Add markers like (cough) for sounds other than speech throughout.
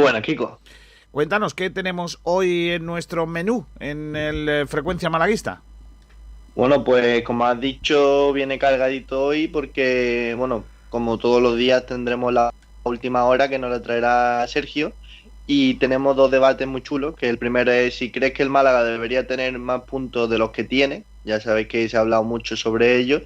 buenas, Kiko. Cuéntanos, ¿qué tenemos hoy en nuestro menú en el eh, Frecuencia Malaguista? Bueno, pues como has dicho, viene cargadito hoy porque, bueno, como todos los días tendremos la última hora que nos la traerá Sergio y tenemos dos debates muy chulos, que el primero es si crees que el Málaga debería tener más puntos de los que tiene, ya sabéis que se ha hablado mucho sobre ello,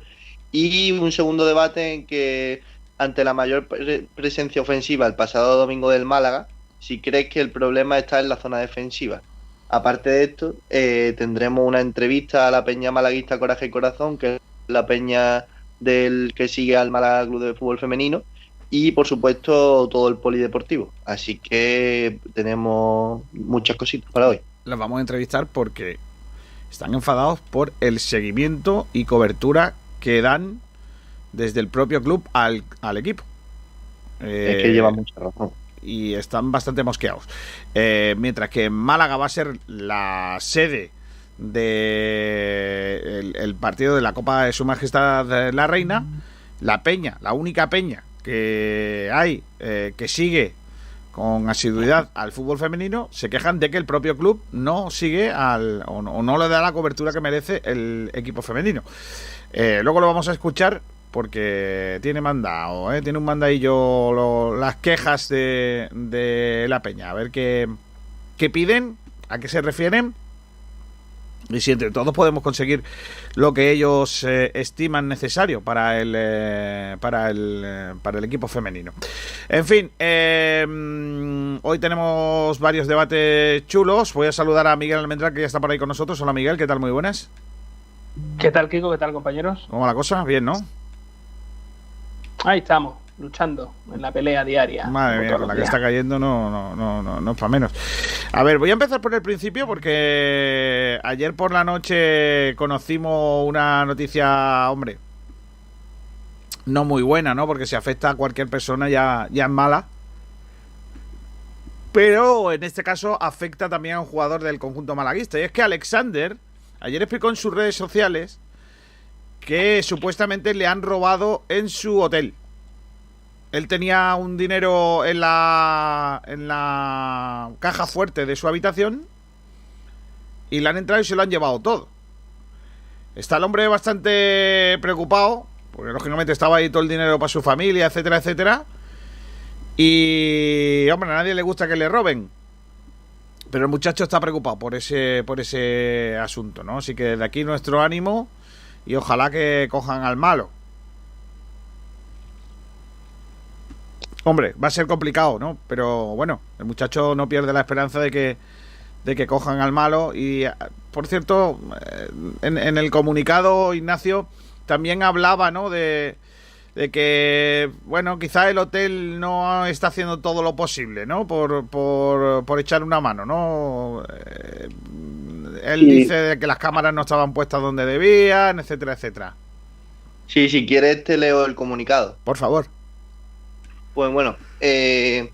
y un segundo debate en que ante la mayor presencia ofensiva el pasado domingo del Málaga, si crees que el problema está en la zona defensiva. Aparte de esto, eh, tendremos una entrevista a la peña malaguista Coraje y Corazón, que es la peña del que sigue al Málaga Club de Fútbol Femenino, y por supuesto todo el polideportivo. Así que tenemos muchas cositas para hoy. Los vamos a entrevistar porque están enfadados por el seguimiento y cobertura que dan desde el propio club al, equipo. es que lleva eh, mucha razón y están bastante mosqueados. Eh, mientras que Málaga va a ser la sede de el, partido de la Copa de Su Majestad la Reina, la Peña, la única Peña que hay eh, que sigue con asiduidad al fútbol femenino, se quejan de que el propio club no sigue al, o, no, le da la cobertura que merece el equipo femenino. Eh, luego lo vamos a escuchar porque tiene mandado, ¿eh? tiene un mandadillo las quejas de, la peña. A ver qué, qué piden, a qué se refieren. Y si entre todos podemos conseguir lo que ellos eh, estiman necesario para el, eh, para, el, para el equipo femenino. En fin, hoy tenemos varios debates chulos. Voy a saludar a Miguel Almendral, que ya está por ahí con nosotros. Hola Miguel, ¿qué tal? Muy buenas. ¿Qué tal, Kiko? ¿Qué tal, compañeros? ¿Cómo va la cosa? Bien, ¿no? Ahí estamos, luchando en la pelea diaria. Madre mía, con la que está cayendo no, no, no, no, no es para menos. A ver, voy a empezar por el principio porque ayer por la noche conocimos una noticia, hombre, no muy buena, ¿no? Porque si afecta a cualquier persona ya, ya es mala. Pero en este caso afecta también a un jugador del conjunto malaguista. Y es que Alexander ayer explicó en sus redes sociales que supuestamente le han robado en su hotel. Él tenía un dinero en la, en la caja fuerte de su habitación y le han entrado y se lo han llevado todo. Está el hombre bastante preocupado, porque lógicamente estaba ahí todo el dinero para su familia, etcétera, etcétera. Y, hombre, a nadie le gusta que le roben. Pero el muchacho está preocupado por ese, por ese asunto, ¿no? Así que desde aquí nuestro ánimo y ojalá que cojan al malo. Hombre, va a ser complicado, ¿no? Pero bueno, el muchacho no pierde la esperanza de que, de que cojan al malo. Y, por cierto, eh, en, en el comunicado, Ignacio también hablaba, ¿no? De, de que, bueno, quizá el hotel no está haciendo todo lo posible, ¿no? Por, por, por echar una mano, ¿no? Eh, él dice que las cámaras no estaban puestas donde debían, etcétera, etcétera. Sí, si quieres te leo el comunicado. Por favor. Pues bueno, eh,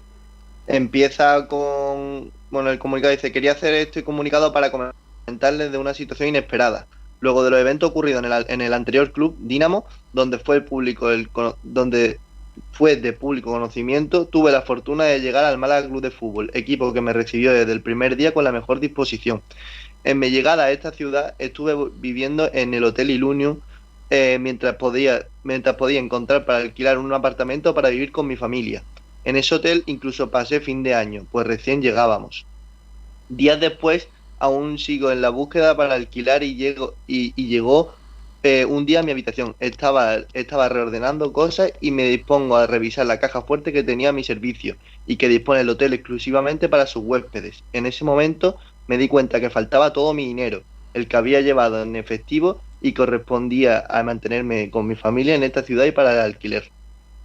empieza con... Bueno, el comunicado dice, quería hacer este comunicado para comentarles de una situación inesperada. Luego de los eventos ocurridos en el, en el anterior club, Dinamo, donde fue el público, el, donde fue de público conocimiento, tuve la fortuna de llegar al Málaga Club de Fútbol, equipo que me recibió desde el primer día con la mejor disposición. En mi llegada a esta ciudad estuve viviendo en el Hotel Ilunium eh, mientras, podía, mientras podía encontrar para alquilar un apartamento para vivir con mi familia. En ese hotel incluso pasé fin de año, pues recién llegábamos. Días después aún sigo en la búsqueda para alquilar y, llego, y, llegó eh, un día a mi habitación. Estaba, estaba reordenando cosas y me dispongo a revisar la caja fuerte que tenía a mi servicio y que dispone el hotel exclusivamente para sus huéspedes. En ese momento me di cuenta que faltaba todo mi dinero, el que había llevado en efectivo y correspondía a mantenerme con mi familia en esta ciudad y para el alquiler.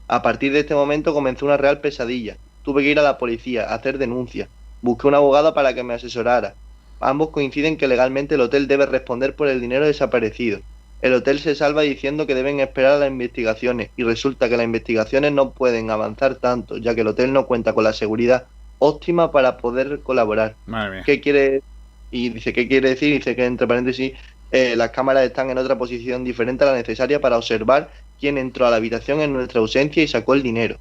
A partir de este momento comenzó una real pesadilla. Tuve que ir a la policía, a hacer denuncia. Busqué un abogado para que me asesorara. Ambos coinciden que legalmente el hotel debe responder por el dinero desaparecido. El hotel se salva diciendo que deben esperar a las investigaciones y resulta que las investigaciones no pueden avanzar tanto, ya que el hotel no cuenta con la seguridad óptima para poder colaborar. ¿Qué quiere? Y dice, ¿qué quiere decir? Dice que, entre paréntesis, eh, las cámaras están en otra posición diferente a la necesaria para observar quién entró a la habitación en nuestra ausencia y sacó el dinero.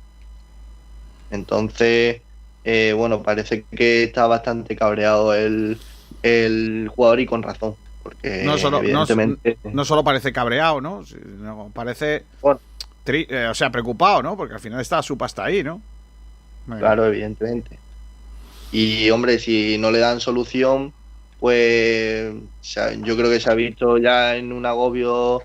Entonces, eh, bueno, parece que está bastante cabreado el, el jugador y con razón. Porque No solo, evidentemente... no solo parece cabreado, ¿no? Parece, Bueno, tri- eh, o sea, preocupado, ¿no? Porque al final está su pasta ahí, ¿no? Claro, evidentemente. Y hombre, si no le dan solución, pues yo creo que se ha visto ya en un agobio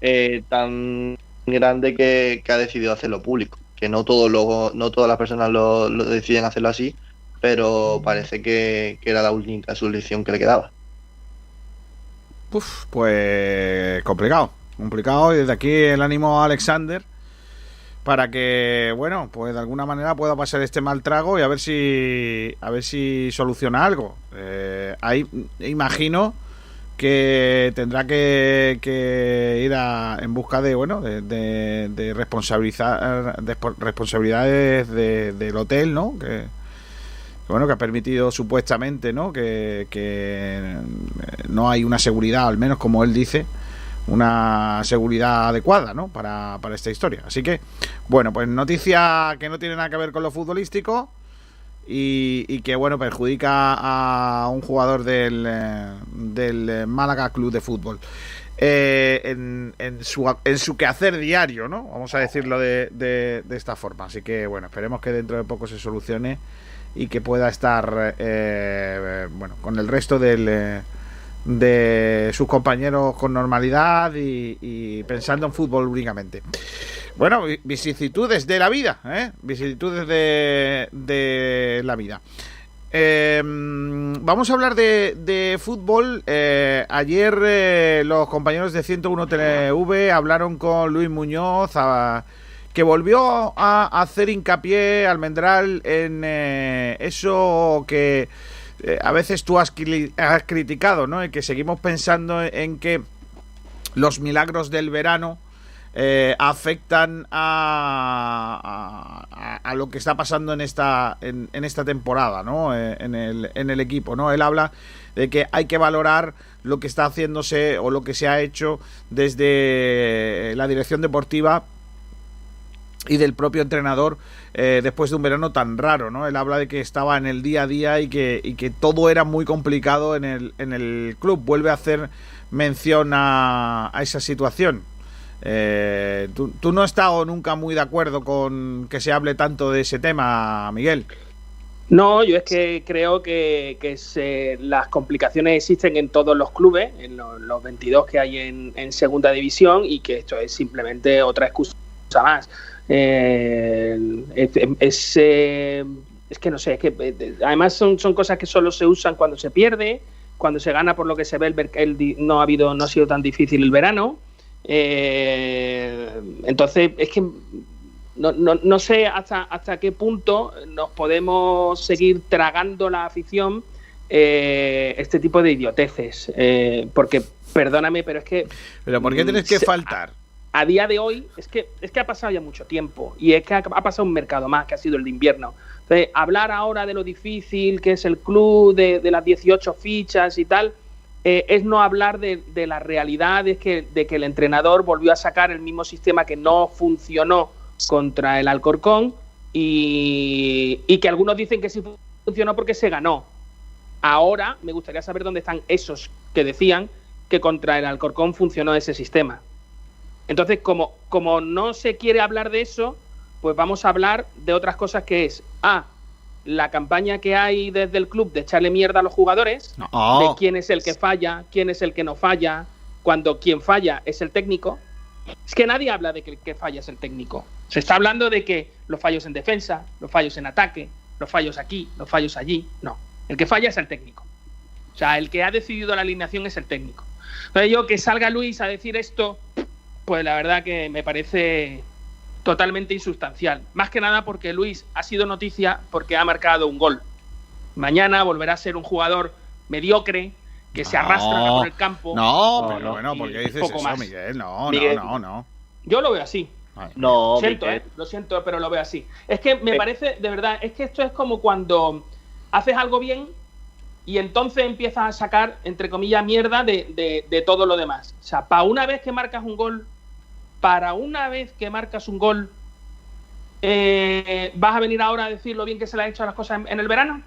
eh, tan grande que, que ha decidido hacerlo público. Que no todos los, no todas las personas lo, lo deciden hacerlo así, pero parece que, que era la única solución que le quedaba. Uf, pues complicado, complicado. Y desde aquí el ánimo a Alexander para que, bueno, pues de alguna manera pueda pasar este mal trago y a ver si, a ver si soluciona algo. Eh, ahí imagino que tendrá que, que ir a- en busca de, bueno, de, de- de responsabilizar, de espo- responsabilidades de- del hotel, ¿no? Que, que, bueno, que ha permitido supuestamente, ¿no? Que, que, eh, no hay una seguridad, al menos como él dice, una seguridad adecuada, ¿no? Para, para esta historia. Así que, bueno, pues noticia que no tiene nada que ver con lo futbolístico y, y que, bueno, perjudica a un jugador del, eh, del eh, Málaga Club de Fútbol. eh, en, en su, en su quehacer diario, ¿no? Vamos a decirlo de, de- de esta forma. Así que, bueno, esperemos que dentro de poco se solucione y que pueda estar, eh, bueno, con el resto del, eh, de sus compañeros con normalidad y, pensando en fútbol únicamente. Bueno, vi- vicisitudes de la vida, ¿eh? Vicisitudes de, de la vida. Eh, vamos a hablar de, de fútbol. Eh, ayer eh, los compañeros de 101 TV hablaron con Luis Muñoz, que volvió a hacer hincapié almendral en eh, eso que eh, a veces tú has, criticado, ¿no? Y que seguimos pensando en que los milagros del verano eh, afectan a, a- lo que está pasando en esta, en, esta temporada, ¿no? Eh, en, el, en el equipo, ¿no? Él habla de que hay que valorar lo que está haciéndose o lo que se ha hecho desde la dirección deportiva y del propio entrenador eh, después de un verano tan raro, ¿no? Él habla de que estaba en el día a día y que, todo era muy complicado en el, en el club. Vuelve a hacer mención a, esa situación. Eh, ¿tú, no has estado nunca muy de acuerdo con que se hable tanto de ese tema, Miguel. No, yo es que creo que, se- las complicaciones existen en todos los clubes, en lo- los, 22 que hay en segunda división, y que esto es simplemente otra excusa más. Eh, es, eh, es que no sé, es que eh, además son, son cosas que solo se usan cuando se pierde, cuando se gana, por lo que se ve, el, no ha habido, no ha sido tan difícil el verano. Eh, entonces, es que no, no, no sé hasta, hasta qué punto nos podemos seguir tragando la afición este tipo de idioteces. Porque, perdóname, pero es que Pero ¿por qué Mm, tienes que se- faltar? A día de hoy es que, es que ha pasado ya mucho tiempo y es que ha, pasado un mercado más que ha sido el de invierno. Entonces, hablar ahora de lo difícil que es el club, de, las 18 fichas y tal, eh, es no hablar de, de la realidad de que, de que el entrenador volvió a sacar el mismo sistema que no funcionó contra el Alcorcón y que algunos dicen que sí funcionó porque se ganó. Ahora me gustaría saber dónde están esos que decían que contra el Alcorcón funcionó ese sistema. Entonces, como, como no se quiere hablar de eso, pues vamos a hablar de otras cosas que es, A, la campaña que hay desde el club de echarle mierda a los jugadores, No. de quién es el que falla, quién es el que no falla, cuando quien falla es el técnico. Es que nadie habla de que el que falla es el técnico. Se está hablando de que los fallos en defensa, los fallos en ataque, los fallos aquí, los fallos allí. No, el que falla es el técnico. O sea, el que ha decidido la alineación es el técnico. Entonces yo que salga Luis a decir esto, pues la verdad que me parece totalmente insustancial. Más que nada porque Luis ha sido noticia porque ha marcado un gol. Mañana volverá a ser un jugador mediocre que se arrastra por el campo. No, No, pero no, bueno, y ¿por qué un dices poco eso, más. Miguel? No, Miguel. no, no, no. Yo lo veo así. No, Lo siento. ¿eh? Lo siento, pero lo veo así. Es que me parece, de verdad, es que esto es como cuando haces algo bien y entonces empiezas a sacar, entre comillas, mierda de, de- de todo lo demás. O sea, para una vez que marcas un gol, para una vez que marcas un gol, eh, ¿vas a venir ahora a decir lo bien que se le ha hecho a las cosas en, el verano?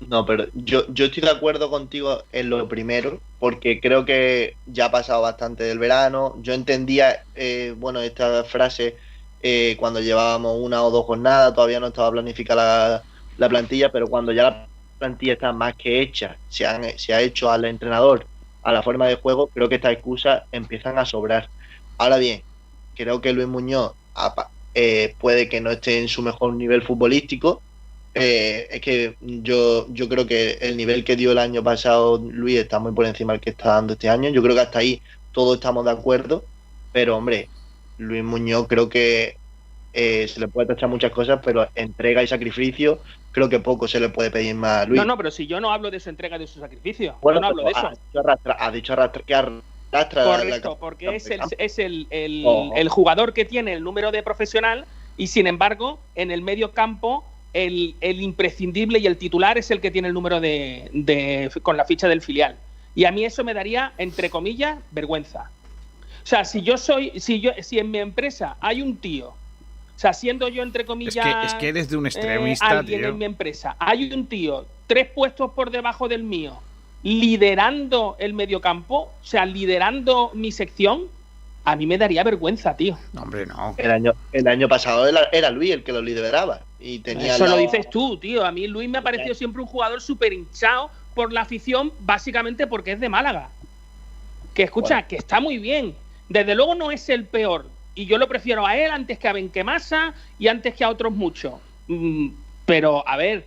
No, pero yo, estoy de acuerdo contigo en lo primero, porque creo que ya ha pasado bastante del verano. Yo entendía, eh, bueno, esta frase eh, cuando llevábamos una o dos jornadas, todavía no estaba planificada la, plantilla, pero cuando ya la plantilla está más que hecha, se, han, se ha hecho al entrenador, a la forma de juego, creo que estas excusas empiezan a sobrar. Ahora bien, creo que Luis Muñoz eh, puede que no esté en su mejor nivel futbolístico. Eh, es que yo, yo creo que el nivel que dio el año pasado Luis está muy por encima del que está dando este año. Yo creo que hasta ahí todos estamos de acuerdo. Pero hombre, Luis Muñoz creo que eh, se le puede tachar muchas cosas, pero entrega y sacrificio creo que poco se le puede pedir más a Luis. No, no, pero si yo no hablo de su entrega y de su sacrificio. Bueno, yo no hablo de eso. Ha dicho, arrastra, que Correcto, porque es, el, es el, el, jugador que tiene el número de profesional y sin embargo en el medio campo el, imprescindible y el titular es el que tiene el número de, de, con la ficha del filial. Y a mí eso me daría, entre comillas, vergüenza. O sea, si yo soy, si yo, si en mi empresa hay un tío, o sea, siendo yo entre comillas, es que, es que eres de un eh, extremista, alguien en mi empresa, hay un tío tres puestos por debajo del mío liderando el mediocampo, o sea, liderando mi sección, a mí me daría vergüenza, tío. No, hombre, no. El año, el año pasado era, Luis el que lo lideraba. Y tenía Eso lo dices tú, tío. A mí Luis me ha parecido siempre un jugador súper hinchado por la afición, básicamente porque es de Málaga. Que escucha, que está muy bien. Desde luego no es el peor. Y yo lo prefiero a él antes que a Benquemasa y antes que a otros muchos. Mm, pero, a ver,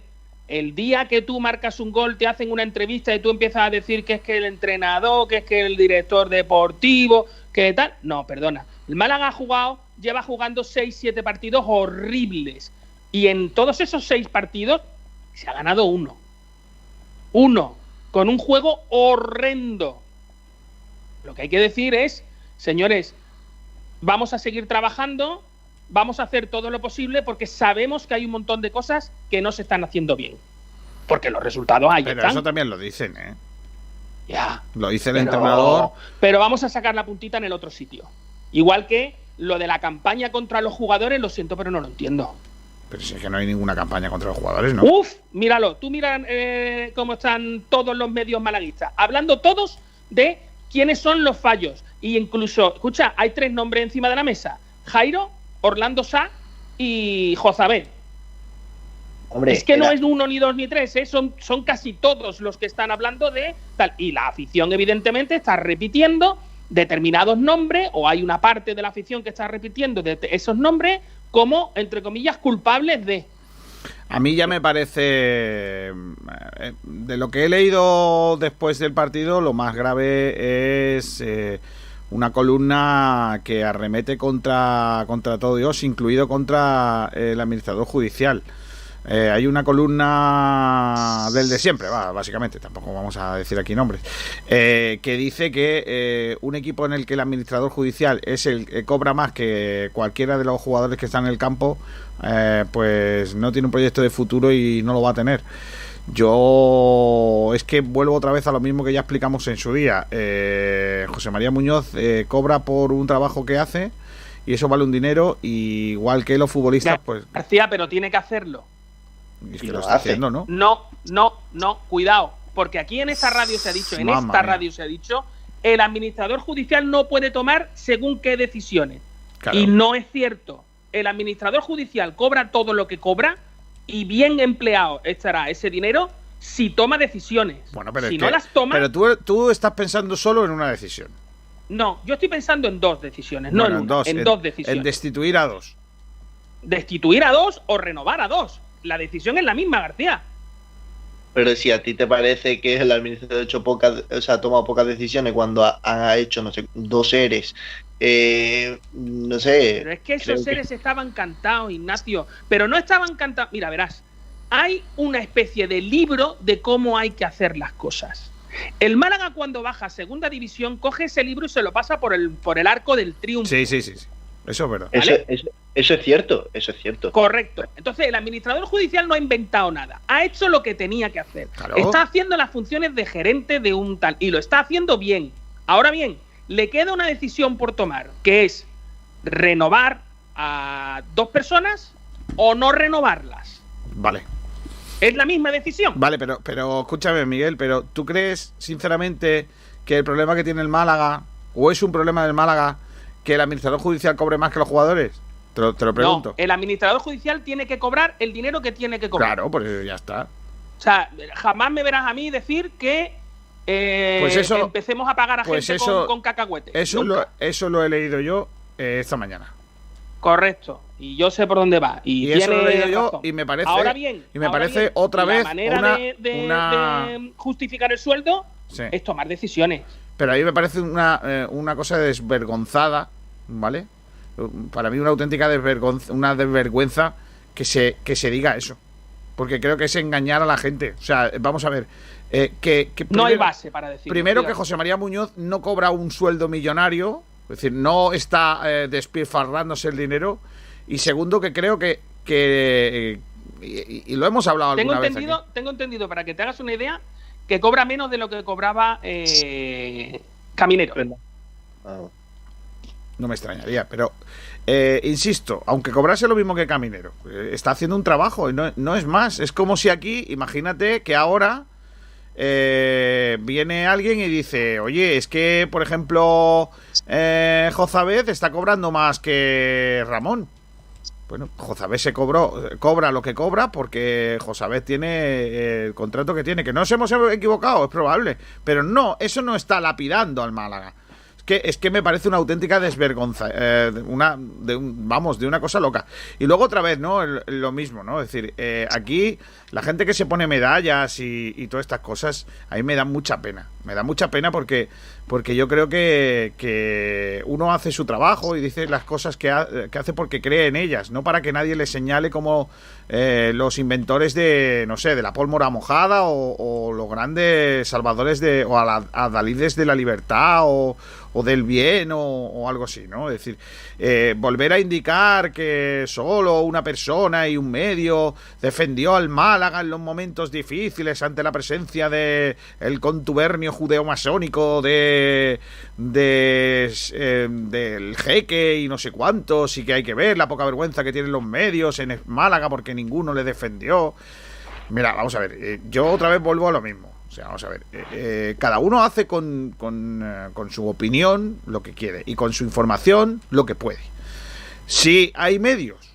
el día que tú marcas un gol, te hacen una entrevista y tú empiezas a decir que es que el entrenador, que es que el director deportivo, que tal. No, perdona. El Málaga ha jugado, lleva jugando 6, 7 partidos horribles. Y en todos esos 6 partidos se ha ganado uno. Uno. Con un juego horrendo. Lo que hay que decir es, señores, vamos a seguir trabajando, vamos a hacer todo lo posible porque sabemos que hay un montón de cosas que no se están haciendo bien. Porque los resultados hay. Pero eso también lo dicen, ¿eh? Ya. Lo dice el entrenador. Pero vamos a sacar la puntita en el otro sitio. Igual que lo de la campaña contra los jugadores, lo siento, pero no lo entiendo. Pero si es que no hay ninguna campaña contra los jugadores, ¿no? Uf, míralo, tú mira eh, cómo están todos los medios malaguistas, hablando todos de quiénes son los fallos. Y incluso, escucha, hay tres nombres encima de la mesa. Jairo, Orlando Sá y Jozabel. Hombre, es que no es uno ni dos ni tres, ¿eh? son, son casi todos los que están hablando de tal. Y la afición, evidentemente, está repitiendo determinados nombres, o hay una parte de la afición que está repitiendo de esos nombres como, entre comillas, culpables de. A mí ya me parece, eh, de lo que he leído después del partido, lo más grave es eh, una columna que arremete contra, contra todo Dios, incluido contra el administrador judicial. Eh, hay una columna del de siempre, va, básicamente, tampoco vamos a decir aquí nombres, eh, que dice que eh, un equipo en el que el administrador judicial es el que cobra más que cualquiera de los jugadores que están en el campo, pues no tiene un proyecto de futuro y no lo va a tener. Yo es que vuelvo otra vez a lo mismo que ya explicamos en su día. José María Muñoz cobra por un trabajo que hace y eso vale un dinero, igual que los futbolistas, pues... García, pero tiene que hacerlo. Y que lo, está haciendo, ¿no? No, no, no, cuidado. Porque aquí en esta radio se ha dicho, en esta radio se ha dicho, el administrador judicial no puede tomar según qué decisiones. Y no es cierto. El administrador judicial cobra todo lo que cobra y bien empleado estará ese dinero si toma decisiones. Bueno, pero si no las toma. Pero tú, tú, estás pensando solo en una decisión. No, yo estoy pensando en dos decisiones, no en, una, dos, en dos decisiones. En destituir a dos. Destituir a dos o renovar a dos la decisión es la misma, García. Pero si a ti te parece que el administrador ha hecho pocas, o sea, ha tomado pocas decisiones cuando ha, hecho, no sé, dos seres, eh, no sé. Pero es que esos seres estaban cantados, Ignacio. Pero no estaban cantados. Mira, verás, hay una especie de libro de cómo hay que hacer las cosas. El Málaga cuando baja a segunda división coge ese libro y se lo pasa por el, por el arco del triunfo. Sí, sí, sí. sí. Eso es verdad. Eso, es cierto, eso es cierto. Correcto. Entonces, el administrador judicial no ha inventado nada. Ha hecho lo que tenía que hacer. Está haciendo las funciones de gerente de un tal. Y lo está haciendo bien. Ahora bien, le queda una decisión por tomar, que es renovar a dos personas o no renovarlas. Vale. Es la misma decisión. Vale, pero, pero escúchame, Miguel, pero ¿tú crees, sinceramente, que el problema que tiene el Málaga, o es un problema del Málaga, que el administrador judicial cobre más que los jugadores? Te lo, te lo pregunto. No, el administrador judicial tiene que cobrar el dinero que tiene que cobrar. Claro, pues ya está. O sea, jamás me verás a mí decir que eh, Pues eso- empecemos a pagar a pues gente eso- con, con cacahuetes. Eso Nunca. lo, eso lo he leído yo eh, esta mañana. Correcto. Y yo sé por dónde va. Y, Y eso lo he leído yo y me parece- Ahora bien, y me parece bien, otra la vez manera una- de, de- una- de justificar el sueldo Sí. es tomar decisiones. Pero a mí me parece una, eh, una cosa desvergonzada, ¿vale? Para mí una auténtica desvergonza, una desvergüenza que se, que se diga eso. Porque creo que es engañar a la gente. O sea, vamos a ver. eh, que, que No hay base para decirlo. Primero que. José María Muñoz no cobra un sueldo millonario, es decir, no está eh, despilfarrándose el dinero. Y segundo que creo que, que eh, y, y lo hemos hablado Tengo alguna vez entendido, aquí. tengo entendido, para que te hagas una idea, que cobra menos de lo que cobraba eh, Caminero. Ah, No me extrañaría, pero eh, insisto, aunque cobrase lo mismo que Caminero, eh, está haciendo un trabajo y no, no es más. Es como si aquí, imagínate que ahora eh, viene alguien y dice, oye, es que, por ejemplo, eh, Jozabez está cobrando más que Ramón. Bueno, Jozabez se cobró, cobra lo que cobra porque Jozabez tiene el contrato que tiene. Que no nos hemos equivocado, es probable. Pero no, eso no está lapidando al Málaga. Es que, es que me parece una auténtica desvergonza. eh, una, de un- vamos, de una cosa loca. Y luego otra vez, ¿no? Lo mismo, ¿no? Es decir, eh, aquí la gente que se pone medallas y, y todas estas cosas, a mí me da mucha pena. Me da mucha pena porque, porque yo creo que, que uno hace su trabajo y dice las cosas que, ha- que hace porque cree en ellas, no para que nadie le señale como eh, los inventores de, no sé, de la pólvora mojada o, los grandes salvadores de, o a la- adalides de la libertad o, o del bien o, o algo así, ¿no? Es decir, eh, volver a indicar que solo una persona y un medio defendió al Málaga en los momentos difíciles ante la presencia de el contubernio judeo-masónico de, de eh, del jeque y no sé cuántos y que hay que ver la poca vergüenza que tienen los medios en Málaga porque ninguno le defendió. Mira, vamos a ver, eh, yo otra vez vuelvo a lo mismo. O sea, vamos a ver, eh, eh, cada uno hace con, con, con su opinión lo que quiere y con su información lo que puede. Si hay medios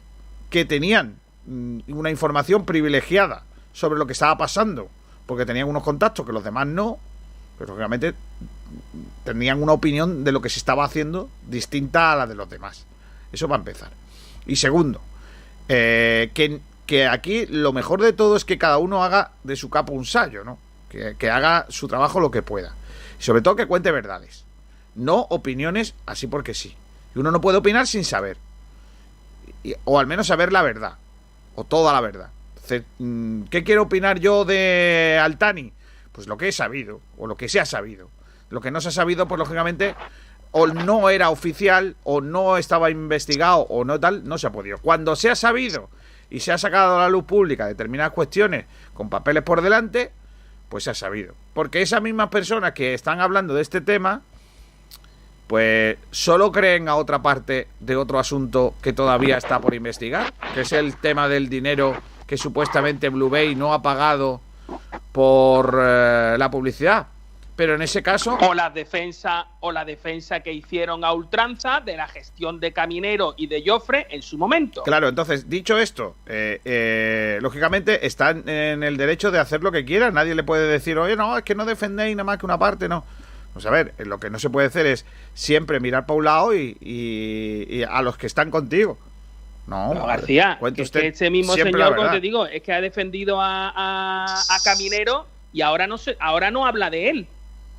que tenían mm, una información privilegiada sobre lo que estaba pasando, porque tenían unos contactos que los demás no, pero obviamente tenían una opinión de lo que se estaba haciendo distinta a la de los demás. Eso va a empezar. Y segundo, eh, que, que aquí lo mejor de todo es que cada uno haga de su capo un sallo, ¿no? Que, que haga su trabajo lo que pueda. Y sobre todo que cuente verdades. No opiniones así porque sí. Y uno no puede opinar sin saber. Y- o al menos saber la verdad. O toda la verdad. Mm, ¿Qué quiero opinar yo de Altani? Pues lo que he sabido. O lo que se ha sabido. Lo que no se ha sabido, pues lógicamente, o no era oficial, o no estaba investigado, o no tal, no se ha podido. Cuando se ha sabido y se ha sacado a la luz pública determinadas cuestiones con papeles por delante, pues se ha sabido. Porque esas mismas personas que están hablando de este tema, pues solo creen a otra parte de otro asunto que todavía está por investigar, que es el tema del dinero que supuestamente Blue Bay no ha pagado por eh, la publicidad. Pero en ese caso, O la defensa, o la defensa que hicieron a ultranza de la gestión de Caminero y de Joffre en su momento. Claro, entonces, dicho esto, eh, eh, lógicamente están en el derecho de hacer lo que quieran. Nadie le puede decir, oye, no, es que no defendéis nada más que una parte, no. Pues a ver, lo que no se puede hacer es siempre mirar para un lado y, y- y a los que están contigo. No, García, cuente que, usted que ese mismo la señor, como te digo, es que ha defendido a, a- a Caminero y ahora no se, ahora no habla de él.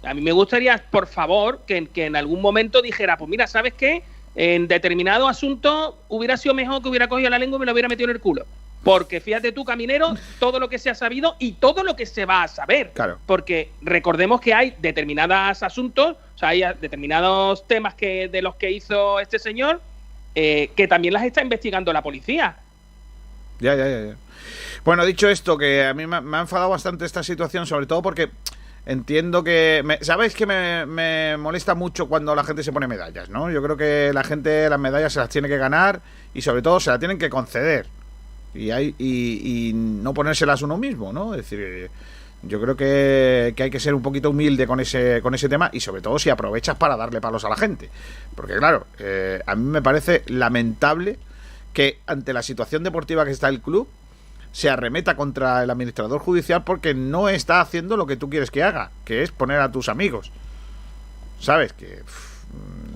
A mí me gustaría, por favor, que, que en algún momento dijera, pues mira, ¿sabes qué? En determinado asunto hubiera sido mejor que hubiera cogido la lengua y me lo hubiera metido en el culo. Porque fíjate tú, Caminero, todo lo que se ha sabido y todo lo que se va a saber. Claro. Porque recordemos que hay determinados asuntos, o sea, hay determinados temas que de los que hizo este señor eh, que también las está investigando la policía. Ya, ya, ya, ya. Bueno, dicho esto, que a mí me, ha enfadado bastante esta situación, sobre todo porque entiendo que... me- ¿Sabéis que me, molesta mucho cuando la gente se pone medallas, no? Yo creo que la gente las medallas se las tiene que ganar y sobre todo se las tienen que conceder. y, hay, y, no ponérselas uno mismo, ¿no? Es decir, yo creo que, hay que ser un poquito humilde con ese, con ese tema y sobre todo si aprovechas para darle palos a la gente. Porque claro, eh, a mí me parece lamentable que ante la situación deportiva que está el club se arremeta contra el administrador judicial porque no está haciendo lo que tú quieres que haga, que es poner a tus amigos. ¿Sabes? Que...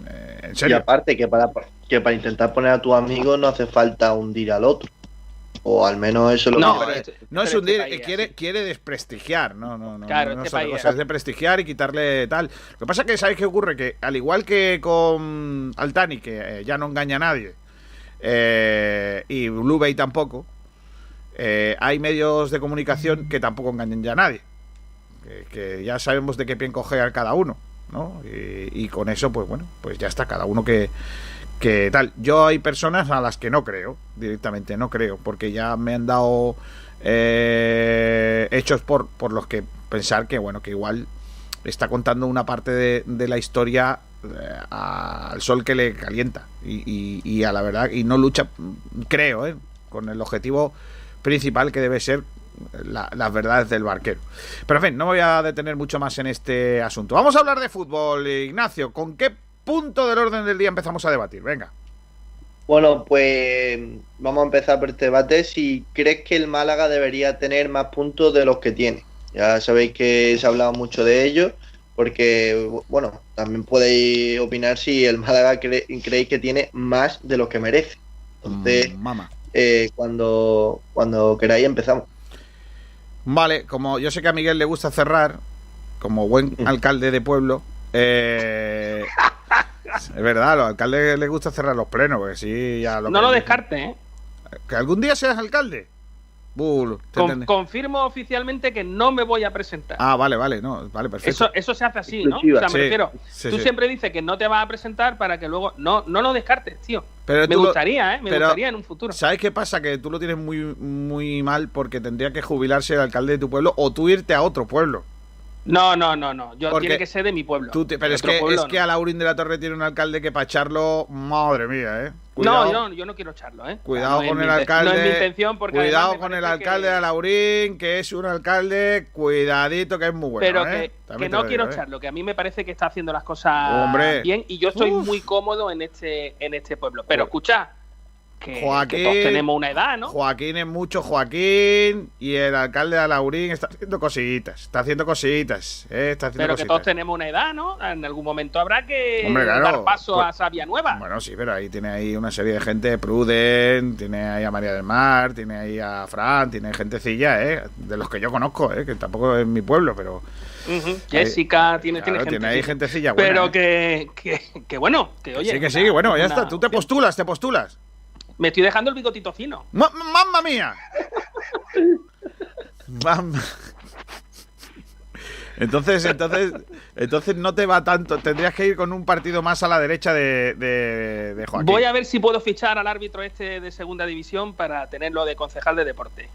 Eh, y aparte que para, que para intentar poner a tu amigo no hace falta hundir al otro. O al menos eso lo no, que no es hundir, quiere, quiere desprestigiar, no, no, no, claro, no, este es de prestigiar y quitarle tal. Lo que pasa es que, ¿sabes qué ocurre? Que al igual que con Altani, que eh, ya no engaña a nadie, eh, y Blue Bay tampoco, eh, hay medios de comunicación que tampoco engañan ya a nadie. Que, ya sabemos de qué pie a cada uno, ¿no? Y, y, con eso, pues bueno, pues ya está, cada uno que, que tal. Yo hay personas a las que no creo, directamente no creo, porque ya me han dado eh, hechos por, por los que pensar que, bueno, que igual está contando una parte de, la historia eh, al sol que le calienta y, a la verdad, y no lucha, creo, eh, con el objetivo principal que debe ser las verdades del barquero. Pero en fin, no me voy a detener mucho más en este asunto. Vamos a hablar de fútbol, Ignacio. ¿Con qué punto del orden del día empezamos a debatir. Venga. Bueno, pues vamos a empezar por este debate. Si crees que el Málaga debería tener más puntos de los que tiene. Ya sabéis que se ha hablado mucho de ello, porque, bueno, también podéis opinar si el Málaga creéis que tiene más de lo que merece. Entonces, mm, eh, cuando, cuando queráis empezamos. Vale, como yo sé que a Miguel le gusta cerrar, como buen mm. alcalde de pueblo, eh, es verdad, a los alcaldes les gusta cerrar los plenos, porque sí, ya lo No lo descarte, ¿eh? Que algún día seas alcalde. confirmo oficialmente que no me voy a presentar. Ah, vale, vale, no, vale, perfecto. Eso, eso se hace así, ¿no? O sea, me refiero. tú siempre dices que no te vas a presentar para que luego. No, no lo descartes, tío. Pero me gustaría, ¿eh? Me gustaría en un futuro. ¿Sabes qué pasa? Que tú lo tienes muy, muy mal porque tendría que jubilarse el alcalde de tu pueblo o tú irte a otro pueblo. No, no, no, no. Yo tiene que ser de mi pueblo. pero es que, es que a Laurín de la Torre tiene un alcalde que para echarlo, madre mía, ¿eh? no, yo, yo, no quiero echarlo, ¿eh? Cuidado con el alcalde. No es mi intención porque Cuidado con el alcalde de Laurín, que es un alcalde, cuidadito, que es muy bueno. Pero que, ¿eh? no quiero ¿eh? echarlo, que a mí me parece que está haciendo las cosas bien y yo estoy muy cómodo en este, en este pueblo. Pero escucha, Joaquín, todos tenemos una edad, ¿no? Joaquín es mucho Joaquín y el alcalde de Alaurín está haciendo cositas, está haciendo cositas, eh, está haciendo Pero que todos tenemos una edad, ¿no? En algún momento habrá que dar paso a Sabia Nueva. Bueno, sí, pero ahí tiene ahí una serie de gente, Pruden, tiene ahí a María del Mar, tiene ahí a Fran, tiene gentecilla, ¿eh? De los que yo conozco, ¿eh? Que tampoco es mi pueblo, pero... Jessica, tiene, tiene, tiene ahí gentecilla buena, Pero ¿eh? que, que, bueno, que oye... Sí, que sí, bueno, ya está, tú te postulas, te postulas. Me estoy dejando el bigotito fino. ¡Mamma mía! Entonces, entonces, entonces no te va tanto. Tendrías que ir con un partido más a la derecha de, de, Joaquín. Voy a ver si puedo fichar al árbitro este de segunda división para tenerlo de concejal de deporte.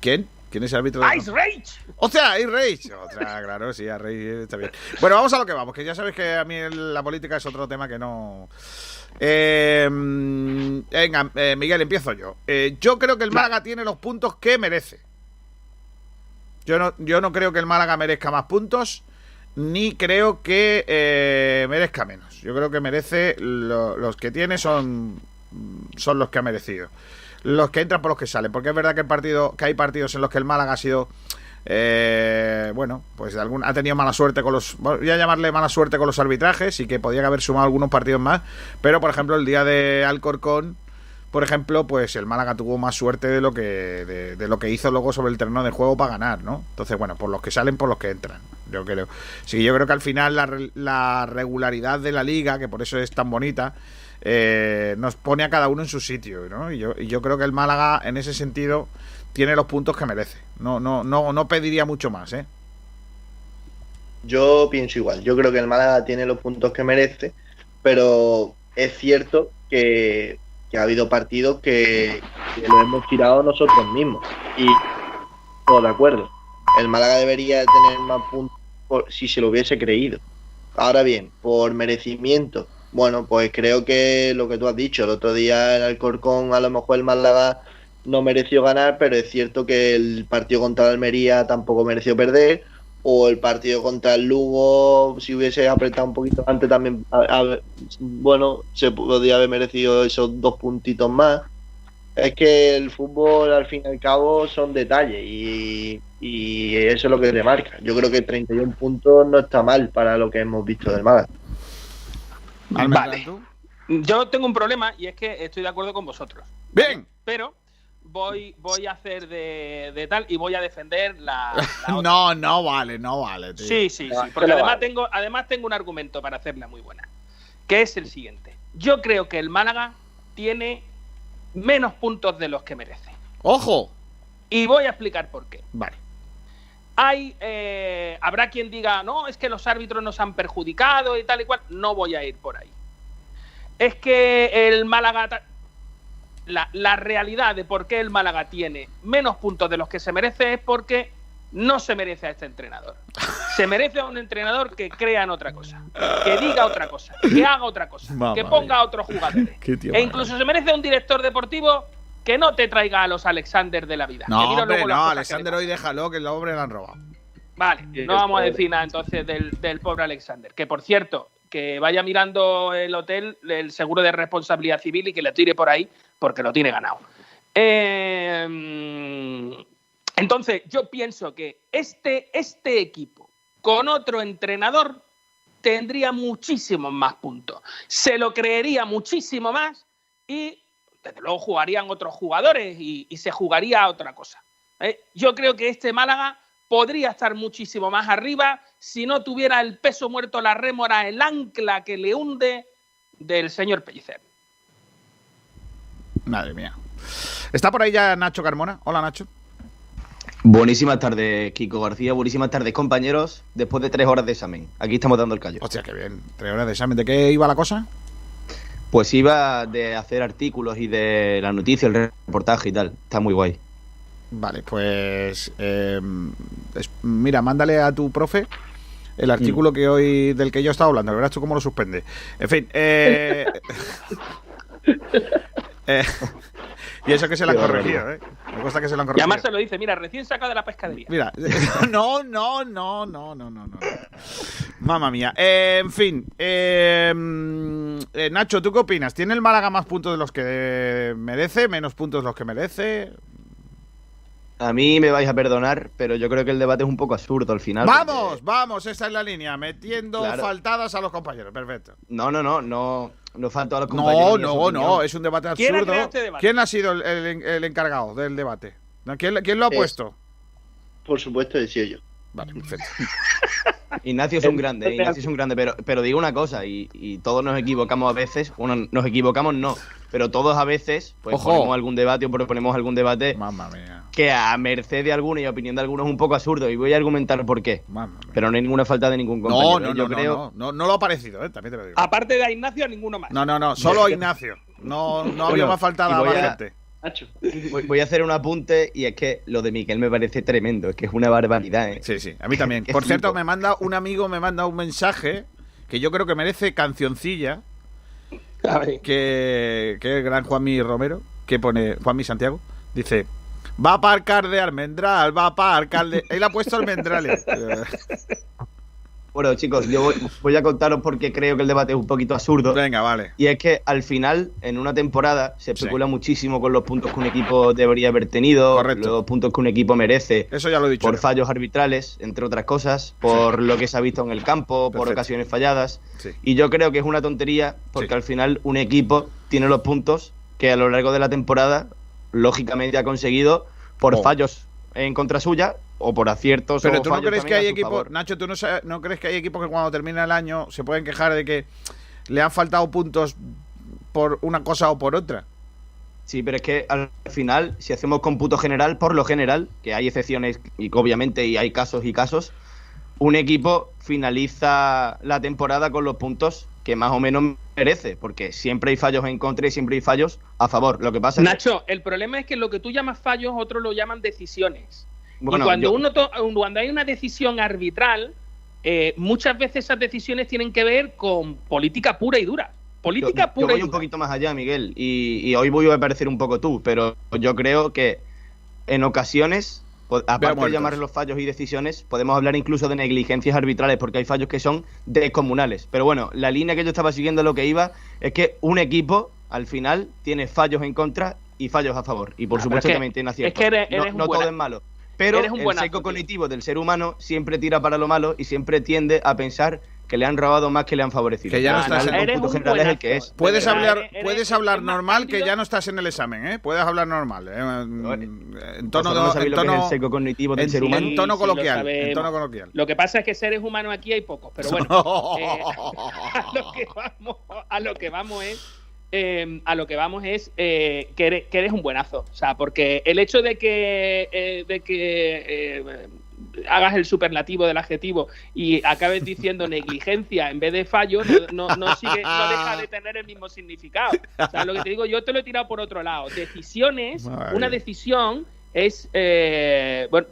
¿Quién? ¿Quién es el árbitro? De... Ice Rage. O sea, Ice Rage. Otra, claro, sí, Ice Rage está bien. Bueno, vamos a lo que vamos, que ya sabes que a mí la política es otro tema que no. Eh, venga, eh, Miguel, empiezo yo. Eh, yo creo que el Málaga tiene los puntos que merece. Yo no, yo no creo que el Málaga merezca más puntos, ni creo que merezca menos. Yo creo que merece los que tiene son, son los que ha merecido. Los que entran por los que salen. Porque es verdad que el partido, que hay partidos en los que el Málaga ha sido eh, bueno, pues ha tenido mala suerte con los. Voy a llamarle mala suerte con los arbitrajes y que podía haber sumado algunos partidos más. Pero, por ejemplo, el día de Alcorcón, por ejemplo, pues el Málaga tuvo más suerte de lo que de, lo que hizo luego sobre el terreno de juego para ganar, ¿no? Entonces, bueno, por los que salen, por los que entran. Yo creo. Sí, yo creo que al final la, regularidad de la liga, que por eso es tan bonita, eh, nos pone a cada uno en su sitio, ¿no? Y yo, y yo creo que el Málaga, en ese sentido tiene los puntos que merece. No, no, no, no pediría mucho más, ¿eh? Yo pienso igual. Yo creo que el Málaga tiene los puntos que merece, pero es cierto que, ha habido partidos que, lo hemos tirado nosotros mismos. Y todo de acuerdo. El Málaga debería tener más puntos si se lo hubiese creído. Ahora bien, por merecimiento, bueno, pues creo que lo que tú has dicho, el otro día en Alcorcón a lo mejor el Málaga no mereció ganar, pero es cierto que el partido contra Almería tampoco mereció perder, o el partido contra el Lugo, si hubiese apretado un poquito antes también, bueno, se podría haber merecido esos dos puntitos más. Es que el fútbol al fin y al cabo son detalles y, y eso es lo que le marca. Yo creo que 31 puntos no está mal para lo que hemos visto del Málaga. Vale. Yo tengo un problema y es que estoy de acuerdo con vosotros. Bien. Pero voy, voy a hacer de, tal y voy a defender la. (laughs) no, no vale, no vale. Sí, sí, sí. Porque además tengo, además tengo un argumento para hacerla muy buena. Que es el siguiente. Yo creo que el Málaga tiene menos puntos de los que merece. ¡Ojo! Y voy a explicar por qué. Vale. Hay, eh, habrá quien diga, no, es que los árbitros nos han perjudicado y tal y cual. No voy a ir por ahí. Es que el Málaga. La, la realidad de por qué el Málaga tiene menos puntos de los que se merece es porque no se merece a este entrenador. Se merece a un entrenador que crea en otra cosa, que diga otra cosa, que haga otra cosa, que ponga a otros jugadores. e incluso se merece a un director deportivo que no te traiga a los Alexander de la vida. No, hombre, no, Alexander hoy déjalo, que el hombre lo han robado. Vale, no vamos a decir nada entonces del, pobre Alexander. Que por cierto, que vaya mirando el hotel, el seguro de responsabilidad civil y que le tire por ahí, porque lo tiene ganado. Eh, entonces, yo pienso que este, este equipo con otro entrenador tendría muchísimos más puntos. Se lo creería muchísimo más y desde luego jugarían otros jugadores y, se jugaría otra cosa. ¿eh? Yo creo que este Málaga podría estar muchísimo más arriba si no tuviera el peso muerto, la rémora, el ancla que le hunde del señor Pellicer. Madre mía. Está por ahí ya Nacho Carmona. Hola Nacho. Buenísimas tardes, Kiko García. Buenísimas tardes, compañeros. Después de tres horas de examen. Aquí estamos dando el callo. Hostia, qué bien. Tres horas de examen. ¿De qué iba la cosa? Pues iba de hacer artículos y de la noticia, el reportaje y tal. Está muy guay. Vale, pues em, mira, mándale a tu profe el mm. artículo que hoy del que yo estaba hablando. Verás tú cómo lo suspende. En fin, eh, (laughs) eh, (laughs) y eso que se lo han corregido, ¿eh? Me cuesta que se lo han corregido. Y además se lo dice, mira, recién sacado de la pescadería. Mira, (laughs) no, no, no, no, no, no. no. Mamma mía. Eh, en fin. Eh, eh, Nacho, ¿tú qué opinas? ¿Tiene el Málaga más puntos de los que merece? ¿Menos puntos de los que merece? A mí me vais a perdonar, pero yo creo que el debate es un poco absurdo al final. Vamos, vamos, esa es la línea, metiendo faltadas a los compañeros, perfecto. No, no, no, no, no falta a los compañeros. No, no, no, es un debate absurdo. Este ¿Quién ha sido el, encargado del debate? ¿Quién, quién lo ha puesto? Por supuesto, decía yo. Vale, perfecto. (laughs) Ignacio es un (laughs) grande. Ignacio es un grande, pero, pero digo una cosa, y, todos nos equivocamos a veces, bueno, nos equivocamos no, pero todos a veces pues ponemos algún debate o proponemos algún debate que a merced de alguno y a opinión de algunos es un poco absurdo, y voy a argumentar por qué. Pero no hay ninguna falta de ningún compañero. No, no, yo creo... no, no, lo ha parecido, ¿eh? también te lo digo. Aparte de a Ignacio, a ninguno más. No, no, no, solo a Ignacio. No, no había más faltada a la gente. Voy, a hacer un apunte y es que lo de Miquel me parece tremendo, es que es una barbaridad. ¿eh? Sí, sí, a mí también. (laughs) Por cierto, me manda un amigo, me manda un mensaje que yo creo que merece cancioncilla. Que, que el gran Juanmi Romero, que pone Juanmi Santiago, dice, va a aparcar de almendral, va a aparcar de... Él ha puesto almendrales. (laughs) Bueno, chicos, yo voy, a contaros porque creo que el debate es un poquito absurdo. Venga, vale. Y es que al final, en una temporada, se especula muchísimo con los puntos que un equipo debería haber tenido, Correcto. los puntos que un equipo merece. Eso ya lo he dicho. Por fallos arbitrales, entre otras cosas, por lo que se ha visto en el campo, por ocasiones falladas. Y yo creo que es una tontería porque al final un equipo tiene los puntos que a lo largo de la temporada, lógicamente, ha conseguido por oh. fallos en contra suya o por aciertos. Pero tú no crees que hay equipos, Nacho, tú no, crees que hay equipos que cuando termina el año se pueden quejar de que le han faltado puntos por una cosa o por otra. Sí, pero es que al final, si hacemos cómputo general, por lo general, que hay excepciones y obviamente y hay casos y casos, un equipo finaliza la temporada con los puntos que más o menos merece, porque siempre hay fallos en contra y siempre hay fallos a favor. Lo que pasa Nacho, el problema es que lo que tú llamas fallos, otros lo llaman decisiones. Y cuando, uno cuando hay una decisión arbitral, eh, muchas veces esas decisiones tienen que ver con política pura y dura. política pura. Yo voy un poquito más allá, Miguel, y, hoy voy a parecer un poco tú, pero yo creo que en ocasiones, aparte de llamar los fallos y decisiones, podemos hablar incluso de negligencias arbitrales, porque hay fallos que son descomunales. Pero bueno, la línea que yo estaba siguiendo lo que iba es que un equipo al final tiene fallos en contra y fallos a favor. Y por ah, supuesto también tiene aciertos. Es que no, todo es malo. Pero el seco cognitivo del ser humano siempre tira para lo malo y siempre tiende a pensar que le han robado más que le han favorecido. Que ya no estás en el que es. Puedes hablar, puedes hablar normal que ya no estás en el examen, ¿eh? Puedes hablar normal, ¿eh? en tono, no en tono, seco cognitivo del ser humano. En tono coloquial, en tono coloquial. Lo que pasa es que seres humanos aquí hay pocos, pero bueno, (laughs) eh, (laughs) a lo que vamos, a lo que vamos es eh, a lo que vamos es eh, que, eres, un buenazo. O sea, porque el hecho de que, de que hagas el superlativo del adjetivo y acabes diciendo negligencia en vez de fallo, no, no, sigue, no deja de tener el mismo significado. O sea, lo que te digo, yo te lo he tirado por otro lado. Decisiones, una decisión es eh, bueno,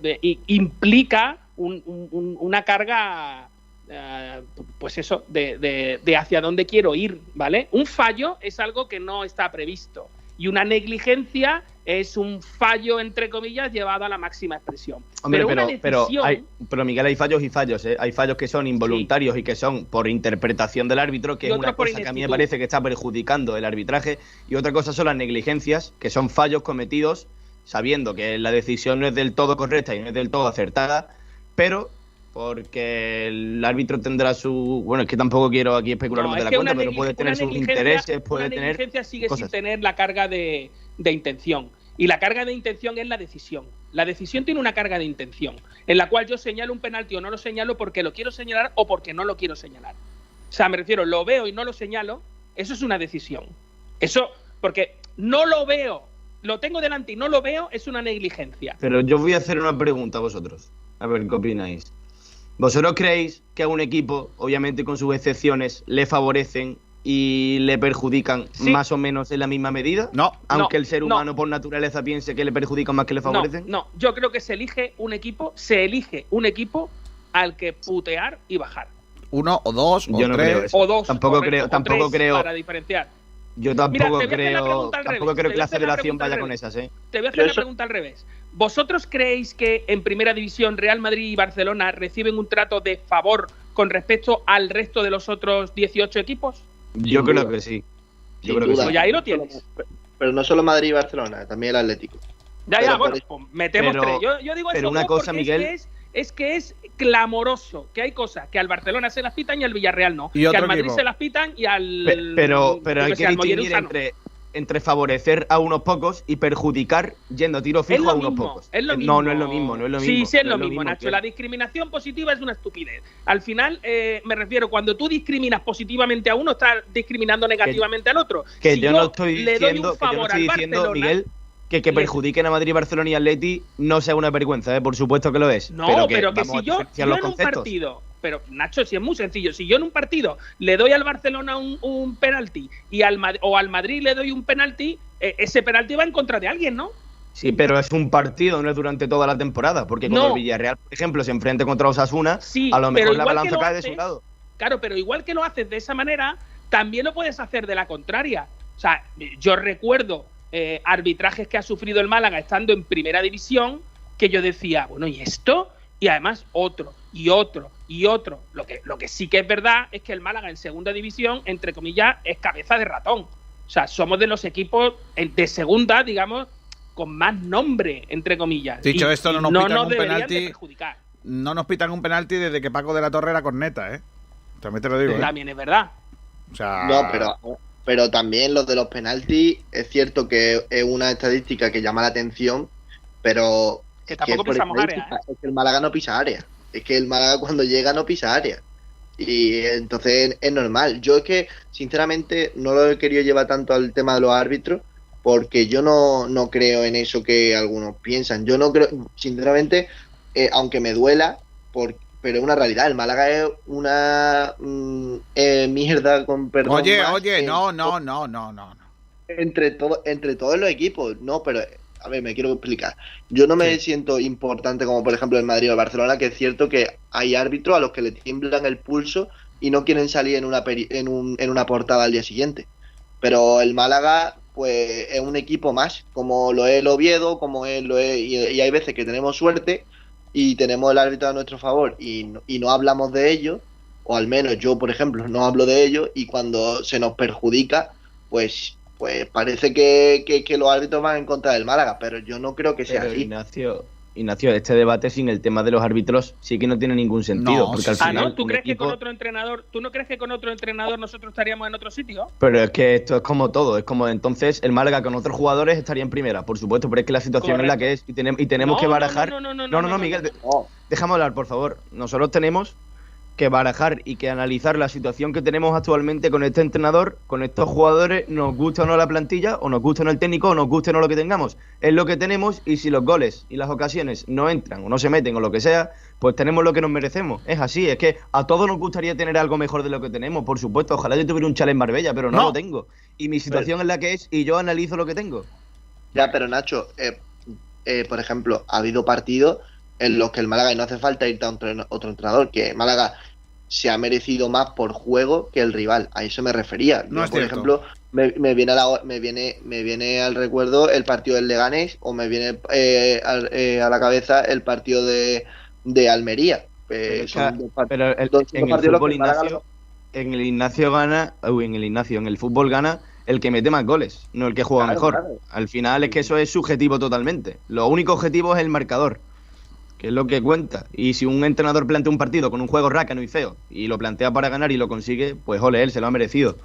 implica una carga eh, pues eso, de, de, hacia dónde quiero ir, ¿vale? Un fallo es algo que no está previsto y una negligencia es un fallo, entre comillas, llevado a la máxima expresión. Hombre, pero, pero, pero, Miguel, hay fallos y fallos. ¿eh? Hay fallos que son involuntarios y que son por interpretación del árbitro, que es una cosa que a mí me parece que está perjudicando el arbitraje. Y otra cosa son las negligencias, que son fallos cometidos sabiendo que la decisión no es del todo correcta y no es del todo acertada, pero porque el árbitro tendrá su bueno es que tampoco quiero aquí especular de la cuenta pero puede tener sus intereses puede una tener negligencia sigue sin tener la carga de, intención. Y la carga de intención es la decisión. La decisión tiene una carga de intención en la cual yo señalo un penalti o no lo señalo porque lo quiero señalar o porque no lo quiero señalar. O sea me refiero lo veo y no lo señalo eso es una decisión. Eso porque no lo veo lo tengo delante y no lo veo es una negligencia. Pero yo voy a hacer una pregunta a vosotros a ver qué opináis ¿Vosotros creéis que a un equipo, obviamente con sus excepciones, le favorecen y le perjudican más o menos en la misma medida? No. Aunque el ser humano por naturaleza piense que le perjudican más que le favorecen. No, yo creo que se elige un equipo, se elige un equipo al que putear y bajar. Uno o dos o yo tres. O dos. Tampoco creo, tampoco creo. Para diferenciar. Yo tampoco creo, tampoco creo que la federación vaya con esas, ¿eh? Te voy a hacer la pregunta al revés. ¿Vosotros creéis que en primera división Real Madrid y Barcelona reciben un trato de favor con respecto al resto de los otros 18 equipos? Yo creo que sí. Yo creo que sí. Pues ahí lo tienes. Pero no solo Madrid y Barcelona, también el Atlético. Ya, ya, bueno, pues metemos tres. Yo, digo pero una cosa, Miguel. Es que es, clamoroso que hay cosas que al Barcelona se las pitan y al Villarreal no. que al Madrid se las pitan y al. Pero, pero, hay que distinguir entre, entre favorecer a unos pocos y perjudicar yendo a tiro fijo a unos pocos. No, no es lo mismo, no es lo mismo. Sí, sí es, lo, mismo, Nacho. La discriminación positiva es una estupidez. Al final, eh, me refiero, cuando tú discriminas positivamente a uno, estás discriminando negativamente al otro. Que yo, no estoy diciendo, que yo no estoy diciendo Miguel, que, que perjudiquen a Madrid, Barcelona y Atleti no sea una vergüenza, ¿eh? por supuesto que lo es. No, pero que, si yo, yo en un partido pero Nacho, si es muy sencillo, si yo en un partido le doy al Barcelona un, penalti y al o al Madrid le doy un penalti, e, ese penalti va en contra de alguien, ¿no? Sí, pero es un partido, no es durante toda la temporada, porque cuando el Villarreal, por ejemplo, se enfrenta contra Osasuna, a lo mejor la balanza cae de su lado. Claro, pero igual que lo haces de esa manera, también lo puedes hacer de la contraria. O sea, yo recuerdo eh, arbitrajes que ha sufrido el Málaga estando en primera división, que yo decía, bueno, ¿y esto? Y además otro, y otro, y otro. Lo que, lo que sí que es verdad es que el Málaga en segunda división, entre comillas, es cabeza de ratón. O sea, somos de los equipos de segunda, digamos, con más nombre, entre comillas. Dicho esto, no nos pitan un penalti. No nos pitan un penalti desde que Paco de la Torre era corneta, ¿eh? También te lo digo. ¿eh? También es verdad. O sea... No, pero, pero también los de los penaltis, es cierto que es una estadística que llama la atención, pero. Que tampoco pisamos área. ¿eh? Es que el Málaga no pisa área es que el Málaga cuando llega no pisa área. Y entonces es normal. Yo es que, sinceramente, no lo he querido llevar tanto al tema de los árbitros, porque yo no, no creo en eso que algunos piensan. Yo no creo, sinceramente, eh, aunque me duela, por, pero es una realidad. El Málaga es una mm, eh, mierda con perdón. Oye, oye, no, no, no, no, no. Entre, todo, entre todos los equipos, no, pero a ver, me quiero explicar. Yo no me siento importante como por ejemplo en Madrid o Barcelona, que es cierto que hay árbitros a los que le tiemblan el pulso y no quieren salir en una, en, un, en una portada al día siguiente. Pero el Málaga, pues es un equipo más, como lo es el Oviedo, como es, lo es, y, hay veces que tenemos suerte y tenemos el árbitro a nuestro favor y, y no hablamos de ello, o al menos yo, por ejemplo, no hablo de ello, y cuando se nos perjudica, pues pues parece que, que, los árbitros van en contra del Málaga, pero yo no creo que sea así. Ignacio, Ignacio, este debate sin el tema de los árbitros sí que no tiene ningún sentido. porque al ah, ¿no? ¿Tú crees que con otro entrenador, tú no crees que con otro entrenador nosotros estaríamos en otro sitio? Pero es que esto es como todo, es como entonces el Málaga con otros jugadores estaría en primera, por supuesto, pero es que la situación es la que es y, tenemos, y tenemos que barajar. No, no, no, no, no, no, Miguel, déjame hablar, por favor. Nosotros tenemos que barajar y que analizar la situación que tenemos actualmente con este entrenador, con estos jugadores, nos gusta o no la plantilla, o nos gusta o no el técnico, o nos guste o no lo que tengamos. Es lo que tenemos y si los goles y las ocasiones no entran o no se meten o lo que sea, pues tenemos lo que nos merecemos. Es así, es que a todos nos gustaría tener algo mejor de lo que tenemos, por supuesto. Ojalá yo tuviera un chale en Marbella, pero no, lo tengo. Y mi situación es la que es y yo analizo lo que tengo. Ya, pero Nacho, eh, eh, por ejemplo, ha habido partidos en los que el Málaga, y no hace falta irte a otro entrenador, que Málaga se ha merecido más por juego que el rival. A eso me refería. por ejemplo, me, viene a la, me, viene, me viene al recuerdo el partido del Leganés o me viene eh, eh, a, la cabeza el partido de, de Almería. Eh, pero, el, en, el fútbol Ignacio, en el Ignacio gana, en el Ignacio, en el fútbol gana el que mete más goles, no el que juega mejor. Al final es que eso es subjetivo totalmente. Lo único objetivo es el marcador que es lo que cuenta. Y si un entrenador plantea un partido con un juego rácano y feo y lo plantea para ganar y lo consigue, pues ole, él se lo ha merecido.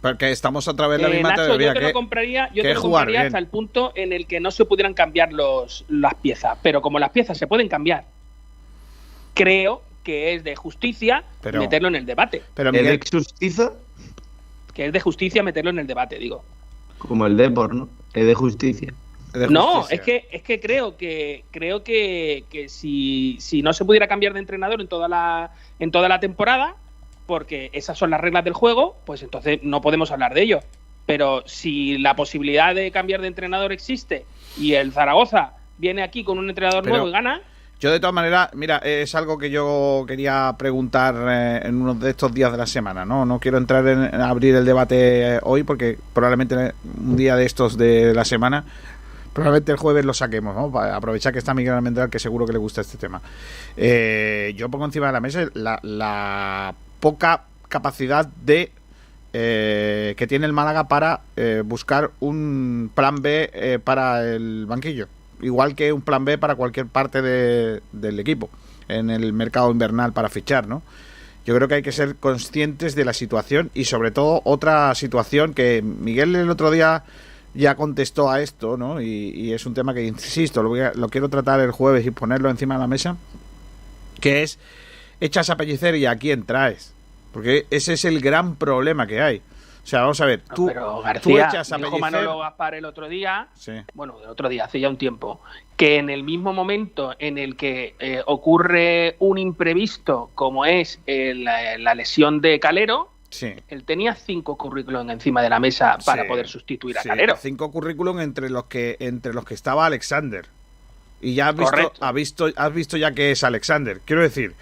Porque estamos otra vez en la eh, misma Nacho, Yo te lo compraría, yo te lo compraría hasta el punto en el que no se pudieran cambiar los, las piezas. Pero como las piezas se pueden cambiar, creo que es de justicia meterlo en el debate. Pero ¿Es de justicia? Que es de justicia meterlo en el debate, digo. Como el Depor, ¿no? Es de justicia. No, es que, es que creo que creo que, si, si, no se pudiera cambiar de entrenador en toda la en toda la temporada, porque esas son las reglas del juego, pues entonces no podemos hablar de ello. Pero si la posibilidad de cambiar de entrenador existe y el Zaragoza viene aquí con un entrenador nuevo y gana, yo de todas maneras, mira, es algo que yo quería preguntar eh, en uno de estos días de la semana, ¿no? No quiero entrar en, abrir el debate hoy porque probablemente un día de estos de la semana Probablemente el jueves lo saquemos, ¿no? Para aprovechar que está Miguel Almendral, que seguro que le gusta este tema. Eh, yo pongo encima de la mesa la, poca capacidad de eh, que tiene el Málaga para eh, buscar un plan B para el banquillo. Igual que un plan B para cualquier parte del equipo en el mercado invernal para fichar, ¿no? Yo creo que hay que ser conscientes de la situación y sobre todo otra situación que Miguel el otro día ya contestó a esto, ¿no? Y, es un tema que, insisto, lo, lo, quiero tratar el jueves y ponerlo encima de la mesa, que es, echas a pellicer y a quién traes. Porque ese es el gran problema que hay. O sea, vamos a ver, tú, echas a dijo Manolo Gaspar el otro día, bueno, el otro día, hace ya un tiempo, que en el mismo momento en el que eh, ocurre un imprevisto como es la lesión de Calero, él tenía cinco currículum encima de la mesa para poder sustituir a Calero. Cinco currículum entre los que entre los que estaba Alexander. Y ya has visto, has visto, has visto ya que es Alexander. Quiero decir,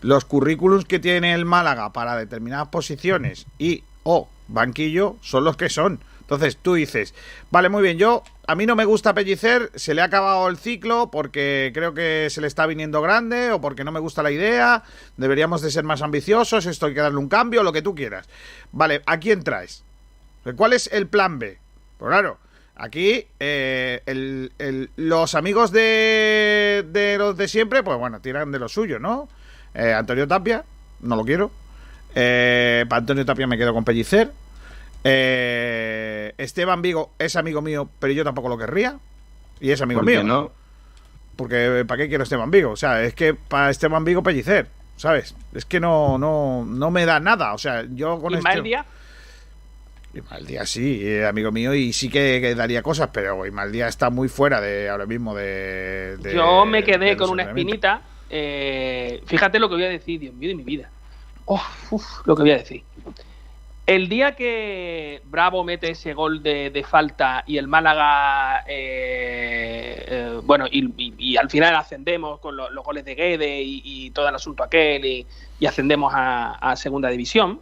los currículums que tiene el Málaga para determinadas posiciones y o banquillo son los que son. Entonces tú dices, vale, muy bien, yo a mí no me gusta Pellicer, se le ha acabado el ciclo porque creo que se le está viniendo grande o porque no me gusta la idea, deberíamos de ser más ambiciosos, esto hay que darle un cambio, lo que tú quieras. Vale, ¿a quién traes? ¿Cuál es el plan B? Pues claro, aquí eh, los amigos de, de, los de siempre, pues bueno, tiran de lo suyo, ¿no? Eh, Antonio Tapia, no lo quiero. Eh, para Antonio Tapia me quedo con Pellicer. Eh, Esteban Vigo es amigo mío, pero yo tampoco lo querría. Y es amigo mío. no? Porque ¿para qué quiero Esteban Vigo? O sea, es que para Esteban Vigo pellicer, ¿sabes? Es que no, no, no me da nada. O sea, yo con ¿Y este... día? día sí, eh, amigo mío, y sí que, daría cosas, pero día está muy fuera de ahora mismo de. yo me quedé con una espinita. Eh, fíjate lo que voy a decir, Dios mío de mi vida. lo que voy a decir. El día que Bravo mete ese gol de, falta y el Málaga, eh, eh, bueno, y, al final ascendemos con los goles de Guede y, todo el asunto aquel y, ascendemos a, Segunda División,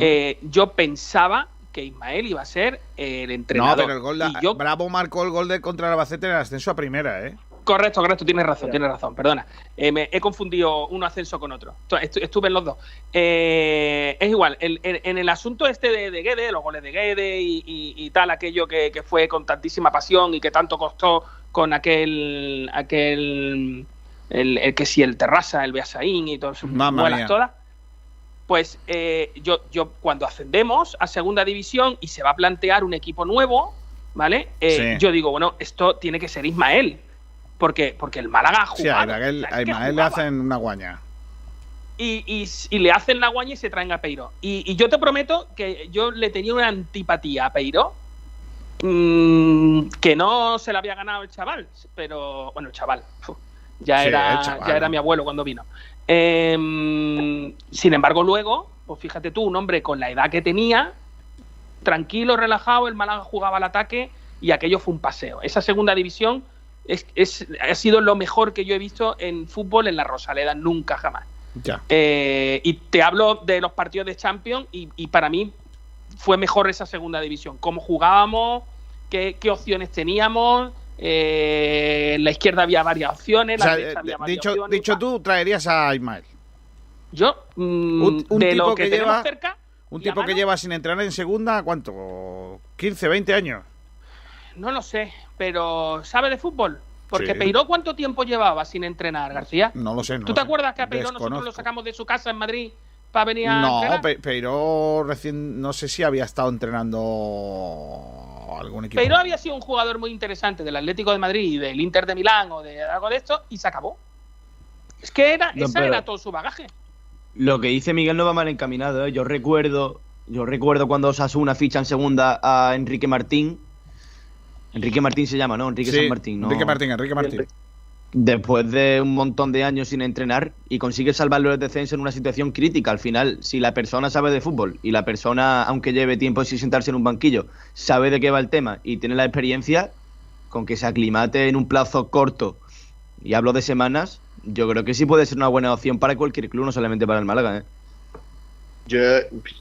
eh, yo pensaba que Ismael iba a ser el entrenador. No, pero el gol de, Bravo marcó el gol de contra el Albacete en el ascenso a primera, ¿eh? Correcto, correcto, tienes razón, tienes razón, perdona. Eh, me he confundido un ascenso con otro. Estuve en los dos. Eh, es igual, en el asunto este de, de Guede, los goles de Guede y, tal, aquello que, fue con tantísima pasión y que tanto costó con aquel, aquel el, que si el Terrassa, el Beasaín y todas sus buenas todas. Pues eh, yo, yo cuando ascendemos a segunda división y se va a plantear un equipo nuevo, ¿vale? Yo digo, bueno, esto tiene que ser Ismael porque, porque el Málaga ha jugado. a Ismael le hacen una guaña. Y, y, le hacen la guaña y se traen a Peiro. Y, yo te prometo que yo le tenía una antipatía a Peiro mm, que no se la había ganado el chaval, pero bueno, el chaval, ya, era, ya era mi abuelo cuando vino. Em, sin embargo, luego, pues fíjate tú, un hombre con la edad que tenía, tranquilo, relajado, el Málaga jugaba al ataque y aquello fue un paseo. Esa segunda división es, ha sido lo mejor que yo he visto en fútbol en la Rosaleda, nunca jamás. Ya. Eh, y te hablo de los partidos de Champions y, para mí fue mejor esa segunda división. Cómo jugábamos, qué, opciones teníamos. Eh, en la izquierda había varias opciones. La derecha había varias dicho, opciones, dicho tú, traerías a Ismael. Yo, mm, un, de lo que, lleva, cerca. Un tipo que lleva sin entrenar en segunda, ¿cuánto? ¿15, 20 años? No lo sé, pero ¿sabe de fútbol? Porque Peiró, ¿cuánto tiempo llevaba sin entrenar, García? No lo sé. ¿Tú te acuerdas que a Peiró nosotros lo sacamos de su casa en Madrid para venir a no, entrenar? No, Peiró recién, no sé si había estado entrenando algún equipo. Peiró había sido un jugador muy interesante del Atlético de Madrid y del Inter de Milán o de algo de esto y se acabó. Es que era, ese era todo su bagaje. Lo que dice Miguel no va mal encaminado. ¿eh? Yo recuerdo, yo recuerdo cuando una ficha en segunda a Enrique Martín Enrique Martín se llama, ¿no? Enrique San Martín, ¿no? Enrique Martín, Enrique Martín. Después de un montón de años sin entrenar y consigue salvarlo del descenso en una situación crítica. Al final, si la persona sabe de fútbol y la persona, aunque lleve tiempo sin sentarse en un banquillo, sabe de qué va el tema y tiene la experiencia, con que se aclimate en un plazo corto, y hablo de semanas, yo creo que sí puede ser una buena opción para cualquier club, no solamente para el Málaga. ¿eh? Yo,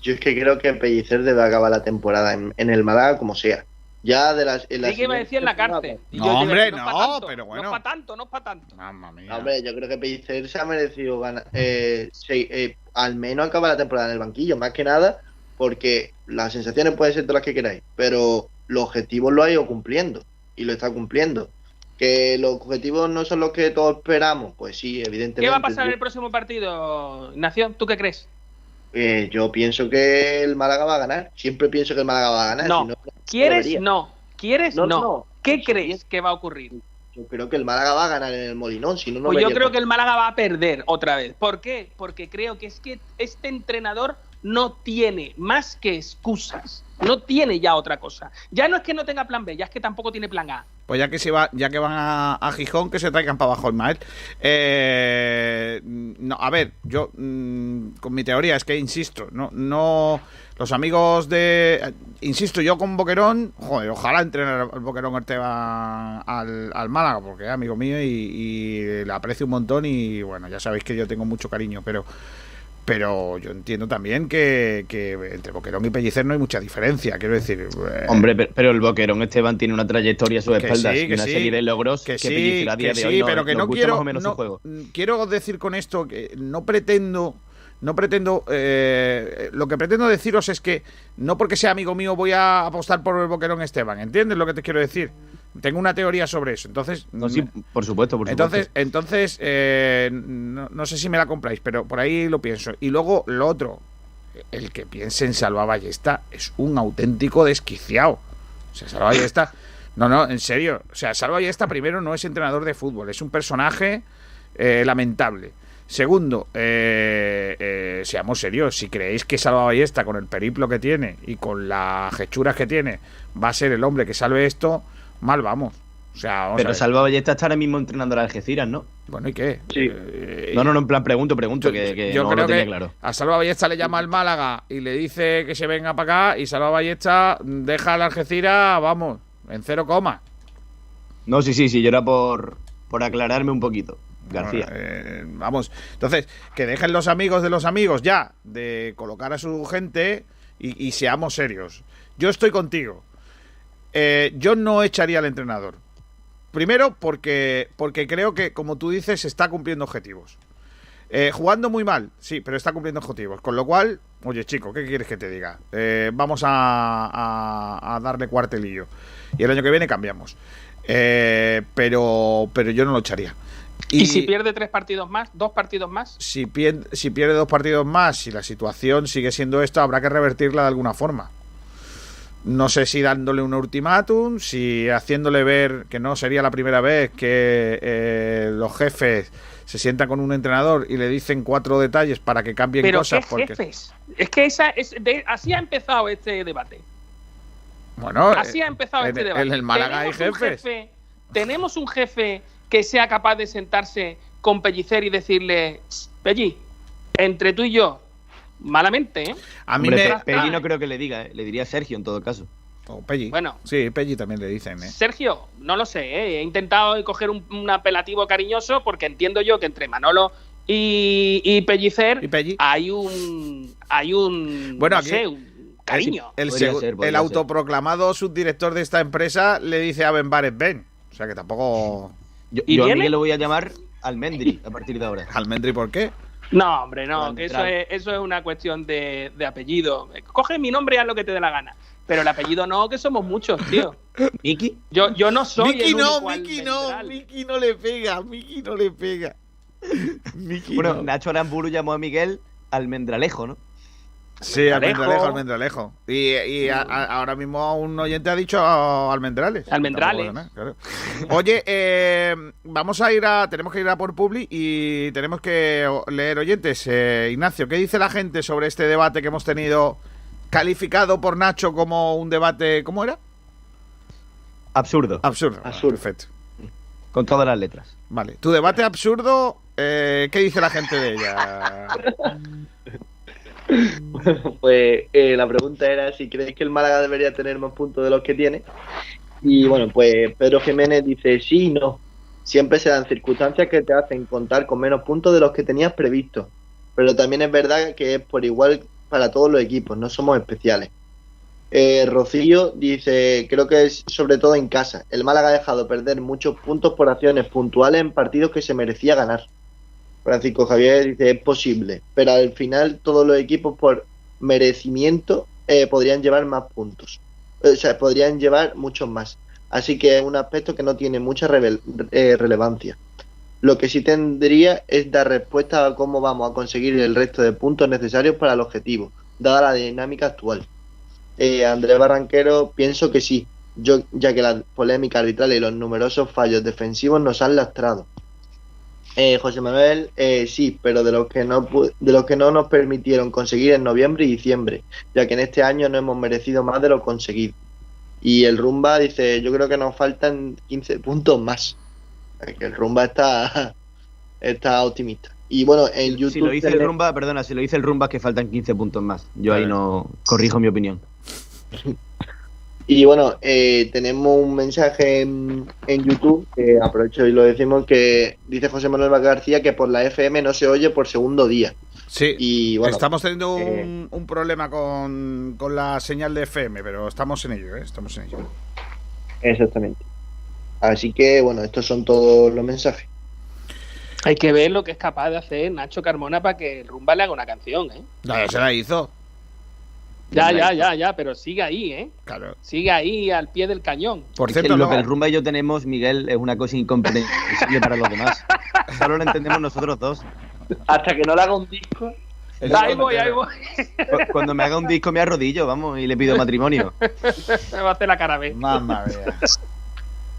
yo es que creo que Pellicer debe acabar la temporada en el Málaga como sea. Ya de las. En sí, que me decía en la cárcel. no, hombre, no, pero bueno. No es para tanto, no es para tanto. Mamma mía. hombre, yo creo que Pellicer se ha merecido ganar. Eh, eh, al menos acaba la temporada en el banquillo, más que nada, porque las sensaciones pueden ser todas las que queráis, pero los objetivos lo ha ido cumpliendo y lo está cumpliendo. Que los objetivos no son los que todos esperamos, pues sí, evidentemente. ¿Qué va a pasar en el próximo partido, Ignacio? ¿Tú qué crees? Eh, yo pienso que el Málaga va a ganar. Siempre pienso que el Málaga va a ganar. No, ¿quieres? No. ¿Quieres? No. ¿Qué crees que va a ocurrir? Yo creo que el Málaga va a ganar en el Molinón, si no, no Pues yo creo que el Málaga va a perder otra vez. ¿Por qué? Porque creo que es que este entrenador no tiene más que excusas. No tiene ya otra cosa. Ya no es que no tenga plan B, ya es que tampoco tiene plan A. Pues ya que se va, ya que van a, Gijón, que se traigan para abajo el Eh, no, a ver, yo mm, con mi teoría es que insisto, no, no, los amigos de, insisto, yo con Boquerón, joder, ojalá entrenar el Boquerón Ortega al, al Málaga, porque es amigo mío y, y le aprecio un montón y bueno, ya sabéis que yo tengo mucho cariño, pero pero yo entiendo también que, entre Boquerón y Pellicer no hay mucha diferencia, quiero decir. Eh, Hombre, pero el Boquerón Esteban tiene una trayectoria a su espalda y una serie de logros que, sí, Pellicer a día de hoy no, pero que no quiero, juego. quiero decir con esto que no pretendo no pretendo. Eh, lo que pretendo deciros es que no porque sea amigo mío voy a apostar por el Boquerón Esteban. ¿Entiendes lo que te quiero decir? Tengo una teoría sobre eso. Entonces. por supuesto, por entonces, Entonces, eh, no, sé si me la compráis, pero por ahí lo pienso. Y luego lo otro. El que piense en Salva Ballesta es un auténtico desquiciado. O sea, Salva Ballesta. (laughs) No, no, en serio. O sea, Salva Ballesta primero no es entrenador de fútbol, es un personaje eh, lamentable. Segundo, eh, seamos serios, si creéis que Salva Ballesta, con el periplo que tiene y con las hechuras que tiene, va a ser el hombre que salve esto, mal vamos. O sea, Pero Salva Ballesta está ahora mismo entrenando a Algeciras, ¿no? Bueno, ¿y qué? Sí. Eh, no, no, no, en plan pregunto, pregunto, que, que yo no creo lo tenía que claro. a Salva Ballesta le llama al Málaga y le dice que se venga para acá y Salva Ballesta deja al Algeciras, vamos, en cero coma. No, sí, sí, sí, yo era por, por aclararme un poquito. García. Eh, vamos, entonces, que dejen los amigos de los amigos ya de colocar a su gente y, seamos serios. Yo estoy contigo. Eh, yo no echaría al entrenador. Primero, porque, porque creo que, como tú dices, está cumpliendo objetivos. Eh, jugando muy mal, sí, pero está cumpliendo objetivos. Con lo cual, oye, chico, ¿qué quieres que te diga? Vamos a, darle cuartelillo. Y el año que viene cambiamos. Pero, pero yo no lo echaría. ¿Y, si pierde tres partidos más, dos partidos más? si, pier- si pierde dos partidos más, si la situación sigue siendo esta, habrá que revertirla de alguna forma. No sé si dándole un ultimátum, si haciéndole ver que no sería la primera vez que eh, los jefes se sientan con un entrenador y le dicen cuatro detalles para que cambien Pero cosas. ¿qué porque, jefes? Es que esa es de- así ha empezado este debate. Bueno, Así eh, ha empezado en, este debate. en el Málaga hay ¿Tenemos un jefes. jefe- tenemos un jefe que sea capaz de sentarse con Pellicer y decirle, Pelli, entre tú y yo, malamente, ¿eh? A mí Hombre, me. Pe- Pelli no creo que le diga, ¿eh? le diría Sergio en todo caso. o Pelli. Bueno. Sí, Pelli también le dicen, ¿eh? Sergio, no lo sé, ¿eh? he intentado coger un, un apelativo cariñoso porque entiendo yo que entre Manolo y, y Pellicer ¿Y Pelli? hay un hay un Bueno, no aquí- sé, un cariño. El, Podría segu- ser, podría el ser. autoproclamado subdirector de esta empresa le dice a Ben Bares Ben. O sea que tampoco. Yo, ¿Y yo a? Miguel lo voy a llamar Almendri a partir de ahora. (laughs) Almendri, ¿por qué? No, hombre, no, que eso es, eso es una cuestión de, de apellido. Coge mi nombre y haz lo que te dé la gana. Pero el apellido no, que somos muchos, tío. (laughs) Miki, Yo, yo no soy Miki el no, Miki no. Miki no le pega, Miki no le pega. (laughs) Miki bueno, no. Nacho Aramburu llamó a Miguel Almendralejo, ¿no? Sí, Almendralejo. almendralejo. Y, y a- a- ahora mismo un oyente ha dicho almendrales. Almendrales. Claro. Oye, eh, vamos a ir a. Tenemos que ir a por Publi y tenemos que leer oyentes. Eh, Ignacio, ¿qué dice la gente sobre este debate que hemos tenido calificado por Nacho como un debate. ¿Cómo era? Absurdo, Absurdo. Absurdo. Perfecto. con todas las letras. Vale. Tu debate absurdo, eh, ¿qué dice la gente de ella? (laughs) (laughs) pues eh, la pregunta era si creéis que el Málaga debería tener más puntos de los que tiene. Y bueno, pues Pedro Jiménez dice sí y no. Siempre se dan circunstancias que te hacen contar con menos puntos de los que tenías previsto. Pero también es verdad que es por igual para todos los equipos, no somos especiales. Eh, Rocío dice, creo que es sobre todo en casa. El Málaga ha dejado perder muchos puntos por acciones puntuales en partidos que se merecía ganar. Francisco Javier dice, es posible, pero al final todos los equipos por merecimiento eh, podrían llevar más puntos. O sea, podrían llevar muchos más. Así que es un aspecto que no tiene mucha eh, relevancia. Lo que sí tendría es dar respuesta a cómo vamos a conseguir el resto de puntos necesarios para el objetivo, dada la dinámica actual. Eh, Andrés Barranquero, pienso que sí, yo, ya que la polémica arbitral y los numerosos fallos defensivos nos han lastrado. Eh, José Manuel, eh, sí, pero de los que no de los que no nos permitieron conseguir en noviembre y diciembre, ya que en este año no hemos merecido más de lo conseguido. Y el Rumba dice, yo creo que nos faltan 15 puntos más. Eh, Que el Rumba está (laughs) está optimista. Y bueno, en YouTube Si lo dice el Rumba, perdona, si lo dice el Rumba que faltan 15 puntos más. Yo ahí no corrijo mi opinión. (laughs) Y bueno, eh, tenemos un mensaje en, en YouTube, que aprovecho y lo decimos, que dice José Manuel García que por la FM no se oye por segundo día. Sí. Y bueno, estamos teniendo eh, un, un problema con, con la señal de FM, pero estamos en ello, ¿eh? Estamos en ello. exactamente. Así que bueno, estos son todos los mensajes. Hay que ver lo que es capaz de hacer Nacho Carmona para que el Rumba le haga una canción, ¿eh? Ya se la hizo. Ya, ya, ya, ya, pero sigue ahí, ¿eh? Claro. Sigue ahí al pie del cañón. Por que cierto, lo no- que el Rumba y yo tenemos, Miguel, es una cosa incomprensible para los demás. Solo lo entendemos nosotros dos. Hasta que no le haga un disco. Eso ahí voy, ahí voy. Cu- Cuando me haga un disco me arrodillo, vamos, y le pido matrimonio. (laughs) Me va a hacer la cara B. Mamma mía.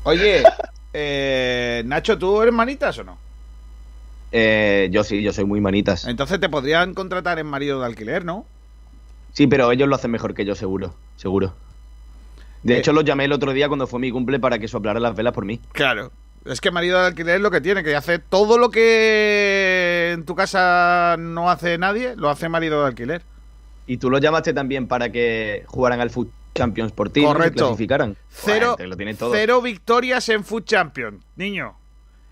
Oye, eh, Nacho, ¿tú eres manitas o no? Eh, yo sí, yo soy muy manitas. Entonces te podrían contratar en marido de alquiler, ¿no? Sí, pero ellos lo hacen mejor que yo, seguro. Seguro. De hecho, lo llamé el otro día cuando fue mi cumple para que soplaran las velas por mí. Claro. Es que marido de alquiler es lo que tiene, que hace todo lo que en tu casa no hace nadie, lo hace marido de alquiler. Y tú lo llamaste también para que jugaran al Food Champions por ti, Correcto. clasificaran. Cero, cero victorias en Food Champions, niño.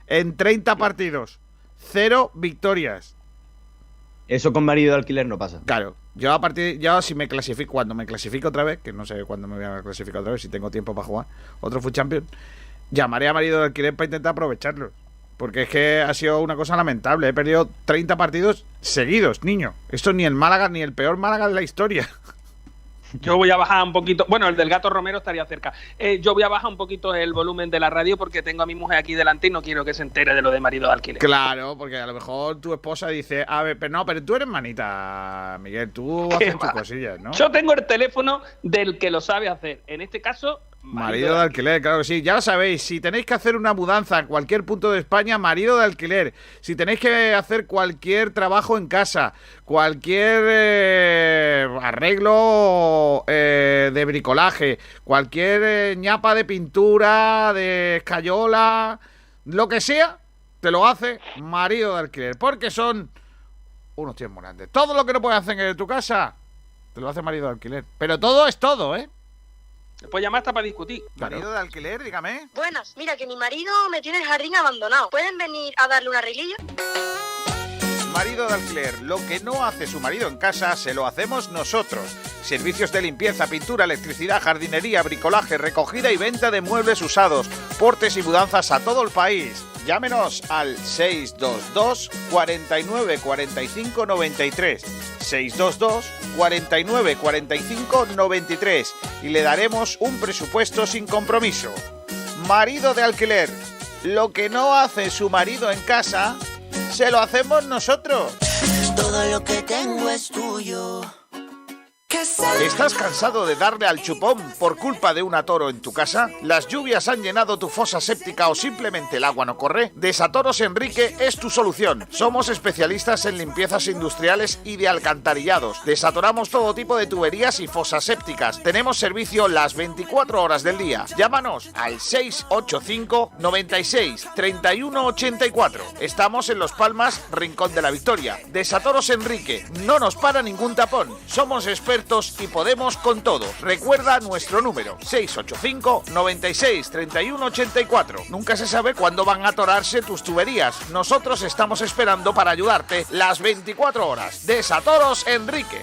En 30 partidos. Cero victorias. Eso con marido de alquiler no pasa. Claro. Yo a partir ya si me clasifico, cuando me clasifico otra vez, que no sé cuándo me voy a clasificar otra vez, si tengo tiempo para jugar otro Food Champions, llamaré a marido de alquiler para intentar aprovecharlo. Porque es que ha sido una cosa lamentable. He perdido 30 partidos seguidos, niño. Esto ni el Málaga, ni el peor Málaga de la historia. (laughs) Yo voy a bajar un poquito, bueno, el del gato Romero estaría cerca. Eh, yo voy a bajar un poquito el volumen de la radio porque tengo a mi mujer aquí delante y no quiero que se entere de lo de marido de alquiler. Claro, porque a lo mejor tu esposa dice, a ver, pero no, pero tú eres manita, Miguel, tú (laughs) haces tus cosillas, ¿no? Yo tengo el teléfono del que lo sabe hacer. En este caso, Marido de alquiler, claro que sí. Ya lo sabéis, si tenéis que hacer una mudanza en cualquier punto de España, marido de alquiler. Si tenéis que hacer cualquier trabajo en casa, cualquier eh, arreglo eh, de bricolaje, cualquier eh, ñapa de pintura, de escayola, lo que sea, te lo hace marido de alquiler. Porque son unos tíos grandes. Todo lo que no puedes hacer en tu casa, te lo hace marido de alquiler. Pero todo es todo, ¿eh? Después llamaste para discutir. ¿Marido de alquiler? Dígame. Buenas, mira que mi marido me tiene el jardín abandonado. ¿Pueden venir a darle una arreglillo? Marido de alquiler, lo que no hace su marido en casa, se lo hacemos nosotros. Servicios de limpieza, pintura, electricidad, jardinería, bricolaje, recogida y venta de muebles usados, portes y mudanzas a todo el país. Llámenos al 622 49 45 93. 622 49 45 93 y le daremos un presupuesto sin compromiso. Marido de alquiler. Lo que no hace su marido en casa, se lo hacemos nosotros. Todo lo que tengo es tuyo. ¿Estás cansado de darle al chupón por culpa de un atoro en tu casa? ¿Las lluvias han llenado tu fosa séptica o simplemente el agua no corre? Desatoros Enrique es tu solución. Somos especialistas en limpiezas industriales y de alcantarillados. Desatoramos todo tipo de tuberías y fosas sépticas. Tenemos servicio las 24 horas del día. Llámanos al 685 96 31 84. Estamos en Los Palmas, Rincón de la Victoria. Desatoros Enrique. No nos para ningún tapón. Somos expertos y podemos con todo. Recuerda nuestro número 685 96 31 84. Nunca se sabe cuándo van a atorarse tus tuberías. Nosotros estamos esperando para ayudarte las 24 horas. Desatoros Enrique.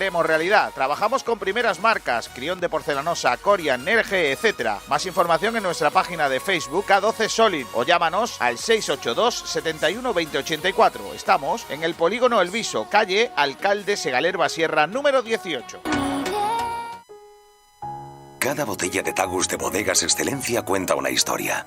haremos realidad. Trabajamos con primeras marcas, Crión de Porcelanosa, Corian, Nerge, etc. Más información en nuestra página de Facebook K12 Solid o llámanos al 682 71 2084. Estamos en el Polígono El Viso, calle Alcalde Segalerba Sierra, número 18. Cada botella de Tagus de Bodegas Excelencia cuenta una historia.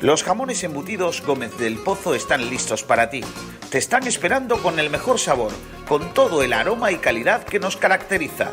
Los jamones embutidos Gómez del Pozo están listos para ti. Te están esperando con el mejor sabor, con todo el aroma y calidad que nos caracteriza.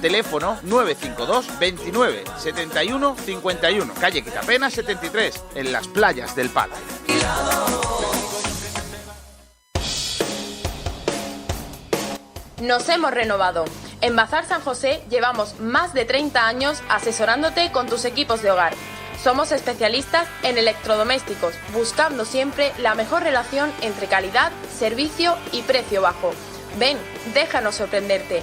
Teléfono 952 29 71 51. Calle Quitapena 73, en las playas del Palo. Nos hemos renovado. En Bazar San José llevamos más de 30 años asesorándote con tus equipos de hogar. Somos especialistas en electrodomésticos, buscando siempre la mejor relación entre calidad, servicio y precio bajo. Ven, déjanos sorprenderte.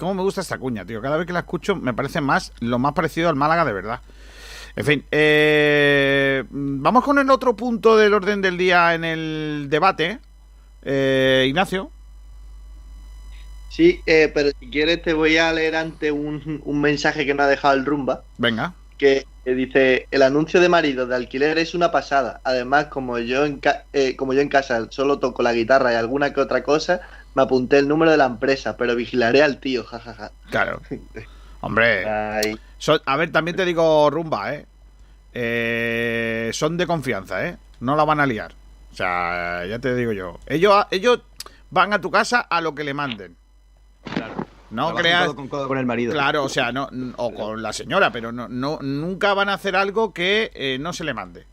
¿Cómo me gusta esta cuña, tío? Cada vez que la escucho me parece más lo más parecido al Málaga de verdad. En fin, eh, vamos con el otro punto del orden del día en el debate. Eh, Ignacio. Sí, eh, pero si quieres te voy a leer ante un, un mensaje que me ha dejado el Rumba. Venga. Que, que dice, el anuncio de marido de alquiler es una pasada. Además, como yo en, ca- eh, como yo en casa solo toco la guitarra y alguna que otra cosa, me apunté el número de la empresa, pero vigilaré al tío, jajaja. Claro. (laughs) Hombre. Ay. Son- a ver, también te digo rumba, ¿eh? Eh, Son de confianza, ¿eh? No la van a liar. O sea, ya te digo yo. Ellos, ellos van a tu casa a lo que le manden. No Trabajan creas. codo con codo con el marido. Claro, o sea, no, o con la señora, pero no, no, nunca van a hacer algo que eh, no se le mande.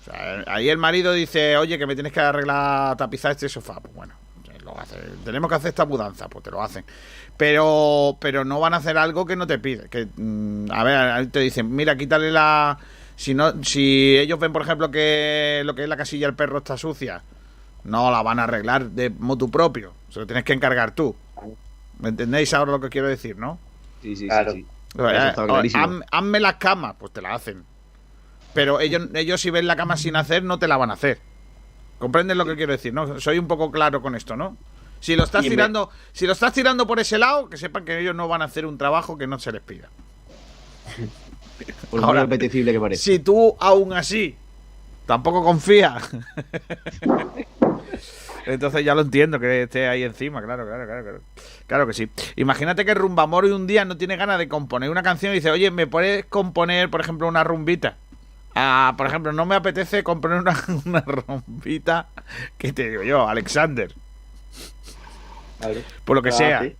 O sea, ahí el marido dice, oye, que me tienes que arreglar, tapizar este sofá. Pues bueno, lo. Tenemos que hacer esta mudanza, pues te lo hacen. Pero, pero no van a hacer algo que no te pide. Que, mm, a ver, te dicen, mira, quítale la. Si no, si ellos ven, por ejemplo, que lo que es la casilla del perro está sucia, no la van a arreglar de motu propio. Se lo tienes que encargar tú. ¿Me entendéis ahora lo que quiero decir, no? Sí, sí, Claro. sí. sí. Eh, Eso está clarísimo. haz- hazme las camas, pues te la hacen. Pero ellos, ellos si ven la cama sin hacer, no te la van a hacer. ¿Comprendes lo que quiero decir? ¿no? Soy un poco claro con esto, ¿no? Si lo estás me- tirando, si lo estás tirando por ese lado, que sepan que ellos no van a hacer un trabajo que no se les pida. (laughs) Por Ahora, apetecible que parezca. Si tú aún así tampoco confías. (laughs) Entonces ya lo entiendo que esté ahí encima, claro, claro, claro, claro. Claro que sí. Imagínate que Rumbamori un día no tiene ganas de componer una canción y dice, oye, ¿me puedes componer, por ejemplo, una rumbita? Ah, por ejemplo, no me apetece componer una, (laughs) una rumbita, ¿qué te digo yo? Alexander. Por lo que Ah, sea. sí.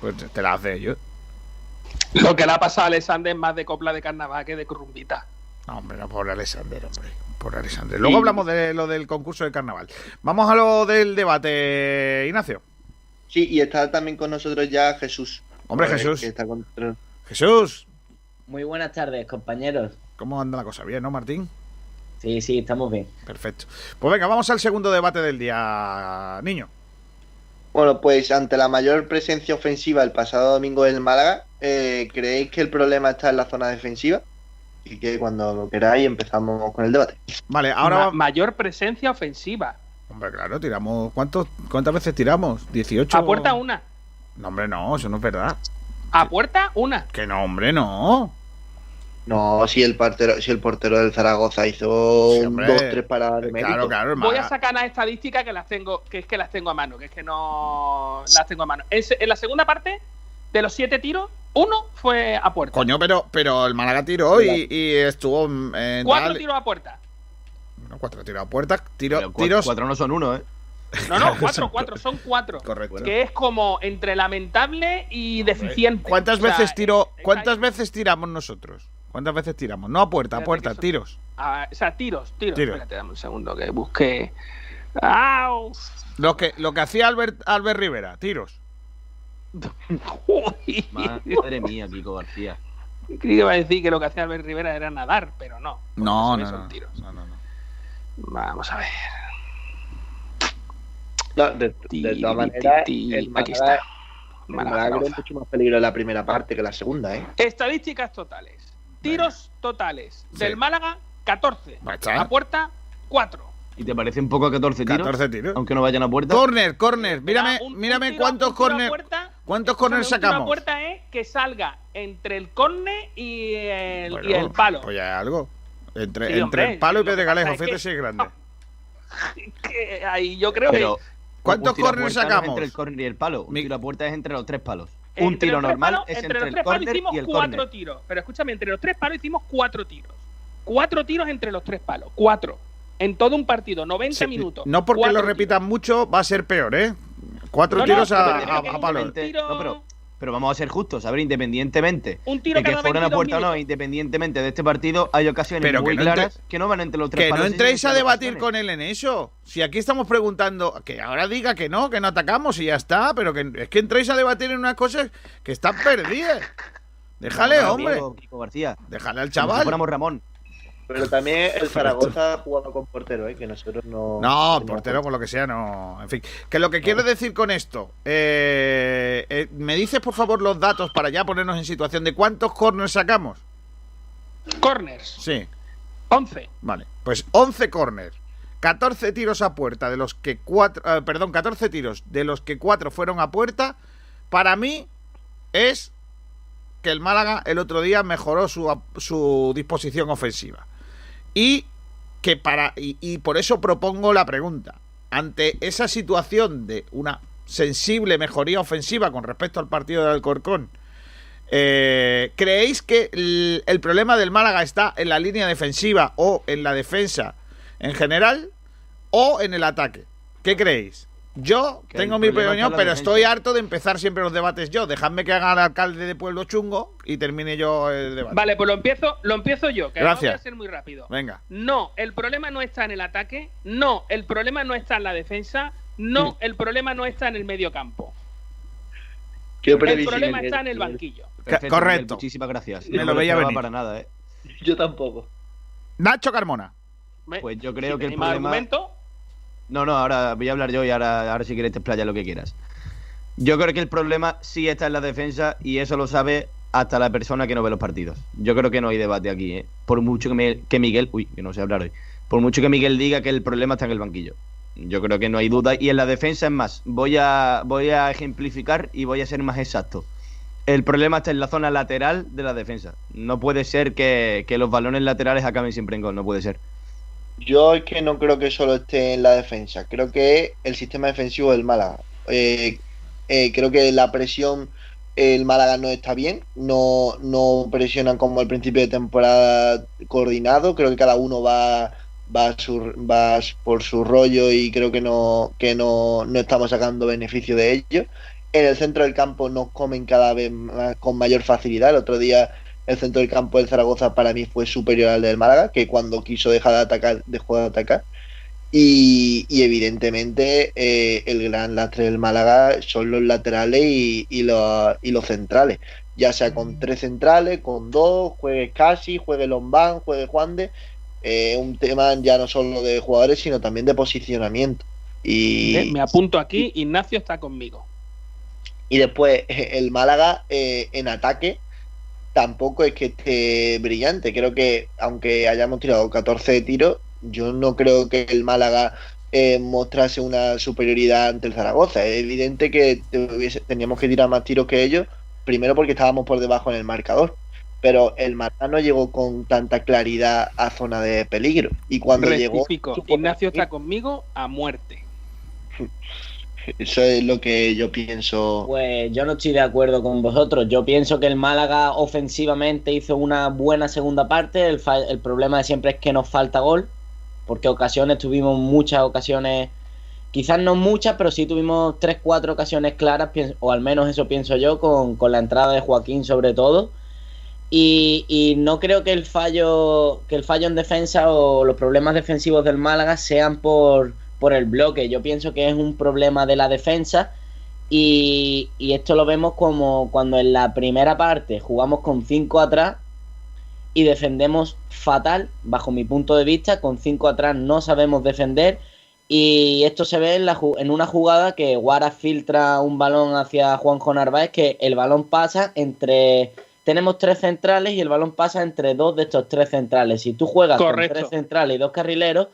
Pues te la hace yo. Lo que le ha pasado a Alexander es más de copla de carnaval que de rumbita. No, hombre, no, por Alexander, hombre. Por Alexander. Luego hablamos de lo del concurso de carnaval. Vamos a lo del debate, Ignacio. Sí, y está también con nosotros ya Jesús. Hombre, Jesús. que está con nosotros. Jesús, Muy buenas tardes, compañeros. ¿Cómo anda la cosa? ¿Bien, no, Martín? Sí, sí, estamos bien. Perfecto. Pues venga, vamos al segundo debate del día, niño. Bueno, pues ante la mayor presencia ofensiva el pasado domingo en Málaga, eh, ¿creéis que el problema está en la zona defensiva? Y que cuando queráis empezamos con el debate. Vale, ahora Ma- mayor presencia ofensiva. Hombre, claro, tiramos. ¿cuántos, ¿Cuántas veces tiramos? ¿18? A puerta una. No, hombre, no, eso no es verdad. A puerta, una. Que no, hombre, no. No, si el portero, si el portero del Zaragoza hizo Sí, un, hombre. dos, tres paradas de mérito. Claro, claro, Voy a sacar las estadísticas que las tengo, que es que las tengo a mano, que es que no las tengo a mano. En, la segunda parte, de los siete tiros, uno fue a puerta. Coño, pero, pero el Málaga tiró y, y estuvo en Cuatro tal- tiros a puerta. No, cuatro tiros a puerta, tiro, Pero cua- tiros. Cuatro no son uno, ¿eh? No, no, (laughs) cuatro, cuatro, son cuatro. Correcto. Que es como entre lamentable y deficiente. ¿Cuántas O sea, veces tiró? ¿Cuántas veces tiramos nosotros? ¿Cuántas veces tiramos? No a puerta, a puerta, son- tiros. Ah, o sea, tiros, tiros. Tiros. Espérate, dame un segundo que busque. ¡Au! Lo que, lo que hacía Albert, Albert Rivera, tiros. (laughs) Madre mía, Kiko García. Creí que iba a decir que lo que hacía Albert Rivera era nadar, pero no. No, no, son no, tiros. no, no, no. Vamos a ver. No, de, de todas maneras, el Aquí Málaga, está. el corre mucho más peligro en la primera parte que la segunda, ¿eh? Estadísticas totales. Tiros totales. Del Málaga, 14. está. A puerta, 4. ¿Y te parece un poco a 14 tiros? 14 tiros. Aunque no vayan a puerta. Corner, corner. Mírame, un- mírame un tiro- cuántos corner. puerta, ¿Cuántos a sacamos? puerta es que salga entre el córner y el, Bueno, y el palo. Pues ya es algo. Entre, Sí, entre hombre, el palo y Pedregalejo, fíjate si es grande. (laughs) Que ahí yo creo Pero que. ¿Cuántos corners no sacamos? entre el córner y el palo. Un tiro a puerta es entre los tres palos. Entre un tiro normal palos- es entre entre los el tres palos hicimos y el cuatro tiros. Pero escúchame, entre los tres palos hicimos cuatro tiros. Cuatro tiros entre los tres palos. Cuatro. En todo un partido, 90 Sí, minutos. No porque lo repitan mucho, va a ser peor, ¿eh? Cuatro No, no, tiros a, a- tiro- No, pero, pero vamos a ser justos. A ver, independientemente Un tiro de que cada fueran a 22 puerta o no, independientemente de este partido, hay ocasiones Pero muy que no entre- claras que no van entre los tres Que no entréis a debatir con él en eso. Si aquí estamos preguntando, que ahora diga que no, que no atacamos y ya está, pero que es que entréis a debatir en unas cosas que están perdidas. Déjale, No, hombre. amigo, Kiko García. Déjale al si chaval. fuéramos Ramón. Pero también el Zaragoza jugaba con portero, ¿eh? Que nosotros no. No, portero con lo que sea, no. En fin, que lo que quiero decir con esto, eh, eh, me dices por favor los datos para ya ponernos en situación de cuántos corners sacamos. Corners. Sí, 11. vale. Pues 11 corners, 14 tiros a puerta, de los que cuatro, eh, perdón, 14 tiros, de los que 4 fueron a puerta. Para mí es que el Málaga el otro día mejoró su, su disposición ofensiva. Y que para y, por eso propongo la pregunta. Ante esa situación de una sensible mejoría ofensiva con respecto al partido del Alcorcón, eh, ¿creéis que el problema del Málaga está en la línea defensiva o en la defensa en general o en el ataque? ¿Qué creéis? Yo tengo mi opinión, pero defensa. estoy harto de empezar siempre los debates yo. Dejadme que haga el alcalde de Pueblo Chungo y termine yo el debate. Vale, pues lo empiezo, lo empiezo yo, que Gracias. voy a ser muy rápido. Venga. No, el problema no está en el ataque. No, el problema no está en la defensa. No, el problema no está en el medio campo. Qué El problema está en el banquillo. Perfecto, correcto. Miguel, muchísimas gracias. Me No lo veía venir. para nada, ¿eh? Yo tampoco. Nacho Carmona. Pues yo creo Si que el problema. argumento, No, no, ahora voy a hablar yo y ahora, ahora si quieres te explayas lo que quieras. Yo creo que el problema sí está en la defensa y eso lo sabe hasta la persona que no ve los partidos. Yo creo que no hay debate aquí, ¿eh? Por mucho que, que Miguel, uy, que no sé hablar hoy, por mucho que Miguel diga que el problema está en el banquillo. Yo creo que no hay duda y en la defensa es más. Voy a, voy a ejemplificar y voy a ser más exacto. El problema está en la zona lateral de la defensa. No puede ser que, que los balones laterales acaben siempre en gol, no puede ser. Yo es que no creo que solo esté en la defensa, creo que el sistema defensivo del Málaga. Eh, eh, creo que la presión, el Málaga no está bien, no, no presionan como al principio de temporada coordinado, creo que cada uno va, va, su- va por su rollo y creo que no, que no, no estamos sacando beneficio de ello. En el centro del campo nos comen cada vez más, con mayor facilidad. El otro día el centro del campo del Zaragoza para mí fue superior al del Málaga, que cuando quiso dejar de atacar, dejó de atacar. Y, y evidentemente eh, el gran lastre del Málaga son los laterales y, y los, y los centrales. Ya sea con tres centrales, con dos, juegue casi, juegue Lombán, juegue Juan de. eh, un tema ya no solo de jugadores, sino también de posicionamiento. Y, me apunto aquí, Ignacio está conmigo. y después (laughs) el Málaga eh, en ataque tampoco es que esté brillante. Creo que aunque hayamos tirado 14 tiros, yo no creo que el Málaga eh, mostrase una superioridad ante el Zaragoza. Es evidente que teníamos que tirar más tiros que ellos, primero porque estábamos por debajo en el marcador. Pero el Málaga no llegó con tanta claridad a zona de peligro. Y cuando llegó. Ignacio está conmigo a muerte. (laughs) Eso es lo que yo pienso. Pues yo no estoy de acuerdo con vosotros. Yo pienso que el Málaga ofensivamente hizo una buena segunda parte. El, problema de siempre es que nos falta gol. Porque ocasiones tuvimos muchas ocasiones. Quizás no muchas, pero sí tuvimos 3-4 ocasiones claras, o al menos eso pienso yo, con, con la entrada de Joaquín sobre todo. Y, y, no creo que el fallo que el fallo en defensa o los problemas defensivos del Málaga sean por, por el bloque. Yo pienso que es un problema de la defensa y, esto lo vemos como cuando en la primera parte jugamos con 5 atrás y defendemos fatal, bajo mi punto de vista, con 5 atrás no sabemos defender y esto se ve en, la, en una jugada que Guara filtra un balón hacia Juanjo Narváez, que el balón pasa entre... Tenemos tres centrales y el balón pasa entre dos de estos tres centrales. Si tú juegas con tres centrales y dos carrileros,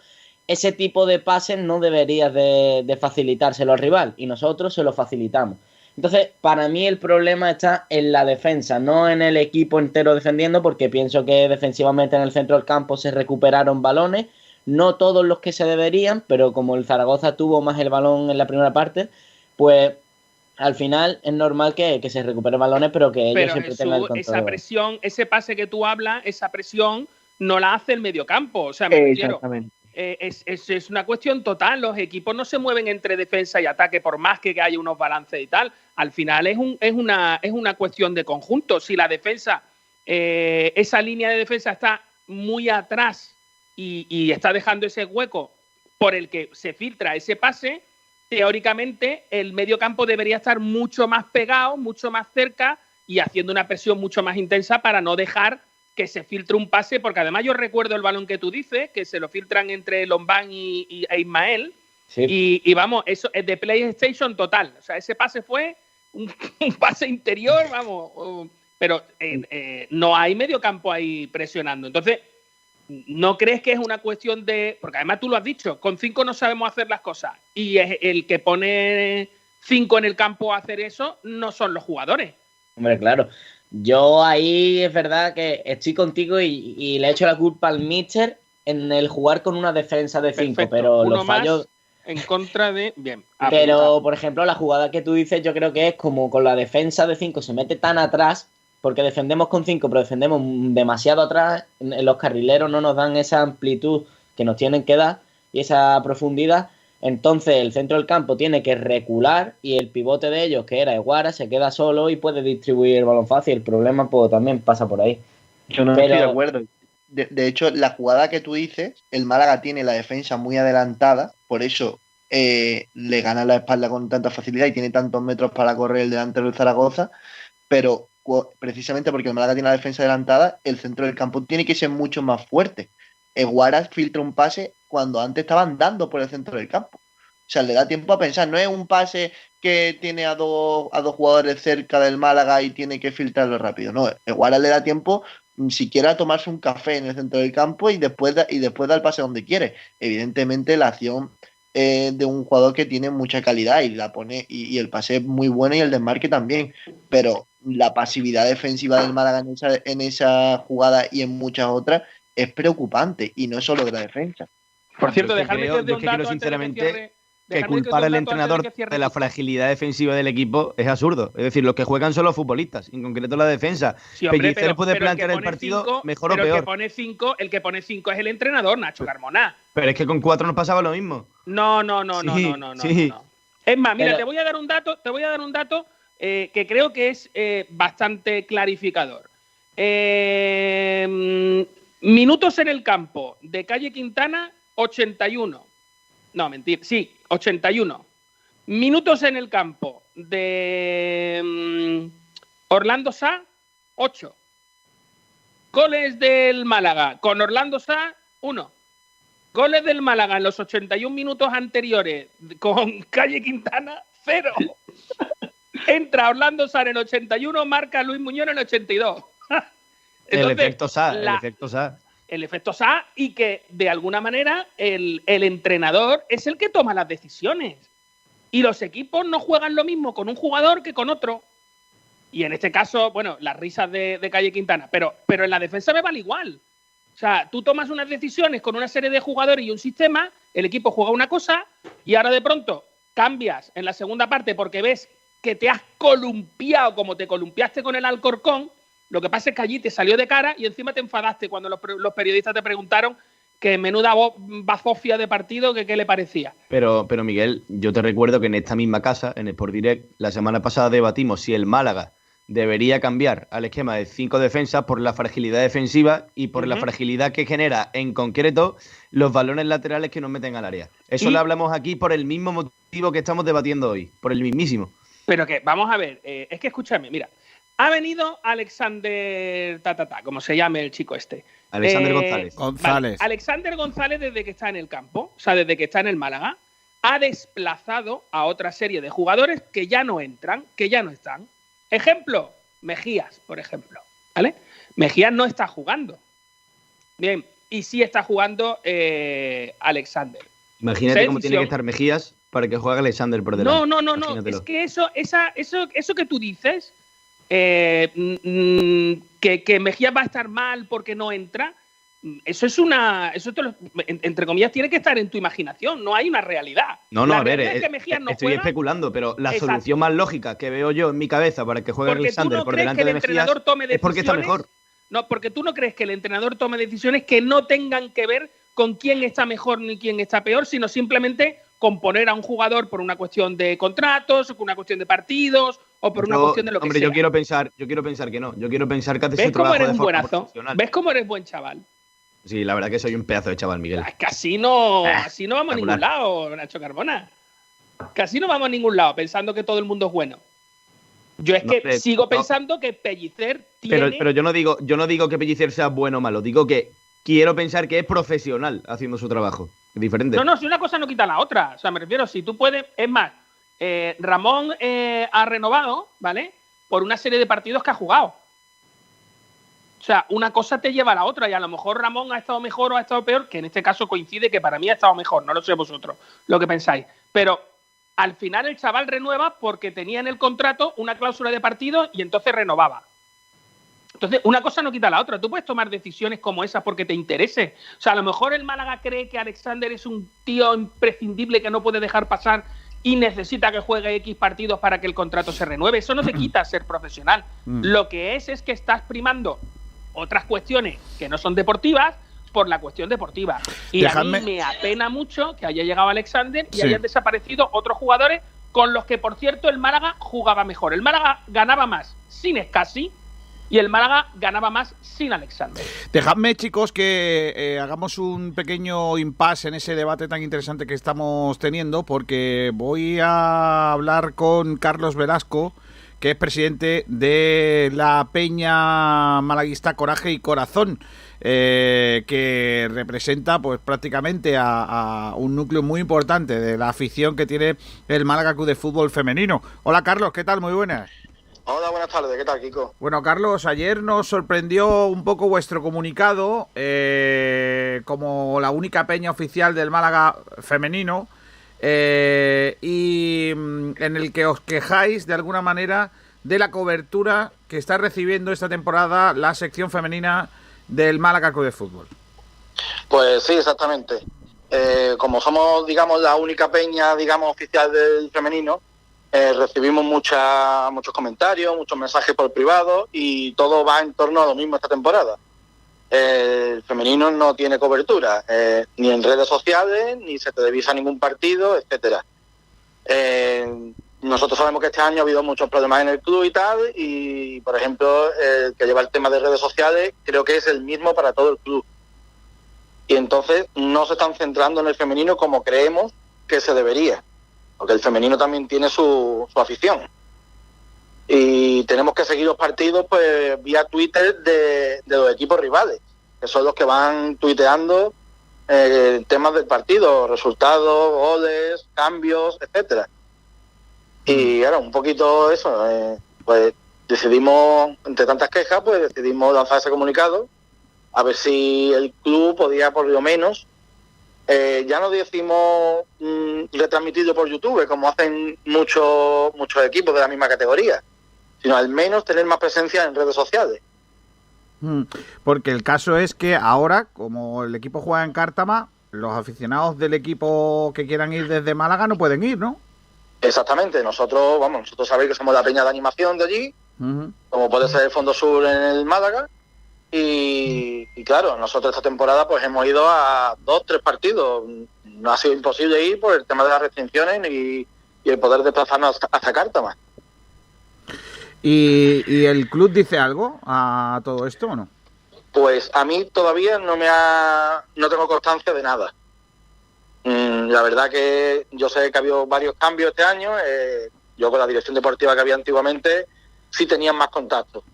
ese tipo de pases no deberías de, facilitárselo al rival y nosotros se lo facilitamos. Entonces, para mí el problema está en la defensa, no en el equipo entero defendiendo, porque pienso que defensivamente en el centro del campo se recuperaron balones, no todos los que se deberían, pero como el Zaragoza tuvo más el balón en la primera parte, pues al final es normal que, se recuperen balones, pero que ellos siempre tengan el control. Esa presión, ese pase que tú hablas, esa presión no la hace el mediocampo. O sea, me Exactamente. Eh, es, es, una cuestión total. Los equipos no se mueven entre defensa y ataque por más que haya unos balances y tal. Al final es, un, es, una, es una cuestión de conjunto. Si la defensa, eh, esa línea de defensa está muy atrás y, está dejando ese hueco por el que se filtra ese pase, teóricamente el medio campo debería estar mucho más pegado, mucho más cerca y haciendo una presión mucho más intensa para no dejar que se filtre un pase, porque además yo recuerdo el balón que tú dices, que se lo filtran entre Lombán y, e Ismael. Y, vamos, eso es de PlayStation total. O sea, ese pase fue un, (laughs) pase interior, vamos. pero eh, eh, no hay medio campo ahí presionando. Entonces, ¿no crees que es una cuestión de.? Porque además tú lo has dicho, con cinco no sabemos hacer las cosas. Y es el que pone cinco en el campo a hacer eso no son los jugadores. Hombre, claro. Yo ahí es verdad que estoy contigo y, le he hecho la culpa al Mister en el jugar con una defensa de 5, pero los fallos. En contra de. Bien. (laughs) Pero, por ejemplo, la jugada que tú dices, yo creo que es como con la defensa de 5 se mete tan atrás, porque defendemos con 5, pero defendemos demasiado atrás. Los carrileros no nos dan esa amplitud que nos tienen que dar y esa profundidad entonces el centro del campo tiene que recular y el pivote de ellos, que era Eguara, se queda solo y puede distribuir el balón fácil. El problema pues, también pasa por ahí. Yo no estoy de acuerdo. De, hecho, la jugada que tú dices, el Málaga tiene la defensa muy adelantada, por eso eh, le gana la espalda con tanta facilidad y tiene tantos metros para correr el delantero del Zaragoza, pero precisamente porque el Málaga tiene la defensa adelantada, el centro del campo tiene que ser mucho más fuerte. Eguara filtra un pase cuando antes estaban dando por el centro del campo. O sea, le da tiempo a pensar, no es un pase que tiene a dos, a dos jugadores cerca del Málaga y tiene que filtrarlo rápido. No, igual le da tiempo ni siquiera a tomarse un café en el centro del campo y después, y después da el pase donde quiere. Evidentemente la acción eh, de un jugador que tiene mucha calidad y la pone y, el pase es muy bueno y el desmarque también, pero la pasividad defensiva del Málaga en esa, en esa jugada y en muchas otras es preocupante y no es solo de la defensa. Por cierto, dejarme que de un dato sinceramente que, culpar al entrenador de, la fragilidad defensiva del equipo es absurdo. Es decir, los que juegan son los futbolistas, en concreto la defensa. Sí, Pellicer puede plantear el, partido mejor o peor. El que, pone cinco, el que pone cinco es el entrenador, Nacho Carmona. Pero es que con cuatro nos pasaba lo mismo. No, no, no, no, no, no, no, Es más, mira, te voy a dar un dato, te voy a dar un dato eh, que creo que es eh, bastante clarificador. Eh, minutos en el campo de Calle Quintana 81. No, mentir, sí, 81. Minutos en el campo de mm, Orlando Sá, 8. Goles del Málaga con Orlando Sá, 1. Goles del Málaga en los 81 minutos anteriores con (laughs) Calle Quintana, 0. (laughs) Entra Orlando Sá en el 81, marca Luis Muñoz en el 82. (laughs) el efecto Sá, el efecto Sá el efecto SA y que de alguna manera el, el, entrenador es el que toma las decisiones. Y los equipos no juegan lo mismo con un jugador que con otro. Y en este caso, bueno, las risas de, de Calle Quintana, pero, pero en la defensa me vale igual. O sea, tú tomas unas decisiones con una serie de jugadores y un sistema, el equipo juega una cosa y ahora de pronto cambias en la segunda parte porque ves que te has columpiado como te columpiaste con el Alcorcón. Lo que pasa es que allí te salió de cara y encima te enfadaste cuando los, los periodistas te preguntaron que menuda bazofia de partido que qué le parecía. Pero, pero Miguel, yo te recuerdo que en esta misma casa, en Sport Direct, la semana pasada debatimos si el Málaga debería cambiar al esquema de cinco defensas por la fragilidad defensiva y por la fragilidad que genera en concreto los balones laterales que nos meten al área. Eso lo hablamos aquí por el mismo motivo que estamos debatiendo hoy, por el mismísimo. Pero que, vamos a ver, eh, es que escúchame, mira, ha venido Alexander Tatata, como se llame el chico este. Alexander eh, González. González. Alexander González desde que está en el campo, o sea, desde que está en el Málaga, ha desplazado a otra serie de jugadores que ya no entran, que ya no están. Ejemplo, Mejías, por ejemplo. ¿Vale? Mejías no está jugando. Bien, y sí está jugando eh, Alexander. Imagínate cómo tiene que estar Mejías para que juegue Alexander por delante. No, no, no, no. Es que eso, esa, eso, eso que tú dices, eh, mm, que, que Mejías va a estar mal porque no entra, eso es una. Eso entre comillas, tiene que estar en tu imaginación, no hay una realidad. No, no, a ver, eh, estoy especulando, pero la solución más lógica que veo yo en mi cabeza para que juegue Alexander por delante de Mejías es porque está mejor. No, porque tú no crees que el entrenador tome decisiones que no tengan que ver con quién está mejor ni quién está peor, sino simplemente con poner a un jugador por una cuestión de contratos, o por una cuestión de partidos, o por una cuestión de lo que hombre, sea. yo quiero pensar, yo quiero pensar que no. Yo quiero pensar que haces ¿Ves su trabajo cómo eres de un forma buenazo? ¿Ves cómo eres buen chaval? Sí, la verdad que soy un pedazo de chaval, Miguel. Es que así no, Ah, así no vamos a ningún lado, Nacho Carbona. Así no vamos a ningún lado, pensando que todo el mundo es bueno. Yo es No que sigo no. pensando que Pellicer tiene. Pero, pero yo no digo, yo no digo que Pellicer sea bueno o malo, digo que quiero pensar que es profesional haciendo su trabajo. Es diferente. No, no, si una cosa no quita la otra. O sea, me refiero, si tú puedes. Es más, eh, Ramón eh, ha renovado, ¿vale? Por una serie de partidos que ha jugado. O sea, una cosa te lleva a la otra y a lo mejor Ramón ha estado mejor o ha estado peor, que en este caso coincide que para mí ha estado mejor, no lo sé vosotros lo que pensáis. Pero al final el chaval renueva porque tenía en el contrato una cláusula de partido y entonces renovaba. Entonces, una cosa no quita la otra. Tú puedes tomar decisiones como esas porque te interese. O sea, a lo mejor el Málaga cree que Alexander es un tío imprescindible que no puede dejar pasar y necesita que juegue X partidos para que el contrato se renueve. Eso no te quita ser profesional. Mm. Lo que es es que estás primando otras cuestiones que no son deportivas por la cuestión deportiva. Y Dejadme- a mí me apena mucho que haya llegado Alexander y Sí. hayan desaparecido otros jugadores con los que, por cierto, el Málaga jugaba mejor. El Málaga ganaba más sin Escasi y el Málaga ganaba más sin Alexander. Dejadme, chicos, que eh, hagamos un pequeño impasse en ese debate tan interesante que estamos teniendo, porque voy a hablar con Carlos Velasco, que es presidente de la Peña Malaguista Coraje y Corazón, eh, que representa pues prácticamente a, a un núcleo muy importante de la afición que tiene el Málaga Club de Fútbol Femenino. Hola, Carlos, ¿qué tal? Muy buenas. Hola, buenas tardes. ¿Qué tal, Kiko? Bueno, Carlos, ayer nos sorprendió un poco vuestro comunicado eh, como la única peña oficial del Málaga femenino eh, y mm, en el que os quejáis de alguna manera de la cobertura que está recibiendo esta temporada la sección femenina del Málaga Club de Fútbol. Pues sí, exactamente. Eh, como somos, digamos, la única peña, digamos, oficial del femenino, eh, recibimos muchos comentarios, muchos mensajes por privado y todo va en torno a lo mismo esta temporada. El femenino no tiene cobertura, eh, ni en redes sociales, ni se televisa ningún partido, etcétera. Eh, nosotros sabemos que este año ha habido muchos problemas en el club y tal, y por ejemplo, el que lleva el tema de redes sociales creo que es el mismo para todo el club. Y entonces no se están centrando en el femenino como creemos que se debería, porque el femenino también tiene su, su afición. Y tenemos que seguir los partidos pues vía Twitter de, de los equipos rivales, que son los que van tuiteando eh, temas del partido, resultados, goles, cambios, etcétera. Y ahora un poquito eso, eh, pues decidimos, entre tantas quejas, pues decidimos lanzar ese comunicado a ver si el club podía por lo menos, eh, ya no decimos mm, retransmitido por YouTube, como hacen muchos muchos equipos de la misma categoría, sino al menos tener más presencia en redes sociales. Mm, porque el caso es que ahora, como el equipo juega en Cártama, los aficionados del equipo que quieran ir desde Málaga no pueden ir, ¿no? Exactamente, nosotros, vamos, nosotros sabéis que somos la peña de animación de allí, como puede ser el Fondo Sur en el Málaga, y, claro, nosotros esta temporada pues hemos ido a dos, tres partidos, no ha sido imposible ir por el tema de las restricciones y, el poder desplazarnos hasta, Cártama. ¿Y, ¿Y el club dice algo a todo esto o no? Pues a mí todavía no me ha, no tengo constancia de nada. Mm, la verdad que yo sé que ha habido varios cambios este año. Eh, yo con la dirección deportiva que había antiguamente sí tenía más contacto.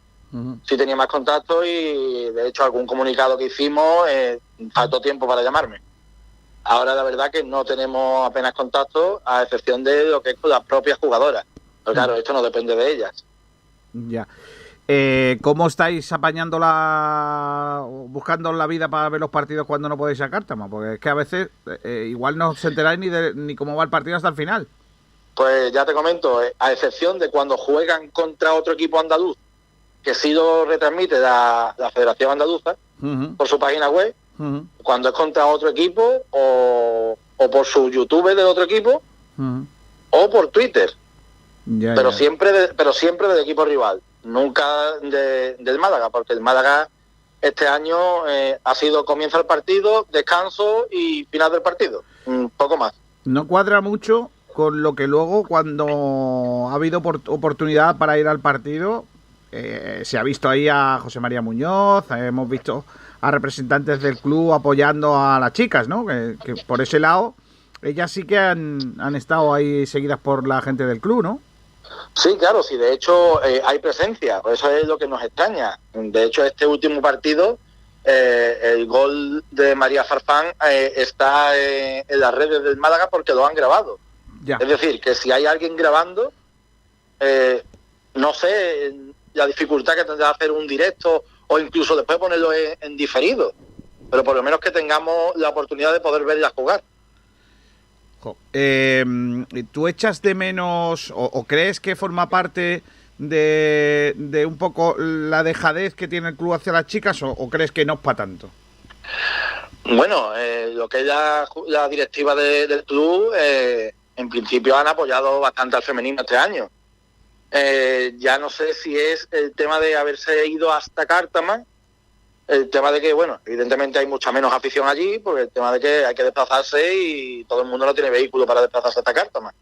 Sí tenía más contacto y de hecho algún comunicado que hicimos eh, faltó tiempo para llamarme. Ahora la verdad que no tenemos apenas contacto a excepción de lo que es con las propias jugadoras. Pero claro, esto no depende de ellas. Ya. Eh, ¿Cómo estáis apañando la. buscando la vida para ver los partidos cuando no podéis sacar, Tama? Porque es que a veces eh, igual no os enteráis ni, de, ni cómo va el partido hasta el final. Pues ya te comento, eh, a excepción de cuando juegan contra otro equipo andaluz, que sí lo retransmite la, Federación Andaluza por su página web, cuando es contra otro equipo o, por su YouTube del otro equipo o por Twitter. pero siempre pero siempre del equipo rival nunca del Málaga, porque el Málaga este año eh, ha sido comienzo del partido, descanso y final del partido, un poco más. No cuadra mucho con lo que luego cuando ha habido oportunidad para ir al partido, eh, se ha visto ahí a José María Muñoz, hemos visto a representantes del club apoyando a las chicas, ¿no? Que, por ese lado, ellas sí que han, han estado ahí seguidas por la gente del club, ¿no? Sí, claro, sí, de hecho eh, hay presencia, eso es lo que nos extraña. De hecho, este último partido, eh, el gol de María Farfán eh, está en las redes del Málaga porque lo han grabado. Es decir, que si hay alguien grabando, no sé la dificultad que tendrá hacer un directo o incluso después ponerlo en diferido, pero por lo menos que tengamos la oportunidad de poder verla jugar. Eh, ¿Tú echas de menos o, crees que forma parte de, un poco la dejadez que tiene el club hacia las chicas o, crees que no es para tanto? Bueno, eh, lo que es la, directiva del club, eh, en principio han apoyado bastante al femenino este año. Ya no sé si es el tema de haberse ido hasta Cártama el tema de que, bueno, evidentemente hay mucha menos afición allí, porque el tema de que hay que desplazarse y todo el mundo no tiene vehículo para desplazarse hasta Cártama.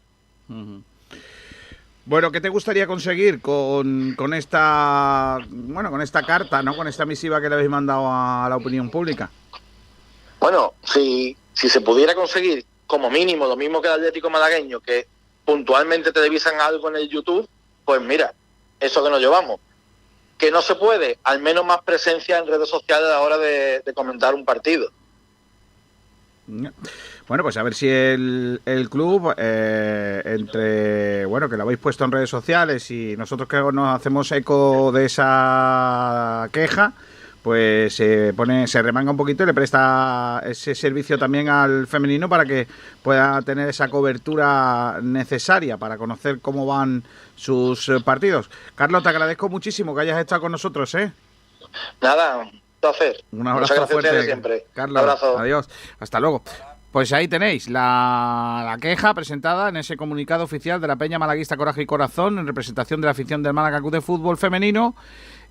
Bueno, ¿qué te gustaría conseguir con, con, esta bueno con esta carta, no con esta misiva que le habéis mandado a la opinión pública? Bueno, si, si se pudiera conseguir como mínimo lo mismo que el Atlético Malagueño, que puntualmente televisan algo en el YouTube, pues mira, eso que nos llevamos que no se puede, al menos más presencia en redes sociales a la hora de, comentar un partido. Bueno, pues a ver si el, el club, eh, entre, bueno, que lo habéis puesto en redes sociales y nosotros que nos hacemos eco de esa queja, pues se pone, se remanga un poquito y le presta ese servicio también al femenino para que pueda tener esa cobertura necesaria para conocer cómo van sus eh, partidos. Carlos, te agradezco muchísimo que hayas estado con nosotros, ¿eh? Nada, un placer. Un abrazo fuerte. Siempre. Carlos, adiós. Hasta luego. Pues ahí tenéis la, la, queja presentada en ese comunicado oficial de la Peña Malaguista Coraje y Corazón en representación de la afición del Málaga Club de Fútbol Femenino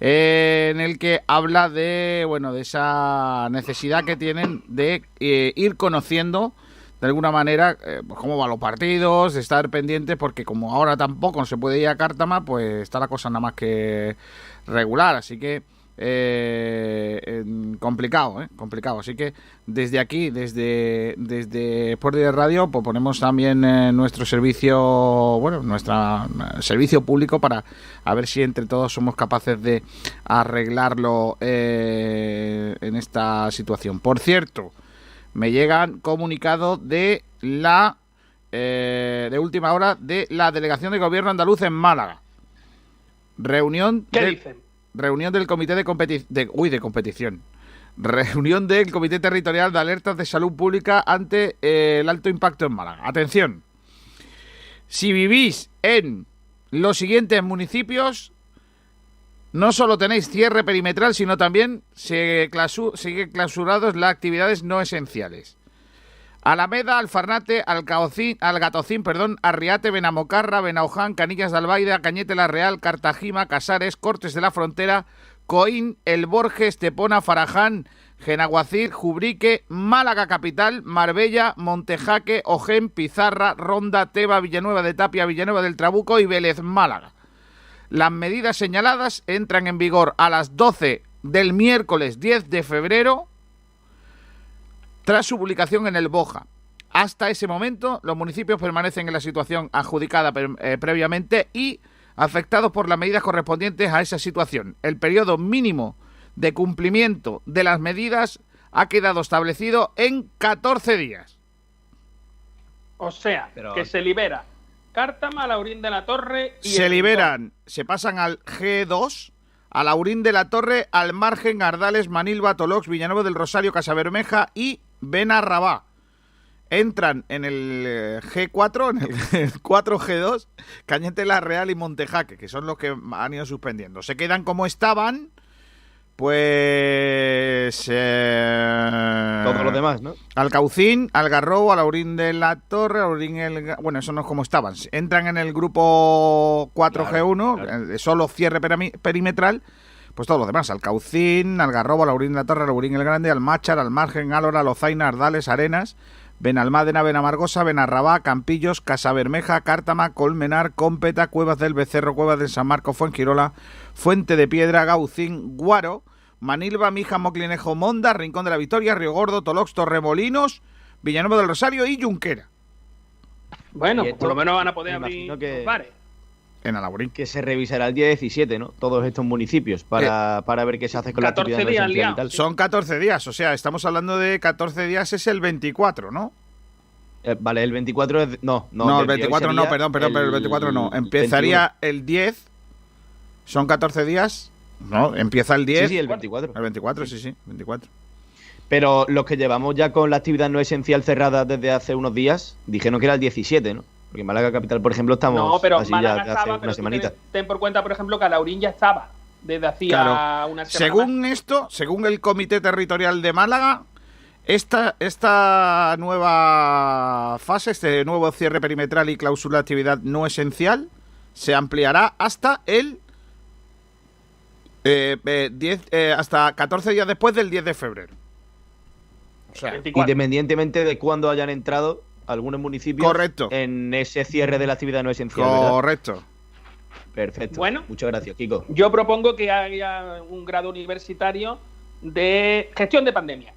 en el que habla de bueno de esa necesidad que tienen de eh, ir conociendo de alguna manera eh, pues cómo van los partidos, estar pendientes, porque como ahora tampoco se puede ir a Cártama, pues está la cosa nada más que regular, así que eh, complicado, ¿eh? complicado. Así que desde aquí, desde desde Sport de Radio, pues ponemos también eh, nuestro servicio, bueno, nuestro servicio público para a ver si entre todos somos capaces de arreglarlo en esta situación. Por cierto, me llegan comunicados de la de última hora de la delegación de gobierno andaluz en Málaga. Reunión. ¿Qué dicen? Reunión del comité de, de, uy, de competición. Reunión del Comité Territorial de Alertas de Salud Pública ante eh, el alto impacto en Málaga. Atención. Si vivís en los siguientes municipios, no solo tenéis cierre perimetral, sino también se clausu sigue clausurados las actividades no esenciales. Alameda, Alfarnate, Alcaocín, Algatocín, perdón, Arriate, Benamocarra, Benauján, Canillas de Albaida, Cañete la Real, Cartagima, Casares, Cortes de la Frontera, Coín, El Borges, Tepona, Faraján, Genaguacir, Jubrique, Málaga Capital, Marbella, Montejaque, Ojén, Pizarra, Ronda, Teba, Villanueva de Tapia, Villanueva del Trabuco y Vélez Málaga. Las medidas señaladas entran en vigor a las 12 del miércoles 10 de febrero tras su publicación en el Boja. Hasta ese momento, los municipios permanecen en la situación adjudicada eh, previamente y afectados por las medidas correspondientes a esa situación. El periodo mínimo de cumplimiento de las medidas ha quedado establecido en 14 días. O sea, que se libera Cártama, Laurín de la Torre y... Se liberan, se pasan al G2, a Laurín de la Torre, al margen, Ardales, Manilva, Tolox, Villanueva del Rosario, Casabermeja y Benarrabá. Entran en el eh, G4, en el (laughs) 4G2, Cañete La Real y Montejaque, que son los que han ido suspendiendo. Se quedan como estaban, pues. Eh, Todos los demás, ¿no? Alcaucín, Algarrobo, Alaurín de la Torre, Alaurín el. Bueno, eso no es como estaban. Entran en el grupo 4G1, eh, solo cierre perimetral pues todos los demás, Alcaucín, Algarrobo, Laurín de la Torre, Laurín el Grande, Almáchar, Almargen, Álora, Lozaina, Ardales, Arenas, Benalmádena, Benamargosa, Benarrabá, Campillos, Casabermeja, Cártama, Colmenar, Cómpeta, Cuevas del Becerro, Cuevas de San Marco, Fuengirola, Fuente de Piedra, Gaucín, Guaro, Manilva, Mija, Moclinejo, Monda, Rincón de la Victoria, Río Gordo, Tolox, Torremolinos, Villanueva del Rosario y Junquera. Bueno, por lo menos van a poder abrir que en Alaurín. Que se revisará el día 17, ¿no? Todos estos municipios para, eh, para ver qué se hace con la actividad días y tal. Son 14 días, o sea, estamos hablando de 14 días, es el 24, ¿no? Eh, vale, el 24 es... No, no, no el 24 no, perdón, perdón, pero el 24 no. Empezaría el 10, son 14 días, ¿no? Empieza el 10. Sí, sí, el 24. El 24, sí, sí, 24. Pero los que llevamos ya con la actividad no esencial cerrada desde hace unos días, dijeron que era el 17, ¿no? Porque en Málaga Capital, por ejemplo, estamos no, pero Málaga estaba, una semanita. Ten, por cuenta, por ejemplo, que Alaurín ya estaba desde hacía una semana. Según esto, según el Comité Territorial de Málaga, esta, esta nueva fase, este nuevo cierre perimetral y cláusula de actividad no esencial, se ampliará hasta el eh, eh, eh hasta 14 días después del 10 de febrero. O sea, independientemente de cuándo hayan entrado algunos municipios Correcto. en ese cierre de la actividad no esencial. Correcto. Perfecto. Bueno, muchas gracias, Kiko. Yo propongo que haya un grado universitario de gestión de pandemia,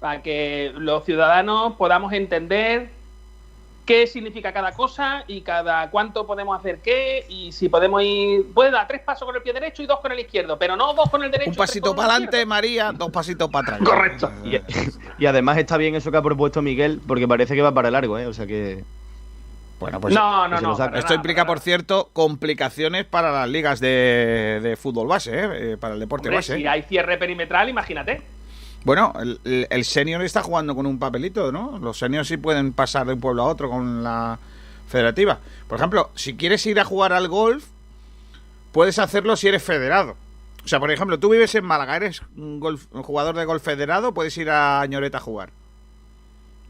para que los ciudadanos podamos entender qué significa cada cosa y cada cuánto podemos hacer qué y si podemos ir puede dar tres pasos con el pie derecho y dos con el izquierdo pero no dos con el derecho un pasito para adelante María dos pasitos para atrás correcto y, además está bien eso que ha propuesto Miguel porque parece que va para largo ¿eh? o sea que bueno, pues no, no, no, esto implica, por cierto, complicaciones para las ligas de, fútbol base, ¿eh? eh para el deporte base. Si hay cierre perimetral, imagínate. Bueno, el, senior está jugando con un papelito, ¿no? Los seniors sí pueden pasar de un pueblo a otro con la federativa. Por ejemplo, si quieres ir a jugar al golf, puedes hacerlo si eres federado. O sea, por ejemplo, tú vives en Málaga, eres un, jugador de golf federado, puedes ir a Ñoreta a jugar.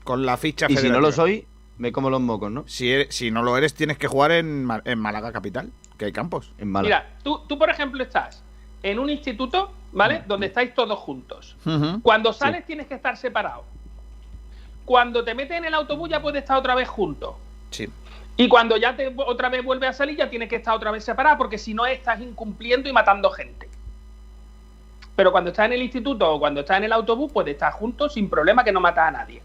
Con la ficha Y si no lo soy, me como los mocos, ¿no? Si, si no lo eres, tienes que jugar en, en Málaga capital, que hay campos. En Málaga. Mira, tú, tú, por ejemplo, estás en un instituto, ¿vale? Donde estáis todos juntos. Cuando sales tienes que estar separado. Cuando te metes en el autobús ya puedes estar otra vez juntos. Sí. Y cuando ya te, otra vez vuelves a salir ya tienes que estar otra vez separado porque si no estás incumpliendo y matando gente. Pero cuando estás en el instituto o cuando estás en el autobús puedes estar juntos sin problema que no matas a nadie.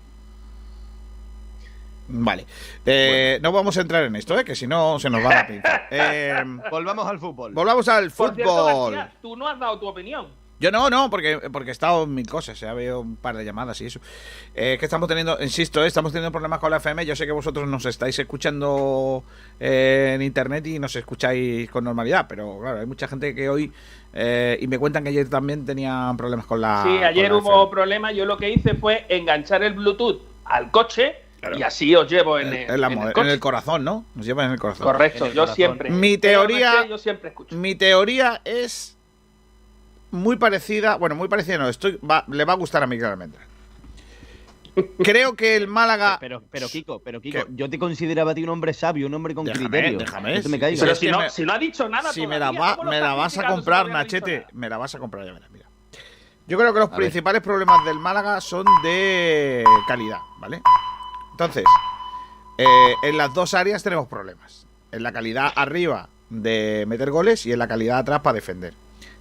Vale. Eh, no vamos a entrar en esto, ¿eh? que si no se nos va la pinza. (laughs) Eh, volvamos al fútbol. Volvamos al fútbol. tú no has dado tu opinión. Yo no, no, porque, porque he estado en mil cosas, ya veo un par de llamadas y eso. Eh, que estamos teniendo, insisto, eh, estamos teniendo problemas con la FM. Yo sé que vosotros nos estáis escuchando eh, en internet y nos escucháis con normalidad, pero claro, hay mucha gente que hoy. Eh, y me cuentan que ayer también tenían problemas con la. Sí, ayer hubo FM. problemas. Yo lo que hice fue enganchar el Bluetooth al coche y así os llevo en, el, En, la en el moder- coche. en el corazón, ¿no? Nos llevan en el corazón. Correcto, yo siempre. Mi teoría, yo siempre escucho. mi teoría es muy parecida, bueno, muy parecida no, estoy, va- le va a gustar a Miguel Almendra. (laughs) Creo que el Málaga. Pero, pero Kiko, pero Kiko, yo te consideraba a ti un hombre sabio, un hombre con Déjame, criterio. déjame. No te me caigas. Pero es si que no, me- si no ha dicho nada Si me todavía, la, va- ¿cómo lo me la vas a si comprar, Nachete, me la vas a comprar, ya verás, mira. Yo creo que los A ver. principales problemas del Málaga son de calidad, ¿vale? Entonces, eh, en las dos áreas tenemos problemas. En la calidad arriba de meter goles y en la calidad atrás para defender.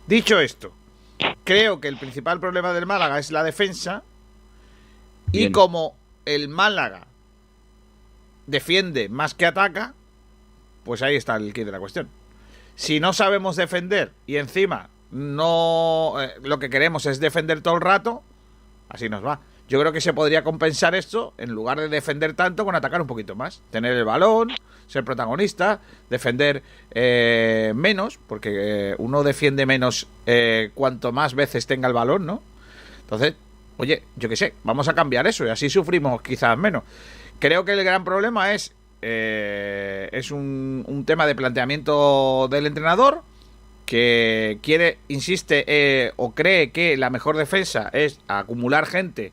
Dicho esto, creo que el principal problema del Málaga es la defensa. Y como el Málaga defiende más que ataca, pues ahí está el kit de la cuestión. Si no sabemos defender y encima no eh, lo que queremos es defender todo el rato, así nos va. Yo creo que se podría compensar esto en lugar de defender tanto con atacar un poquito más. Tener el balón, ser protagonista, defender eh, menos, porque eh, uno defiende menos eh, cuanto más veces tenga el balón, ¿no? Entonces, oye, yo qué sé, vamos a cambiar eso y así sufrimos quizás menos. Creo que el gran problema es, es un, un tema de planteamiento del entrenador que quiere, insiste eh, o cree que la mejor defensa es acumular gente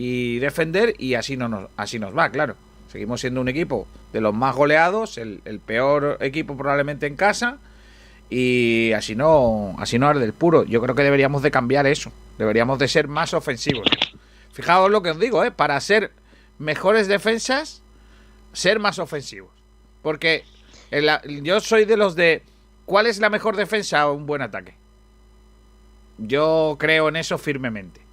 y defender y así, no nos, así nos va, claro. Seguimos siendo un equipo de los más goleados, el, peor equipo probablemente en casa y así no, así no arde el puro. Yo creo que deberíamos de cambiar eso. Deberíamos de ser más ofensivos. Fijaos lo que os digo, ¿eh? Para ser mejores defensas, ser más ofensivos. Porque yo soy de los de... ¿Cuál es la mejor defensa a un buen ataque? Yo creo en eso firmemente.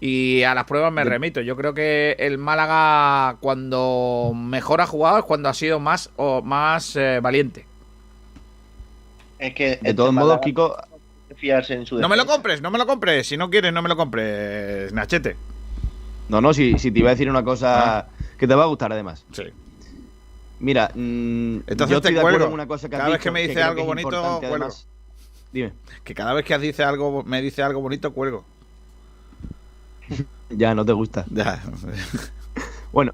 Y a las pruebas me remito. Yo creo que el Málaga cuando mejor ha jugado es cuando ha sido más o más eh, valiente. Es que De todos modos, Kiko, fiarse en su No me lo compres, no me lo compres. Si no quieres, no me lo compres, Nachete. No, no, si, si te iba a decir una cosa que te va a gustar además. Sí. Mira, mm, Entonces yo estoy te de acuerdo cuelgo. en una cosa que has Cada vez dicho, que me dice algo bonito, cuelgo. además. Dime. Que cada vez que dice algo, me dice algo bonito, cuelgo. (laughs) Ya, no te gusta. Ya. (laughs) Bueno,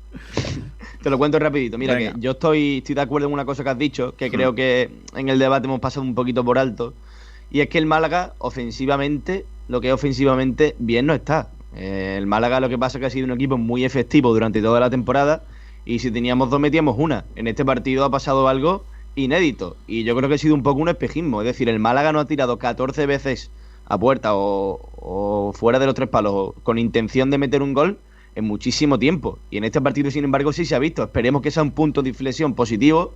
te lo cuento rapidito. Mira, Venga. que yo estoy, estoy de acuerdo en una cosa que has dicho, que creo Hmm. que en el debate hemos pasado un poquito por alto. Y es que el Málaga, ofensivamente, lo que es ofensivamente, bien no está. Eh, el Málaga lo que pasa es que ha sido un equipo muy efectivo durante toda la temporada. Y si teníamos dos, metíamos una. En este partido ha pasado algo inédito. Y yo creo que ha sido un poco un espejismo. Es decir, el Málaga no ha tirado 14 veces a puerta o, o fuera de los tres palos con intención de meter un gol en muchísimo tiempo. Y en este partido, sin embargo, sí se ha visto. Esperemos que sea un punto de inflexión positivo.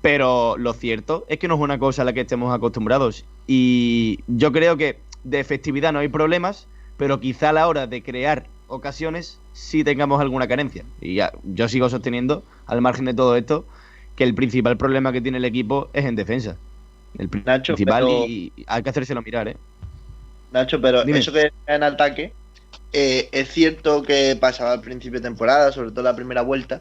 Pero lo cierto es que no es una cosa a la que estemos acostumbrados. Y yo creo que de efectividad no hay problemas, pero quizá a la hora de crear ocasiones sí tengamos alguna carencia. Y ya, yo sigo sosteniendo, al margen de todo esto, que el principal problema que tiene el equipo es en defensa. El Nacho, principal pero- y hay que hacérselo mirar, ¿eh? Nacho, pero Dime. eso que en ataque, eh, es cierto que pasaba al principio de temporada, sobre todo la primera vuelta,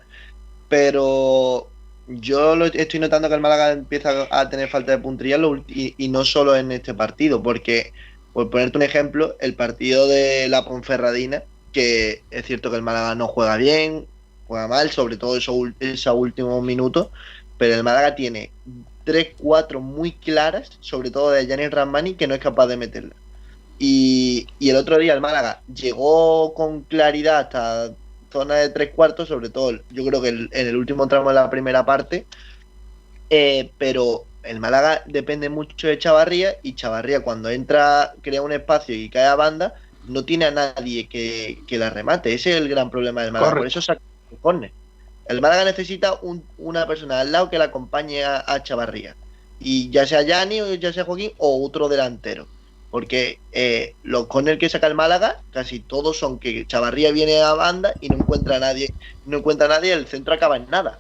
pero yo lo estoy notando que el Málaga empieza a tener falta de puntería y, y no solo en este partido, porque, por ponerte un ejemplo, el partido de la Ponferradina, que es cierto que el Málaga no juega bien, juega mal, sobre todo esos, esos últimos minutos, pero el Málaga tiene 3-4 muy claras, sobre todo de Yanis Ramani, que no es capaz de meterla. Y, y el otro día el Málaga llegó con claridad hasta zona de tres cuartos, sobre todo yo creo que el- en el último tramo de la primera parte, eh, pero el Málaga depende mucho de Chavarría y Chavarría cuando entra, crea un espacio y cae a banda, no tiene a nadie que, que la remate. Ese es el gran problema del Málaga, por eso saca el córner. El Málaga necesita un- una persona al lado que la acompañe a, a Chavarría. Y ya sea Yanni o ya sea Joaquín o otro delantero. Porque eh, los corners que saca el Málaga, casi todos son que Chavarría viene a banda y no encuentra a nadie, no encuentra a nadie, el centro acaba en nada.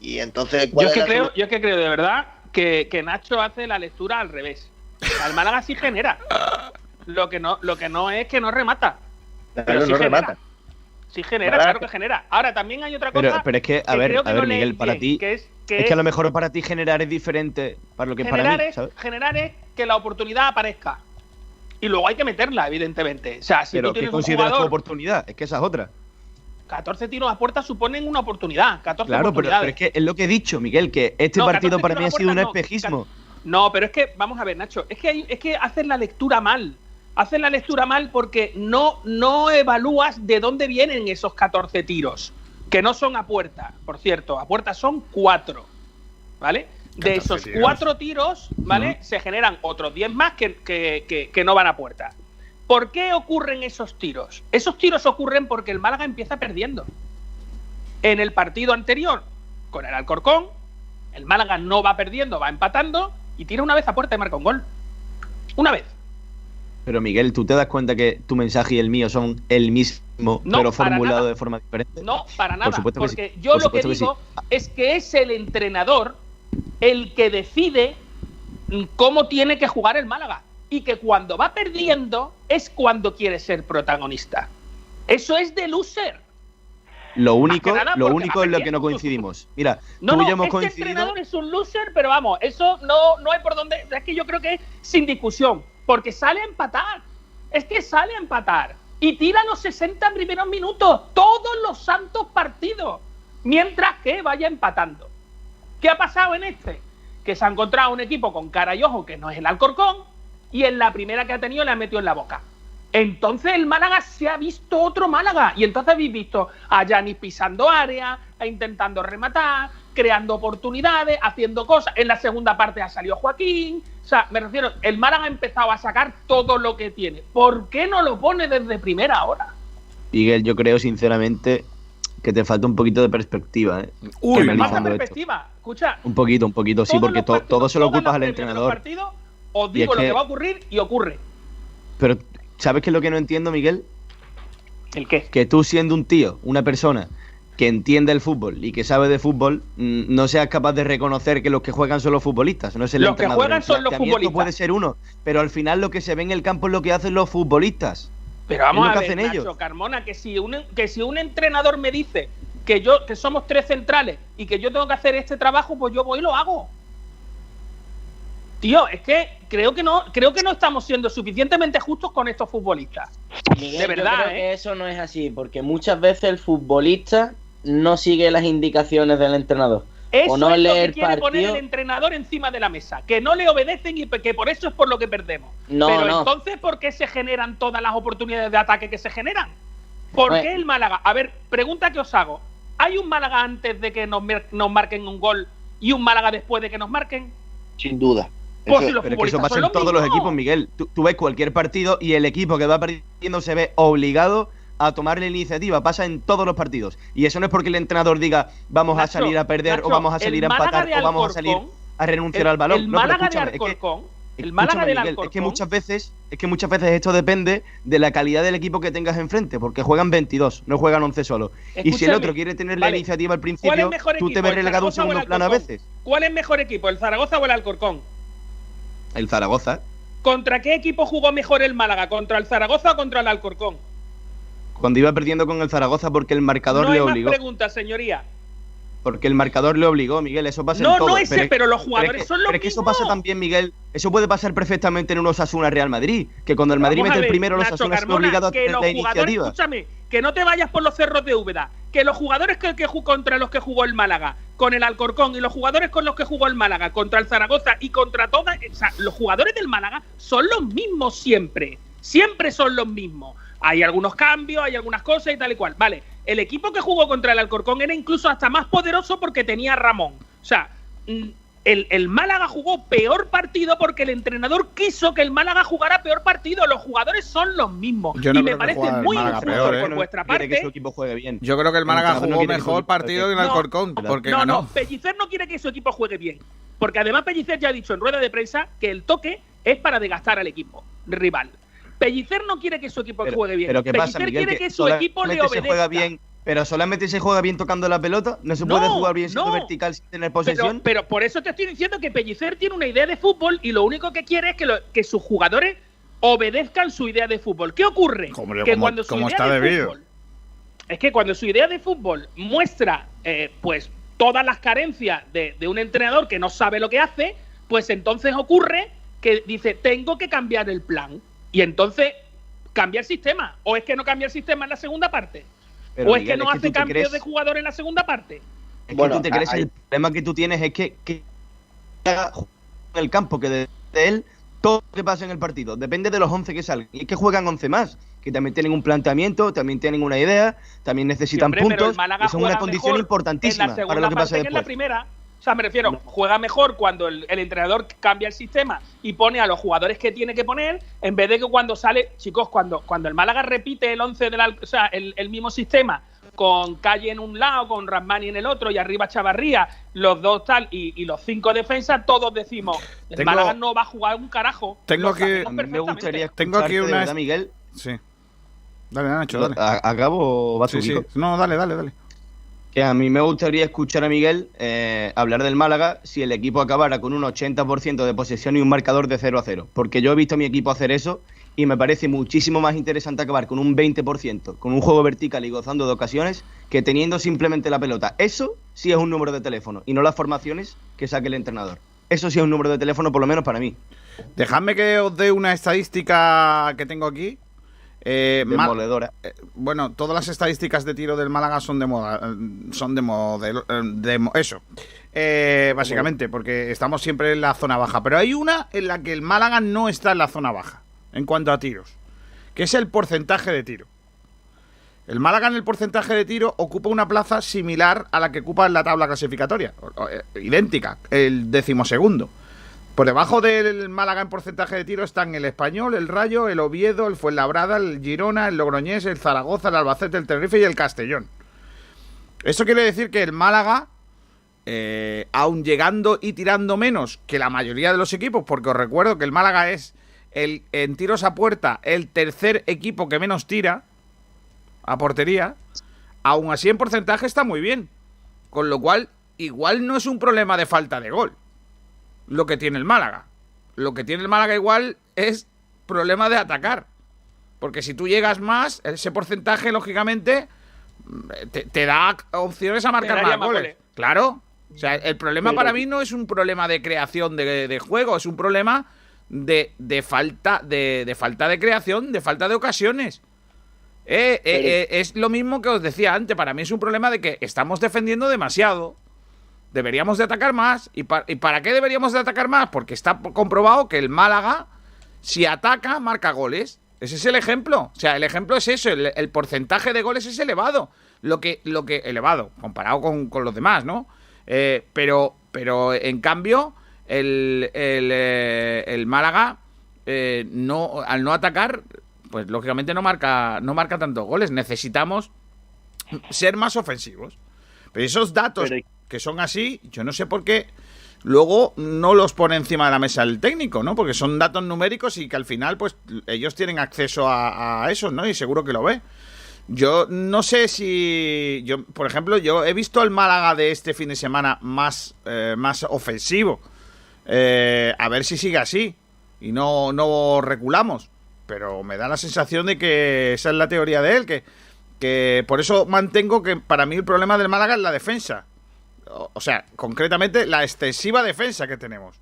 Y entonces, Yo ¿cuál es, es que creo, yo es que creo de verdad que, que Nacho hace la lectura al revés. El Málaga sí genera. Lo que no, lo que no es que no remata. Claro, Pero sí no genera. remata. Sí genera, Claro. claro que genera. Ahora también hay otra cosa. pero es que, a que ver, creo a que ver, no Miguel, para ti. que es, que es que a lo mejor para ti generar es diferente para lo que para generar, mí, es, ¿sabes? generar es que la oportunidad aparezca. Y luego hay que meterla, evidentemente. O sea, si Pero tú ¿qué tienes consideras tu jugador, oportunidad? Es que esa es otra. 14 tiros a puerta suponen una oportunidad. 14 Claro, pero, oportunidades. pero es que es lo que he dicho, Miguel, que este No, partido 14 para mí ha sido un no, espejismo. No, pero es que, vamos a ver, Nacho, es que, hay- es que haces la lectura mal. Haces la lectura mal porque no, no evalúas de dónde vienen esos 14 tiros, que no son a puerta, por cierto, a puerta son cuatro, ¿vale? De 14 esos cuatro tiros, ¿vale? Se generan otros 10 más que, que- que- que no van a puerta. ¿Por qué ocurren esos tiros? Esos tiros ocurren porque el Málaga empieza perdiendo. En el partido anterior, con el Alcorcón, el Málaga no va perdiendo, va empatando y tira una vez a puerta y marca un gol. Una vez. Pero Miguel, ¿tú te das cuenta que tu mensaje y el mío son el mismo, No, pero formulado de forma diferente? No, para nada. supuesto que sí. porque yo Por lo que supuesto que sí. digo es que es el entrenador el que decide cómo tiene que jugar el Málaga. Y que cuando va perdiendo es cuando quiere ser protagonista. Eso es de loser. Lo único, lo único en lo que no coincidimos. Mira, No, tú y no, yo hemos este coincidido. entrenador es un loser, pero vamos, eso no, no hay por dónde. Es que yo creo que es sin discusión, porque sale a empatar. Es que sale a empatar. Y tira los 60 primeros minutos, todos los santos partidos, mientras que vaya empatando. ¿Qué ha pasado en este? Que se ha encontrado un equipo con cara y ojo que no es el Alcorcón, y en la primera que ha tenido le ha metido en la boca. Entonces el Málaga se ha visto otro Málaga. Y entonces habéis visto a Yanis pisando área, intentando rematar, creando oportunidades, haciendo cosas. En la segunda parte ha salido Joaquín. O sea, me refiero, el Málaga ha empezado a sacar todo lo que tiene. ¿Por qué no lo pone desde primera hora? Miguel, yo creo sinceramente que te falta un poquito de perspectiva. ¿eh? Uy, Que esto. perspectiva. Escucha, Un poquito, un poquito, sí, porque los to- partidos- todo se lo culpas al los entrenador. partidos, os digo lo que que- va a ocurrir y ocurre. Pero, ¿sabes qué es lo que no entiendo, Miguel? ¿El qué? Que tú siendo un tío, una persona que entiende el fútbol y que sabe de fútbol, no seas capaz de reconocer que los que juegan son los futbolistas, no es el Los que entrenador. juegan El son los futbolistas. puede ser uno, pero al final lo que se ve en el campo es lo que hacen los futbolistas. Pero vamos a ver, hacen Nacho ellos. Carmona, que si, un, que si un entrenador me dice que yo que somos tres centrales y que yo tengo que hacer este trabajo, pues yo voy y lo hago. Tío, es que creo que no creo que no estamos siendo suficientemente justos con estos futbolistas. Miguel, de verdad, yo creo ¿eh? que eso no es así, porque muchas veces el futbolista no sigue las indicaciones del entrenador. Eso o no es lo que quiere poner el entrenador encima de la mesa, que no le obedecen y que por eso es por lo que perdemos. No, Pero no. entonces, ¿por qué se generan todas las oportunidades de ataque que se generan? ¿Por Bueno. qué el Málaga? A ver, pregunta que os hago. ¿Hay un Málaga antes de que nos, nos marquen un gol y un Málaga después de que nos marquen? Sin duda. Pues Eso- si los Pero es que eso futbolistas pasa en todos los equipos, Miguel. Tú, tú ves cualquier partido y el equipo que va perdiendo se ve obligado a tomar la iniciativa. Pasa en todos los partidos. Y eso no es porque el entrenador diga vamos a salir a perder Nacho, o vamos a salir a empatar o vamos a salir Alcorcón, a renunciar el, al balón. el No, Málaga de escúchame, es que- Alcorcón, el Málaga del Alcorcón. es que muchas veces es que muchas veces esto depende de la calidad del equipo que tengas enfrente, porque juegan 22, no juegan 11 solo. y si el otro quiere tener la vale, iniciativa al ¿Cuál es principio, tú te ves el relegado un segundo plano a Alcorcón? veces. ¿Cuál es mejor equipo, el Zaragoza o el Alcorcón? El Zaragoza, ¿Contra qué equipo jugó mejor el Málaga? ¿Contra el Zaragoza o contra el Alcorcón? Cuando iba perdiendo con el Zaragoza porque el marcador no le hay más obligó. preguntas, señoría. Porque el marcador le obligó, Miguel, eso pasa No, en todo. no ese, es- pero los es jugadores que- son los Pero es que eso mismos. pasa también, Miguel. Eso puede pasar perfectamente en un Osasuna Real Madrid. Que cuando el Madrid Vamos mete el primero, los Osasuna se ve Carmona, obligado a tener la iniciativa. escúchame, que no te vayas por los cerros de Úbeda, que los jugadores que, que contra los que jugó el Málaga, con el Alcorcón y los jugadores con los que jugó el Málaga, contra el Zaragoza y contra todas, o sea, los jugadores del Málaga son los mismos siempre, siempre son los mismos. Hay algunos cambios, hay algunas cosas y tal y cual. Vale, el equipo que jugó contra el Alcorcón era incluso hasta más poderoso porque tenía a Ramón. O sea, mm, el, el Málaga jugó peor partido porque el entrenador quiso que el Málaga jugara peor partido. Los jugadores son los mismos. Yo no y me parece muy injusto peor, ¿eh? por vuestra Quiere que su parte. equipo juegue bien. Yo creo que el Málaga jugó su mejor partido que el No, Alcorcón, porque no, ganó. no, Pellicer no quiere que su equipo juegue bien. Porque además Pellicer ya ha dicho en rueda de prensa que el toque es para desgastar al equipo rival. Pellicer no quiere que su equipo Pero, juegue bien. pero ¿qué pasa, Pellicer Miguel? quiere Que que su equipo le solamente se obedezca. juega bien, pero solamente se juega bien tocando la pelota. No se puede jugar bien siendo no. vertical sin tener Pero, posesión. pero por eso te estoy diciendo que Pellicer tiene una idea de fútbol y lo único que quiere es que, lo- que sus jugadores obedezcan su idea de fútbol. ¿Qué ocurre? que cuando su idea está de debido. fútbol, es que cuando su idea de fútbol muestra, eh, pues, todas las carencias de, de un entrenador que no sabe lo que hace, pues entonces ocurre que dice, tengo que cambiar el plan. Y entonces cambia el sistema. O es que no cambia el sistema en la segunda parte. o es que no hace cambios de jugador en la segunda parte. Es que tú te crees, el problema que tú tienes es que, que en el campo, que de, él todo lo que pasa en el partido. Depende de los 11 que salgan. Y es que juegan 11 más, que también tienen un planteamiento, también tienen una idea, también necesitan puntos. Y son una condición importantísima para lo que pasa después. la primera, sea, me refiero, juega mejor cuando el, entrenador cambia el sistema y pone a los jugadores que tiene que poner, en vez de que cuando sale, chicos, cuando, cuando el Málaga repite el 11 del, o sea, el, mismo sistema con Calle en un lado, con Rasmani en el otro y arriba Chavarría, los dos tal y, los cinco defensas, todos decimos, el Málaga no va a jugar un carajo. Tengo que me gustaría tengo aquí una Miguel. Sí. Dale, Nacho, dale. ¿Acabo va sí, sí. No, dale, dale, dale a mí me gustaría escuchar a Miguel eh, hablar del Málaga si el equipo acabara con un 80% de posesión y un marcador de 0 a 0. Porque yo he visto a mi equipo hacer eso y me parece muchísimo más interesante acabar con un 20%, con un juego vertical y gozando de ocasiones, que teniendo simplemente la pelota. Eso sí es un número de teléfono y no las formaciones que saque el entrenador. Eso sí es un número de teléfono, por lo menos para mí. Dejadme que os dé una estadística que tengo aquí eh, Demoledora. Eh, bueno, todas las estadísticas de tiro del Málaga son de moda, eh, son de modelo, eh, de eso. básicamente, porque estamos siempre en la zona baja. Pero hay una en la que el Málaga no está en la zona baja, en cuanto a tiros, que es el porcentaje de tiro. El Málaga en el porcentaje de tiro ocupa una plaza similar a la que ocupa en la tabla clasificatoria, idéntica, el decimosegundo. Por debajo del Málaga en porcentaje de tiro están el Español, el Rayo, el Oviedo, el Fuenlabrada, el Girona, el Logroñés, el Zaragoza, el Albacete, el Tenerife y el Castellón. Eso quiere decir que el Málaga, eh, aun llegando y tirando menos que la mayoría de los equipos, porque os recuerdo que el Málaga es el, en tiros a puerta el tercer equipo que menos tira a portería, aún así en porcentaje está muy bien. Con lo cual, igual no es un problema de falta de gol lo que tiene el Málaga. Lo que tiene el Málaga igual es problema de atacar. Porque si tú llegas más, ese porcentaje, lógicamente, te, da opciones a marcar más, goles. Claro. O sea, el problema para mí no es un problema de creación de, juego, es un problema de, falta, de, falta de creación, de falta de ocasiones. Eh, eh, eh, es lo mismo que os decía antes. Para mí es un problema de que estamos defendiendo demasiado deberíamos de atacar más. ¿Y, para qué deberíamos de atacar más? Porque está comprobado que el Málaga, si ataca, marca goles. Ese es el ejemplo. O sea, el ejemplo es eso, el, porcentaje de goles es elevado. Lo que, lo que, elevado, comparado con, los demás, ¿no? Eh, pero, pero en cambio, el, el, eh, Málaga, eh, no, al no atacar, pues lógicamente no marca, no marca tantos goles. Necesitamos ser más ofensivos. Pero esos datos que son así, yo no sé por qué luego no los pone encima de la mesa el técnico, ¿no? Porque son datos numéricos y que al final, pues, ellos tienen acceso a, eso, ¿no? Y seguro que lo ve. Yo no sé si. Yo, por ejemplo, yo he visto el Málaga de este fin de semana más, eh, más ofensivo. Eh, a ver si sigue así. Y no, no reculamos. Pero me da la sensación de que esa es la teoría de él. Que, que por eso mantengo que para mí el problema del Málaga es la defensa o sea, concretamente la excesiva defensa que tenemos.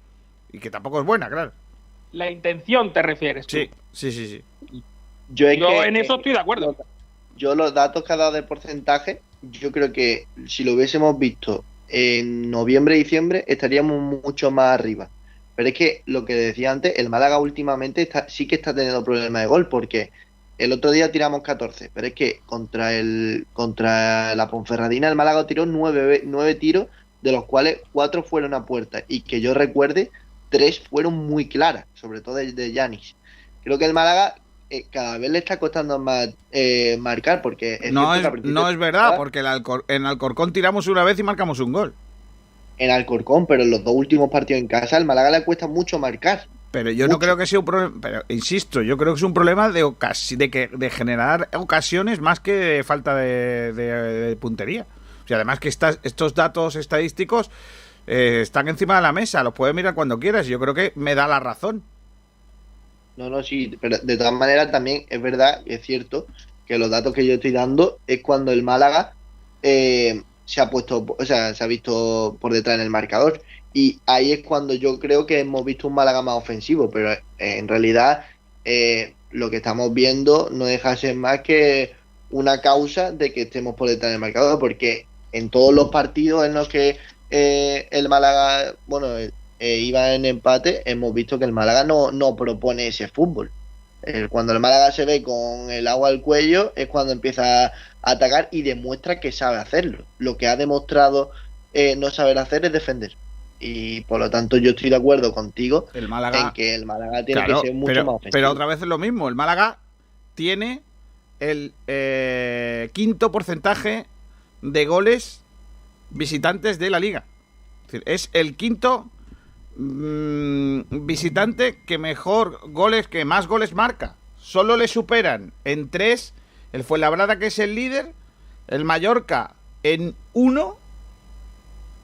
Y que tampoco es buena, claro. La intención te refieres. Sí, sí, sí, sí. Yo, en eso estoy de acuerdo. Yo los datos que ha dado de porcentaje, yo creo que si lo hubiésemos visto en noviembre, diciembre, estaríamos mucho más arriba. Pero es que lo que decía antes, el Málaga últimamente está, sí que está teniendo problemas de gol, porque el otro día tiramos 14, pero es que contra el contra la Ponferradina el Málaga tiró 9, tiros, de los cuales 4 fueron a puerta. Y que yo recuerde, 3 fueron muy claras, sobre todo de Yanis. Creo que el Málaga eh, cada vez le está costando más eh, marcar, porque... no, es, no es verdad, porque en Alcorcón tiramos una vez y marcamos un gol. En Alcorcón, pero en los dos últimos partidos en casa, el Málaga le cuesta mucho marcar. Pero yo no creo que sea un problema, pero insisto, yo creo que es un problema de, de, que, de generar ocasiones más que falta de, puntería. O sea, además que estos datos estadísticos eh, están encima de la mesa, los puedes mirar cuando quieras. Y yo creo que me da la razón. No, no, sí, pero de todas maneras también es verdad, es cierto, que los datos que yo estoy dando es cuando el Málaga eh, se ha puesto, o sea, se ha visto por detrás en el marcador. Y ahí es cuando yo creo que hemos visto un Málaga más ofensivo, pero eh, en realidad eh, lo que estamos viendo no deja de ser más que una causa de que estemos por detrás en el marcador, porque en todos los partidos en los que el Málaga, bueno, iba en empate, hemos visto que el Málaga no, no propone ese fútbol. cuando el Málaga se ve con el agua al cuello es cuando empieza a atacar y demuestra que sabe hacerlo. Lo que ha demostrado no saber hacer es defender y por lo tanto yo estoy de acuerdo contigo el Málaga, en que el Málaga tiene que ser mucho pero, más ofensivo. Pero otra vez es lo mismo, el Málaga tiene el eh, quinto porcentaje de goles visitantes de la liga. Es, decir, es el quinto mmm, visitante que mejor goles, que más goles marca. Solo le superan en tres el Fuenlabrada, que es el líder, el Mallorca en uno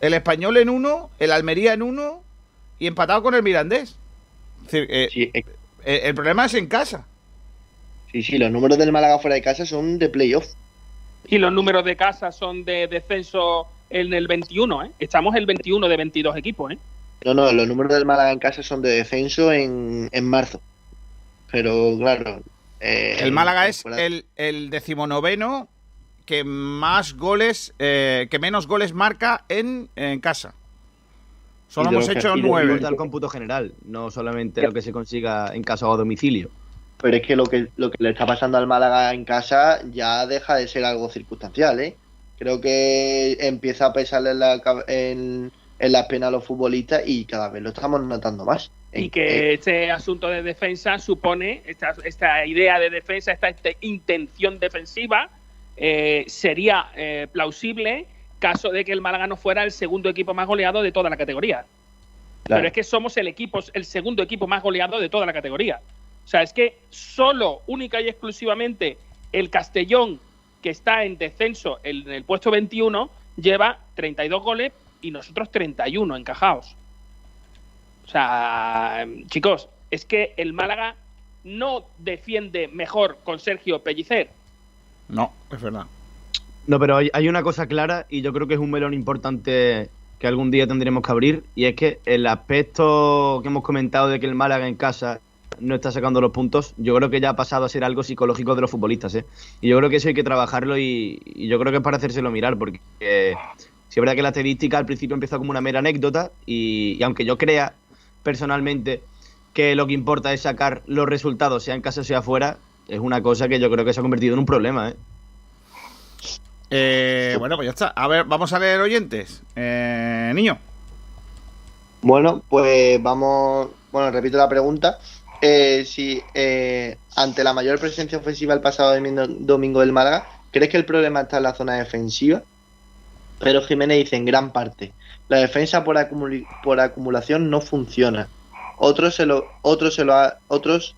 el español en uno, el Almería en uno y empatado con el Mirandés. Es decir, eh, sí, eh, el, problema es en casa. Sí, sí, los números del Málaga fuera de casa son de playoff. Y los números de casa son de descenso en el 21, ¿eh? Estamos el 21 de 22 equipos, ¿eh? No, no, los números del Málaga en casa son de descenso en, en marzo. Pero claro. Eh, el Málaga es el, el decimonoveno que más goles, eh, que menos goles marca en, en casa. Solo hemos hecho nueve. el cómputo general, no solamente lo que se consiga en casa o a domicilio. Pero es que lo que lo que le está pasando al Málaga en casa ya deja de ser algo circunstancial, ¿eh? Creo que empieza a pesarle en, la, en, en las penas a los futbolistas y cada vez lo estamos notando más. Y que este asunto de defensa supone, esta, esta idea de defensa, esta, esta intención defensiva, eh, sería eh, plausible caso de que el Málaga no fuera el segundo equipo más goleado de toda la categoría. Claro. Pero es que somos el equipo, el segundo equipo más goleado de toda la categoría. O sea, es que solo, única y exclusivamente, el Castellón, que está en descenso en el puesto 21, lleva 32 goles y nosotros 31 encajados. O sea, chicos, es que el Málaga no defiende mejor con Sergio Pellicer no, es verdad. No, pero hay, hay, una cosa clara y yo creo que es un melón importante que algún día tendremos que abrir y es que el aspecto que hemos comentado de que el Málaga en casa no está sacando los puntos, yo creo que ya ha pasado a ser algo psicológico de los futbolistas. ¿eh? Y yo creo que eso hay que trabajarlo y, y yo creo que es para hacérselo mirar porque eh, si es verdad que la estadística al principio empezó como una mera anécdota y, y aunque yo crea personalmente que lo que importa es sacar los resultados, sea en casa o sea afuera, es una cosa que yo creo que se ha convertido en un problema, ¿eh? Eh, bueno, pues ya está. A ver, vamos a leer oyentes. Eh, niño. Bueno, pues vamos. Bueno, repito la pregunta. Eh, si eh, ante la mayor presencia ofensiva el pasado domingo del Málaga, ¿crees que el problema está en la zona defensiva? Pero Jiménez dice en gran parte. La defensa por, acumul por acumulación no funciona. Otros se lo, otros se lo ha, otros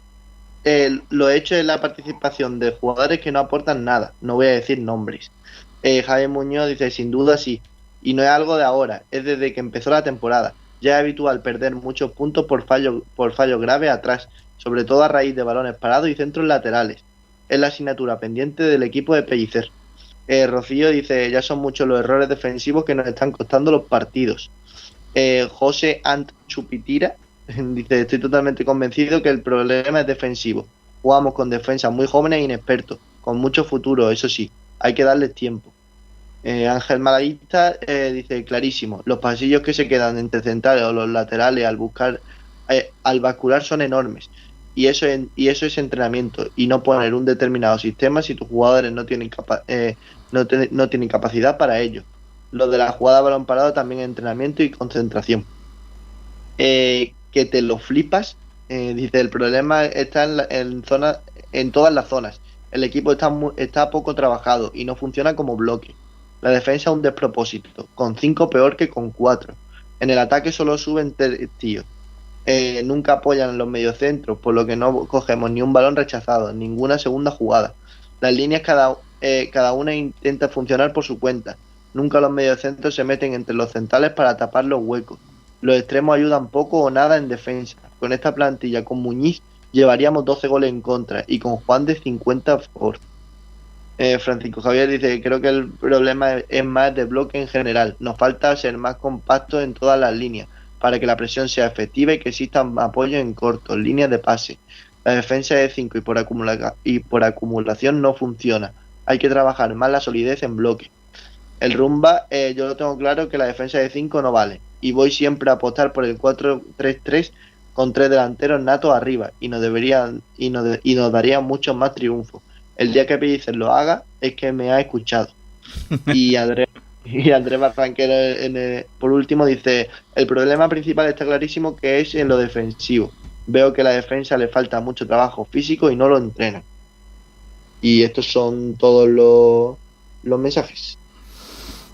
eh, lo hecho es la participación de jugadores que no aportan nada. No voy a decir nombres. Eh, Javier Muñoz dice, sin duda sí. Y no es algo de ahora, es desde que empezó la temporada. Ya es habitual perder muchos puntos por fallos por fallo graves atrás, sobre todo a raíz de balones parados y centros laterales. Es la asignatura pendiente del equipo de Pellicer. Eh, Rocío dice, ya son muchos los errores defensivos que nos están costando los partidos. Eh, José Ant Chupitira (laughs) dice, estoy totalmente convencido que el problema es defensivo. Jugamos con defensas muy jóvenes e inexpertos, con mucho futuro, eso sí, hay que darles tiempo. Eh, Ángel Malaguista eh, dice clarísimo, los pasillos que se quedan entre centrales o los laterales al buscar, eh, al bascular son enormes. Y eso, es, y eso es entrenamiento y no poner un determinado sistema si tus jugadores no tienen, capa no, te no tienen capacidad para ello. Lo de la jugada balón parado también es entrenamiento y concentración. Que te lo flipas. Eh, dice, el problema está en, la, en, zona, en todas las zonas. El equipo está, está poco trabajado y no funciona como bloque. La defensa es un despropósito, con 5 peor que con 4. En el ataque solo suben tíos. Eh, nunca apoyan los mediocentros, por lo que no cogemos ni un balón rechazado, ninguna segunda jugada. Las líneas cada, eh, cada una intenta funcionar por su cuenta. Nunca los mediocentros se meten entre los centrales para tapar los huecos. Los extremos ayudan poco o nada en defensa. Con esta plantilla con Muñiz llevaríamos 12 goles en contra y con Juan de 50 por. Eh, Francisco Javier dice, creo que el problema es más de bloque en general. Nos falta ser más compactos en todas las líneas para que la presión sea efectiva y que existan apoyo en corto, líneas de pase. La defensa de 5 y, por acumula y por acumulación no funciona. Hay que trabajar más la solidez en bloque. El rumba, eh, yo lo tengo claro que la defensa de 5 no vale. Y voy siempre a apostar por el 4-3-3 con tres delanteros natos arriba. Y nos, deberían, y nos, y nos daría mucho más triunfo. El día que Pellicer lo haga es que me ha escuchado. (laughs) Y Andrés y Andrés en por último dice, el problema principal está clarísimo que es en lo defensivo. Veo que a la defensa le falta mucho trabajo físico y no lo entrenan. Y estos son todos los, los mensajes.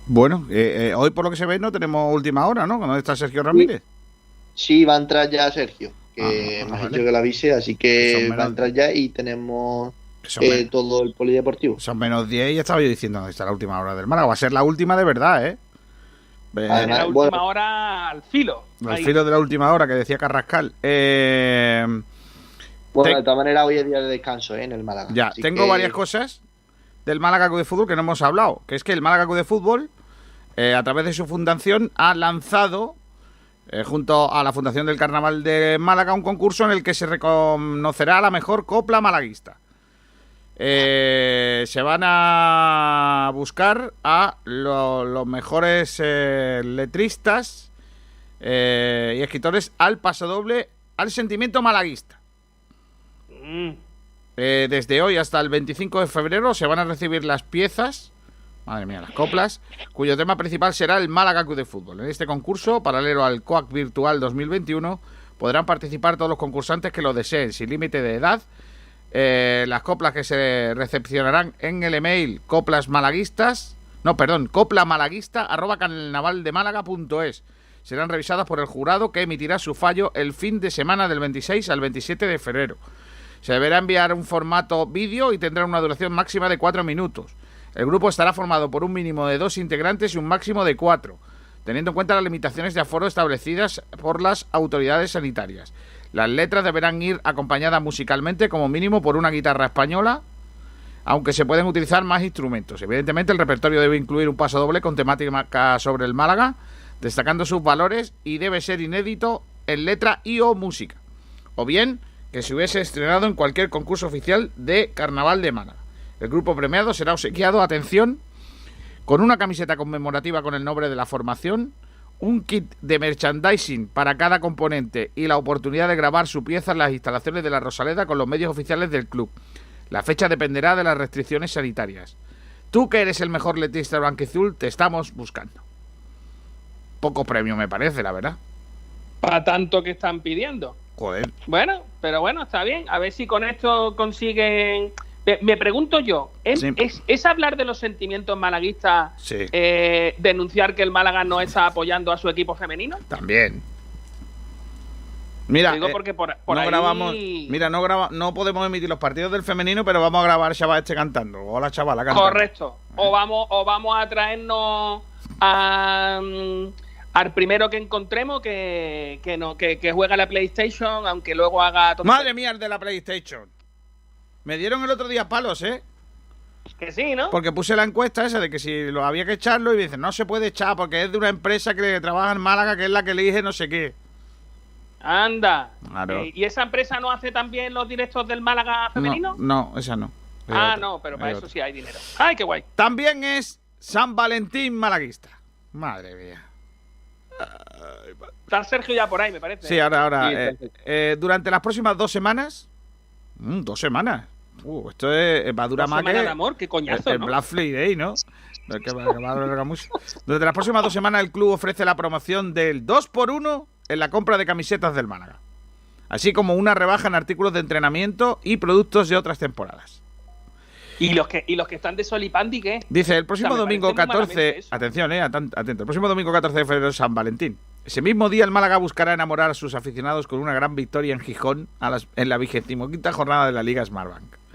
Bueno, eh, eh, hoy por lo que se ve no tenemos última hora, ¿no? ¿Dónde está Sergio Ramírez? Sí, va a entrar ya Sergio, que ah, me ha dicho que la avise, así que va a entrar ya y tenemos eh, todo el polideportivo. Son menos 10 y ya estaba yo diciendo dónde está la última hora del Málaga. Va a ser la última de verdad, ¿eh? la última hora al filo. Al filo de la última hora que decía Carrascal. Eh, bueno, de todas maneras, hoy es día de descanso ¿eh? en el Málaga. Ya, tengo varias cosas del Málaga de Fútbol que no hemos hablado. Que es que el Málaga de Fútbol, eh, a través de su fundación, ha lanzado, junto a la Fundación del Carnaval de Málaga, un concurso en el que se reconocerá la mejor copla malaguista. Eh, se van a buscar a los mejores eh, letristas eh, y escritores al pasodoble al sentimiento malaguista. Mm. desde hoy hasta el 25 de febrero se van a recibir las piezas, madre mía, las coplas, cuyo tema principal será el Málaga Club de Fútbol. En este concurso, paralelo al COAC Virtual 2021, podrán participar todos los concursantes que lo deseen, sin límite de edad eh, las coplas que se recepcionarán en el email coplas malaguistas, no, perdón, copla malaguista arroba es Serán revisadas por el jurado que emitirá su fallo el fin de semana del 26 al 27 de febrero. Se deberá enviar un formato vídeo y tendrá una duración máxima de 4 minutos. El grupo estará formado por un mínimo de dos integrantes y un máximo de cuatro, teniendo en cuenta las limitaciones de aforo establecidas por las autoridades sanitarias. Las letras deberán ir acompañadas musicalmente como mínimo por una guitarra española, aunque se pueden utilizar más instrumentos. Evidentemente el repertorio debe incluir un paso doble con temática sobre el Málaga, destacando sus valores y debe ser inédito en letra y o música. O bien que se hubiese estrenado en cualquier concurso oficial de Carnaval de Málaga. El grupo premiado será obsequiado, atención, con una camiseta conmemorativa con el nombre de la formación, un kit de merchandising para cada componente y la oportunidad de grabar su pieza en las instalaciones de la Rosaleda con los medios oficiales del club. La fecha dependerá de las restricciones sanitarias. Tú que eres el mejor letista blanquizul, te estamos buscando. Poco premio me parece, la verdad. Para tanto que están pidiendo. Joder. Bueno, pero bueno, está bien. A ver si con esto consiguen me pregunto yo, ¿es, hablar de los sentimientos malaguistas eh, denunciar que el Málaga no está apoyando a su equipo femenino? También. Mira, eh, porque por, no grabamos, mira, no graba, no podemos emitir los partidos del femenino, pero vamos a grabar chaval este cantando, o la chavala cantando. Correcto. O vamos, o vamos a traernos mm, al primero que encontremos que, que no, que, que juega la PlayStation, aunque luego haga Madre mía, el de la PlayStation. Me dieron el otro día palos, ¿eh? Que sí, ¿no? Porque puse la encuesta esa de que si lo había que echarlo y me dicen, no se puede echar porque es de una empresa que trabaja en Málaga que es la que elige no sé qué. Anda. Eh, ¿Y esa empresa no hace también los directos del Málaga femenino? No, esa no. ah, no, pero para eso sí hay dinero. ¡Ay, qué guay! También es San Valentín malaguista. Madre mía. Está Sergio ya por ahí, me parece. Sí, ahora, ahora. Eh, eh, durante las próximas dos semanas. Mm, dos semanas. Uh, esto es, va a durar más que. de amor, qué coñazo. El, Black Friday, ¿no? que va, mucho. Durante las próximas dos semanas, el club ofrece la promoción del 2x1 en la compra de camisetas del Málaga. Así como una rebaja en artículos de entrenamiento y productos de otras temporadas. ¿Y los que, y los que están de Sol y Pandi qué? Dice, el próximo domingo 14. Atención, eh, atento. El próximo domingo 14 de febrero es San Valentín. Ese mismo día el Málaga buscará enamorar a sus aficionados con una gran victoria en Gijón en la vigésimo quinta jornada de la Liga Smartbank.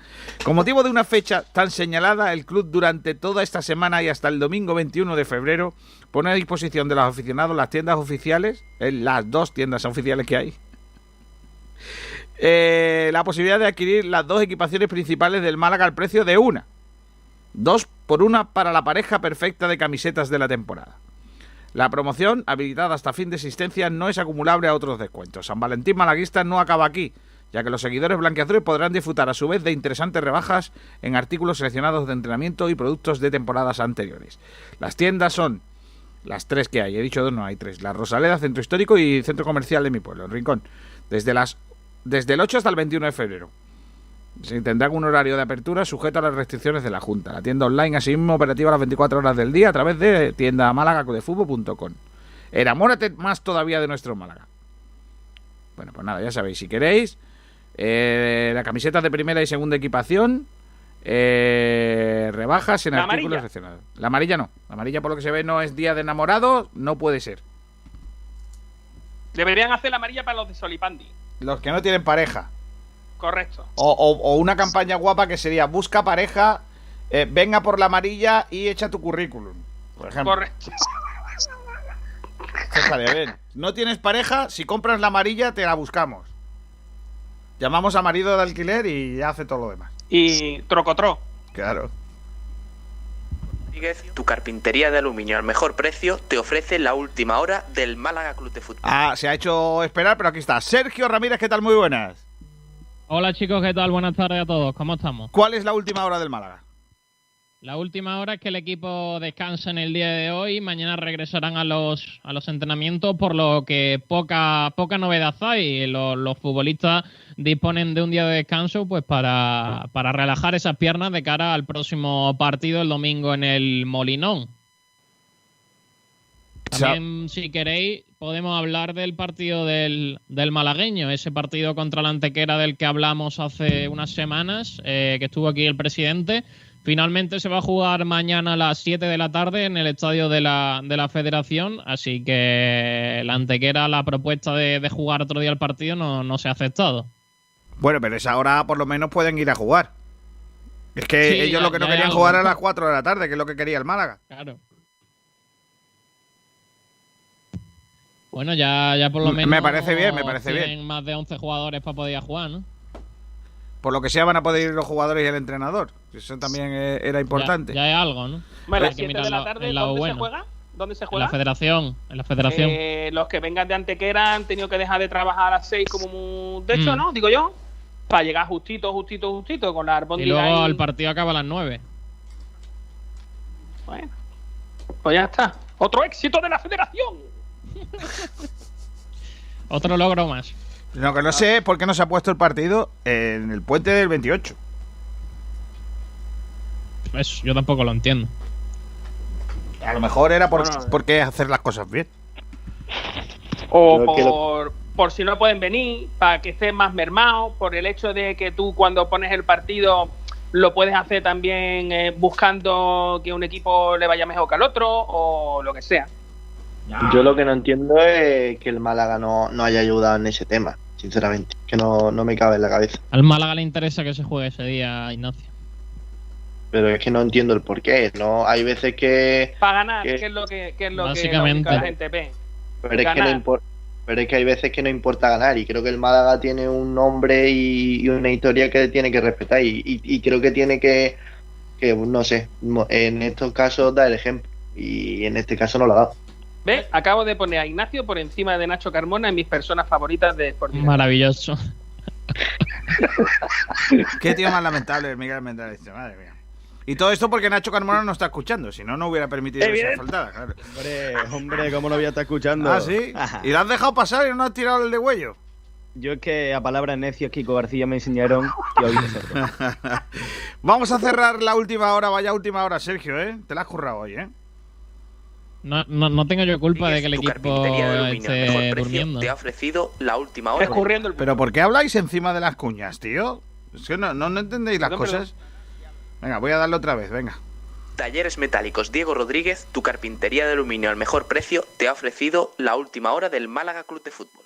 Con motivo de una fecha tan señalada, el club durante toda esta semana y hasta el domingo 21 de febrero pone a disposición de los aficionados las tiendas oficiales, las dos tiendas oficiales que hay, eh, la posibilidad de adquirir las dos equipaciones principales del Málaga al precio de una. Dos por una para la pareja perfecta de camisetas de la temporada. La promoción, habilitada hasta fin de existencia, no es acumulable a otros descuentos. San Valentín Malaguista no acaba aquí, ya que los seguidores blanqueazules podrán disfrutar a su vez de interesantes rebajas en artículos seleccionados de entrenamiento y productos de temporadas anteriores. Las tiendas son las tres que hay, he dicho dos, no hay tres. La Rosaleda, Centro Histórico y Centro Comercial de mi pueblo, en Rincón. Desde, las, desde el 8 hasta el 21 de febrero. Se tendrá un horario de apertura sujeto a las restricciones de la Junta. La tienda online, asimismo, operativa las 24 horas del día a través de tienda málaga.com. Enamórate más todavía de nuestro Málaga. Bueno, pues nada, ya sabéis, si queréis, eh, la camiseta de primera y segunda equipación, eh, rebajas en La artículos seleccionados. La amarilla no. La amarilla, por lo que se ve, no es día de enamorado, no puede ser. Deberían hacer la amarilla para los de Solipandi. Los que no tienen pareja. Correcto. O, o- o una campaña guapa que sería busca pareja, eh, venga por la amarilla y echa tu currículum. Por ejemplo. Correcto. Eso estaría bien. No tienes pareja, si compras la amarilla te la buscamos. Llamamos a marido de alquiler y ya hace todo lo demás. Y trocotro. Claro. Rodríguez, tu carpintería de aluminio al mejor precio te ofrece la última hora del Málaga Club de Fútbol. Ah, se ha hecho esperar, pero aquí está. Sergio Ramírez, ¿qué tal? Muy buenas. Hola chicos, ¿qué tal? Buenas tardes a todos, ¿cómo estamos? ¿Cuál es la última hora del Málaga? La última hora es que el equipo descansa en el día de hoy, mañana regresarán a los, a los entrenamientos, por lo que poca, poca novedad hay. Los, los futbolistas disponen de un día de descanso pues para, para relajar esas piernas de cara al próximo partido el domingo en el Molinón. También, si queréis, podemos hablar del partido del, del malagueño, ese partido contra la Antequera del que hablamos hace unas semanas, eh, que estuvo aquí el presidente. Finalmente se va a jugar mañana a las 7 de la tarde en el estadio de la, de la Federación, así que la Antequera, la propuesta de, de jugar otro día el partido no, no se ha aceptado. Bueno, pero esa hora por lo menos pueden ir a jugar. Es que Sí, ellos ya- lo que no querían jugar a las 4 de la tarde, que es lo que quería el Málaga. Claro. Bueno, ya, ya por lo Me menos. parece bien, me parece bien. tienen más de 11 jugadores para poder jugar, ¿no? Por lo que sea van a poder ir los jugadores y el entrenador. Eso también era importante. Ya, ya es algo, ¿no? Bueno, a las que 7 mirar de la tarde, el lado ¿dónde bueno. se juega? ¿Dónde se En juega? la federación, en la federación. Eh, los que vengan de Antequera han tenido que dejar de trabajar a las 6 como mu- de hecho, Mm. ¿no? Digo yo. Para llegar justito, justito, justito con la y arbóndiga luego ahí. el partido acaba a las 9. Bueno, pues ya está. Otro éxito de la federación. (laughs) Otro logro más. Lo que no sé es por qué no se ha puesto el partido en el puente del 28. Eso, yo tampoco lo entiendo. A lo mejor era por, Bueno, porque hacer las cosas bien. O lo- por, por si no pueden venir, para que esté más mermado, por el hecho de que tú cuando pones el partido lo puedes hacer también eh, buscando que un equipo le vaya mejor que al otro o lo que sea. Yo lo que no entiendo es que el Málaga no, no haya ayudado en ese tema, sinceramente. Que no, no me cabe en la cabeza. Al Málaga le interesa que se juegue ese día, Ignacio. Pero es que no entiendo el porqué. No, hay veces que. Para ganar, que- que es lo que, que es lo que, Básicamente. lo que la gente ve. Pero es, que no pero es que hay veces que no importa ganar. Y creo que el Málaga tiene un nombre y, y una historia que tiene que respetar. Y, y- y creo que tiene que, que, no sé, en estos casos da el ejemplo. Y en este caso no lo ha dado. ¿Ves? Acabo de poner a Ignacio por encima de Nacho Carmona en mis personas favoritas de Sport Direct. Maravilloso. (laughs) Qué tío más lamentable el Miguel Méndez. Madre mía. Y todo esto porque Nacho Carmona no está escuchando, si no, no hubiera permitido esa Evidente. faltada. Claro. Hombre, hombre, ¿cómo no voy a estar escuchando? Ah, sí. ¿Y lo has dejado pasar y no has tirado el de huello? Yo es que a palabras necios Kiko García me enseñaron que sordo. (laughs) Vamos a cerrar la última hora, vaya última hora, Sergio, ¿eh? Te la has currado hoy, ¿eh? No, no, no tengo yo culpa de que el equipo carpintería de aluminio al mejor esté precio durmiendo. te ha ofrecido la última hora. El Pero ¿por qué habláis encima de las cuñas, tío? Es que no, no, no entendéis las Perdón, cosas. Venga, voy a darle otra vez, venga. Talleres Metálicos Diego Rodríguez, tu carpintería de aluminio al mejor precio, te ha ofrecido la última hora del Málaga Club de Fútbol.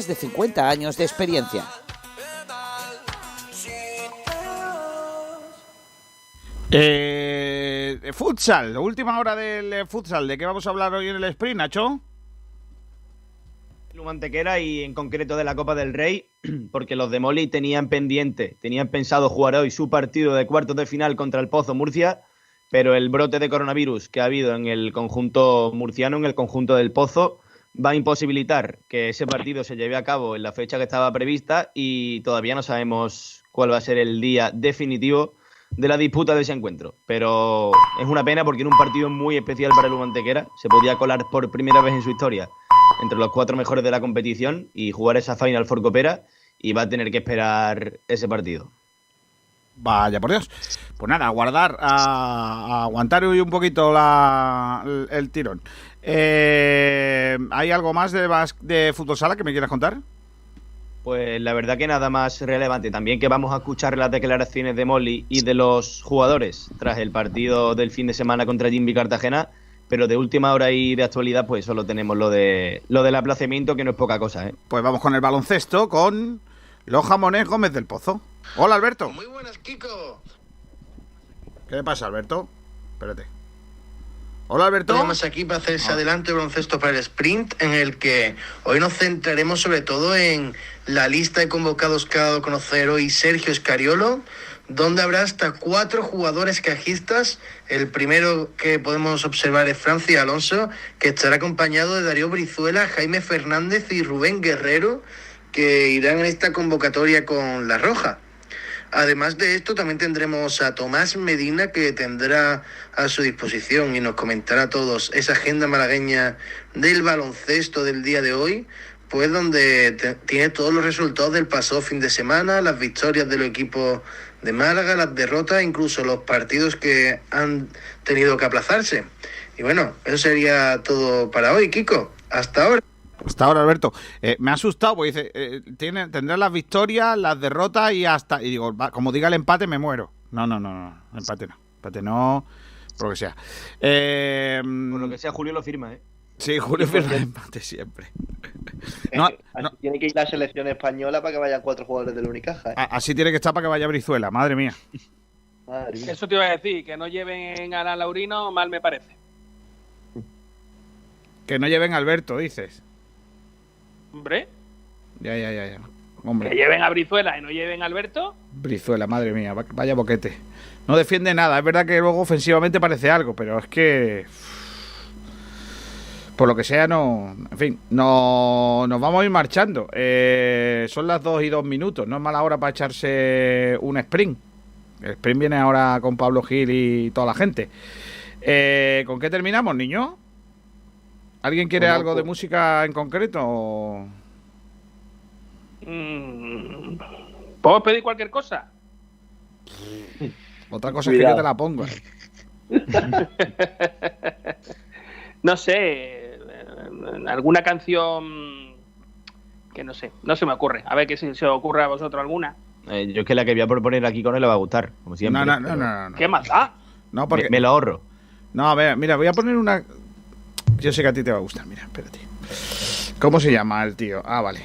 de 50 años de experiencia. Eh, futsal, última hora del eh, futsal. ¿De qué vamos a hablar hoy en el sprint, Nacho? Lumantequera y en concreto de la Copa del Rey, (clears throat) porque los de Moli tenían pendiente, tenían pensado jugar hoy su partido de cuartos de final contra el Pozo Murcia, pero el brote de coronavirus que ha habido en el conjunto murciano, en el conjunto del Pozo, va a imposibilitar que ese partido se lleve a cabo en la fecha que estaba prevista y todavía no sabemos cuál va a ser el día definitivo de la disputa de ese encuentro. Pero es una pena porque en un partido muy especial para el Humantequera se podía colar por primera vez en su historia entre los cuatro mejores de la competición y jugar esa Final Four Copera y va a tener que esperar ese partido. Vaya por Dios. Pues nada, a guardar, a, aguantar hoy un poquito la, el tirón. Eh, ¿Hay algo más de, bas- de fútbol sala que me quieras contar? Pues la verdad que nada más relevante. También que vamos a escuchar las declaraciones de Molly y de los jugadores tras el partido del fin de semana contra Jimmy Cartagena. Pero de última hora y de actualidad, pues solo tenemos lo de lo del aplazamiento, que no es poca cosa, ¿eh? Pues vamos con el baloncesto con los jamones Gómez del Pozo. Hola, Alberto. Muy buenas, Kiko. ¿Qué le pasa, Alberto? Espérate. Hola, Alberto. Estamos aquí para hacer ese Ah. adelanto de baloncesto para el sprint, en el que hoy nos centraremos sobre todo en la lista de convocados que ha dado a conocer hoy Sergio Escariolo, donde habrá hasta cuatro jugadores cajistas. El primero que podemos observar es Francis Alonso, que estará acompañado de Darío Brizuela, Jaime Fernández y Rubén Guerrero, que irán en esta convocatoria con La Roja. Además de esto, también tendremos a Tomás Medina, que tendrá a su disposición y nos comentará a todos esa agenda malagueña del baloncesto del día de hoy, pues donde tiene todos los resultados del pasado fin de semana, las victorias de los equipos de Málaga, las derrotas, incluso los partidos que han tenido que aplazarse. Y bueno, eso sería todo para hoy, Kiko. Hasta ahora. Hasta ahora, Alberto. Eh, me ha asustado porque dice, eh, tiene, tendrá las victorias, las derrotas y hasta... Y digo, va, como diga el empate, me muero. No, no, no, no. Empate no. Empate no, por lo que sea. Eh, Por lo que sea, Julio lo firma, ¿eh? Sí, Julio firma el empate siempre. No, Así Tiene que ir la selección española para que vayan cuatro jugadores del Unicaja. ¿eh? así tiene que estar para que vaya Brizuela, madre mía. Madre mía. Eso te iba a decir, que no lleven a la Laurino, mal me parece. Que no lleven a Alberto, dices. Hombre, Ya, ya, ya, ya. que Hombre, lleven a Brizuela y no lleven a Alberto. Brizuela, madre mía, va- vaya boquete. No defiende nada, es verdad que luego ofensivamente parece algo, pero es que... Por lo que sea, no... En fin, no, nos vamos a ir marchando. Eh, son las 2 y 2 minutos, no es mala hora para echarse un sprint. El sprint viene ahora con Pablo Gil y toda la gente. Eh, ¿Con qué terminamos, niño? ¿Alguien quiere Bueno, algo de pues- música en concreto? o- Mm, ¿Puedo pedir cualquier cosa? (laughs) Otra cosa es que yo te la pongo. eh. (laughs) No sé, alguna canción que no sé, no se me ocurre. A ver que si se os ocurre a vosotros alguna. Eh, yo es que la que voy a proponer aquí con él le va a gustar, como siempre. No, no, no, no, no. ¿Qué más da? No, porque... Me, me lo ahorro. No, a ver, mira, voy a poner una. Yo sé que a ti te va a gustar, mira, espérate. ¿Cómo se llama el tío? Ah, vale.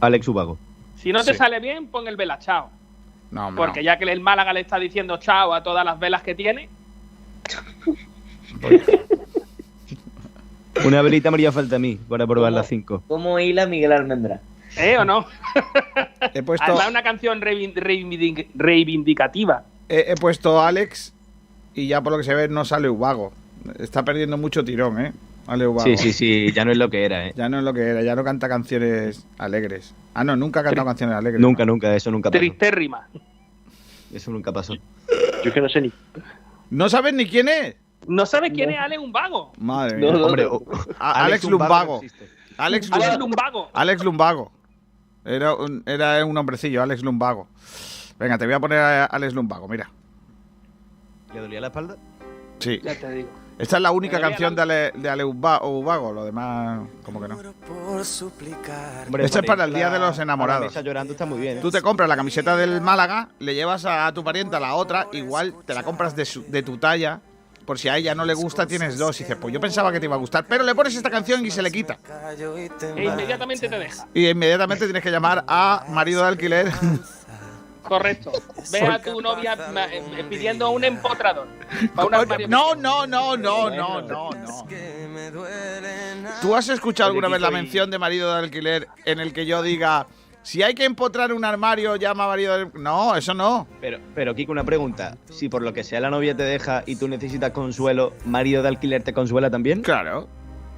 Alex Ubago. Si no te Sí. sale bien, pon el vela chao. No, hombre, Porque ya que el Málaga le está diciendo chao a todas las velas que tiene, (laughs) Una velita me haría falta a mí para probar las cinco. ¿Cómo hila Miguel Almendra? ¿eh o no? He puesto, Además, una canción reivin- reivindic- reivindicativa. he, he puesto Alex y ya por lo que se ve no sale Ubago. Está perdiendo mucho tirón, ¿eh? Ale Ubago. Sí, sí, sí, ya no es lo que era, ¿eh? (laughs) Ya no es lo que era, ya no canta canciones alegres. Ah, no, nunca ha cantado canciones alegres. Nunca, nunca, eso nunca pasó. Tristérrima. Eso nunca pasó. Yo es que no sé ni. ¿No sabes ni quién es? ¿No sabes quién es Ale Umbago? Madre No, mía. no, Hombre, no. Alex Lumbago Lumbago. no. Alex, Alex Lum- Lumbago. Alex Lumbago. Era un, era un hombrecillo, Alex Lumbago. Venga, te voy a poner a Alex Lumbago, mira. ¿Le dolía la espalda? Sí. Ya te digo. Esta es la única canción de Ale, de Ale Uba- Ubago, lo demás, como que no. Hombre, Esto es para el día de los la enamorados. llorando está muy bien. ¿eh? Tú te compras la camiseta del Málaga, le llevas a tu pariente a la otra, igual te la compras de, su- de tu talla, por si a ella no le gusta, tienes dos. Y dices, pues yo pensaba que te iba a gustar, pero le pones esta canción y se le quita. E inmediatamente te deja. Y inmediatamente tienes que llamar a marido de alquiler. (laughs) Correcto. (laughs) Ve a tu novia eh, pidiendo un empotrador. No, no, no, no, no, no, no. ¿Tú has escuchado alguna vez la mención de marido de alquiler en el que yo diga, si hay que empotrar un armario, llama a marido de No, eso no. Pero, pero Kiko, una pregunta. Si por lo que sea la novia te deja y tú necesitas consuelo, ¿marido de alquiler te consuela también? Claro.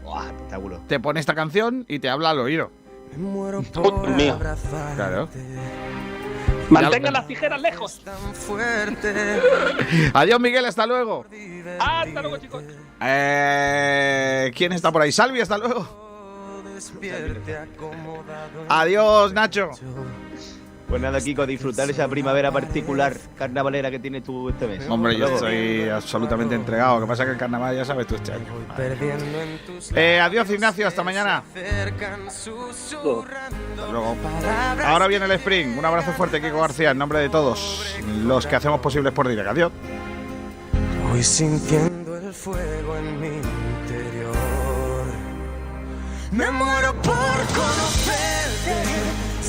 Buah, espectáculo. Te pone esta canción y te habla al oído. Dios mío. Claro. Mantenga las tijeras lejos. Adiós, Miguel, hasta luego. Hasta luego, chicos. Eh, ¿Quién está por ahí? Salvi, hasta luego. Adiós, Nacho. Pues nada, Kiko, a disfrutar esa primavera particular carnavalera que tienes tú este mes. Hombre, yo estoy absolutamente entregado. Lo que pasa es que el carnaval ya sabes tú este año. Eh, adiós, Ignacio. Hasta mañana. Hasta luego. Ahora viene el Spring. Un abrazo fuerte, Kiko García, en nombre de todos los que hacemos posibles por directo. Adiós. Voy sintiendo el fuego en mi interior. Me muero por conocerte,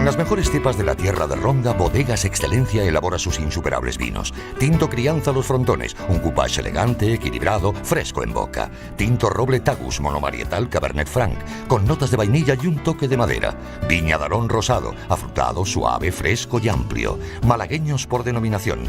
Con las mejores cepas de la tierra de Ronda, Bodegas Excelencia elabora sus insuperables vinos. Tinto Crianza Los Frontones, un coupage elegante, equilibrado, fresco en boca. Tinto Roble Tagus Monomarietal Cabernet Franc, con notas de vainilla y un toque de madera. Viña Darón Rosado, afrutado, suave, fresco y amplio. Malagueños por denominación.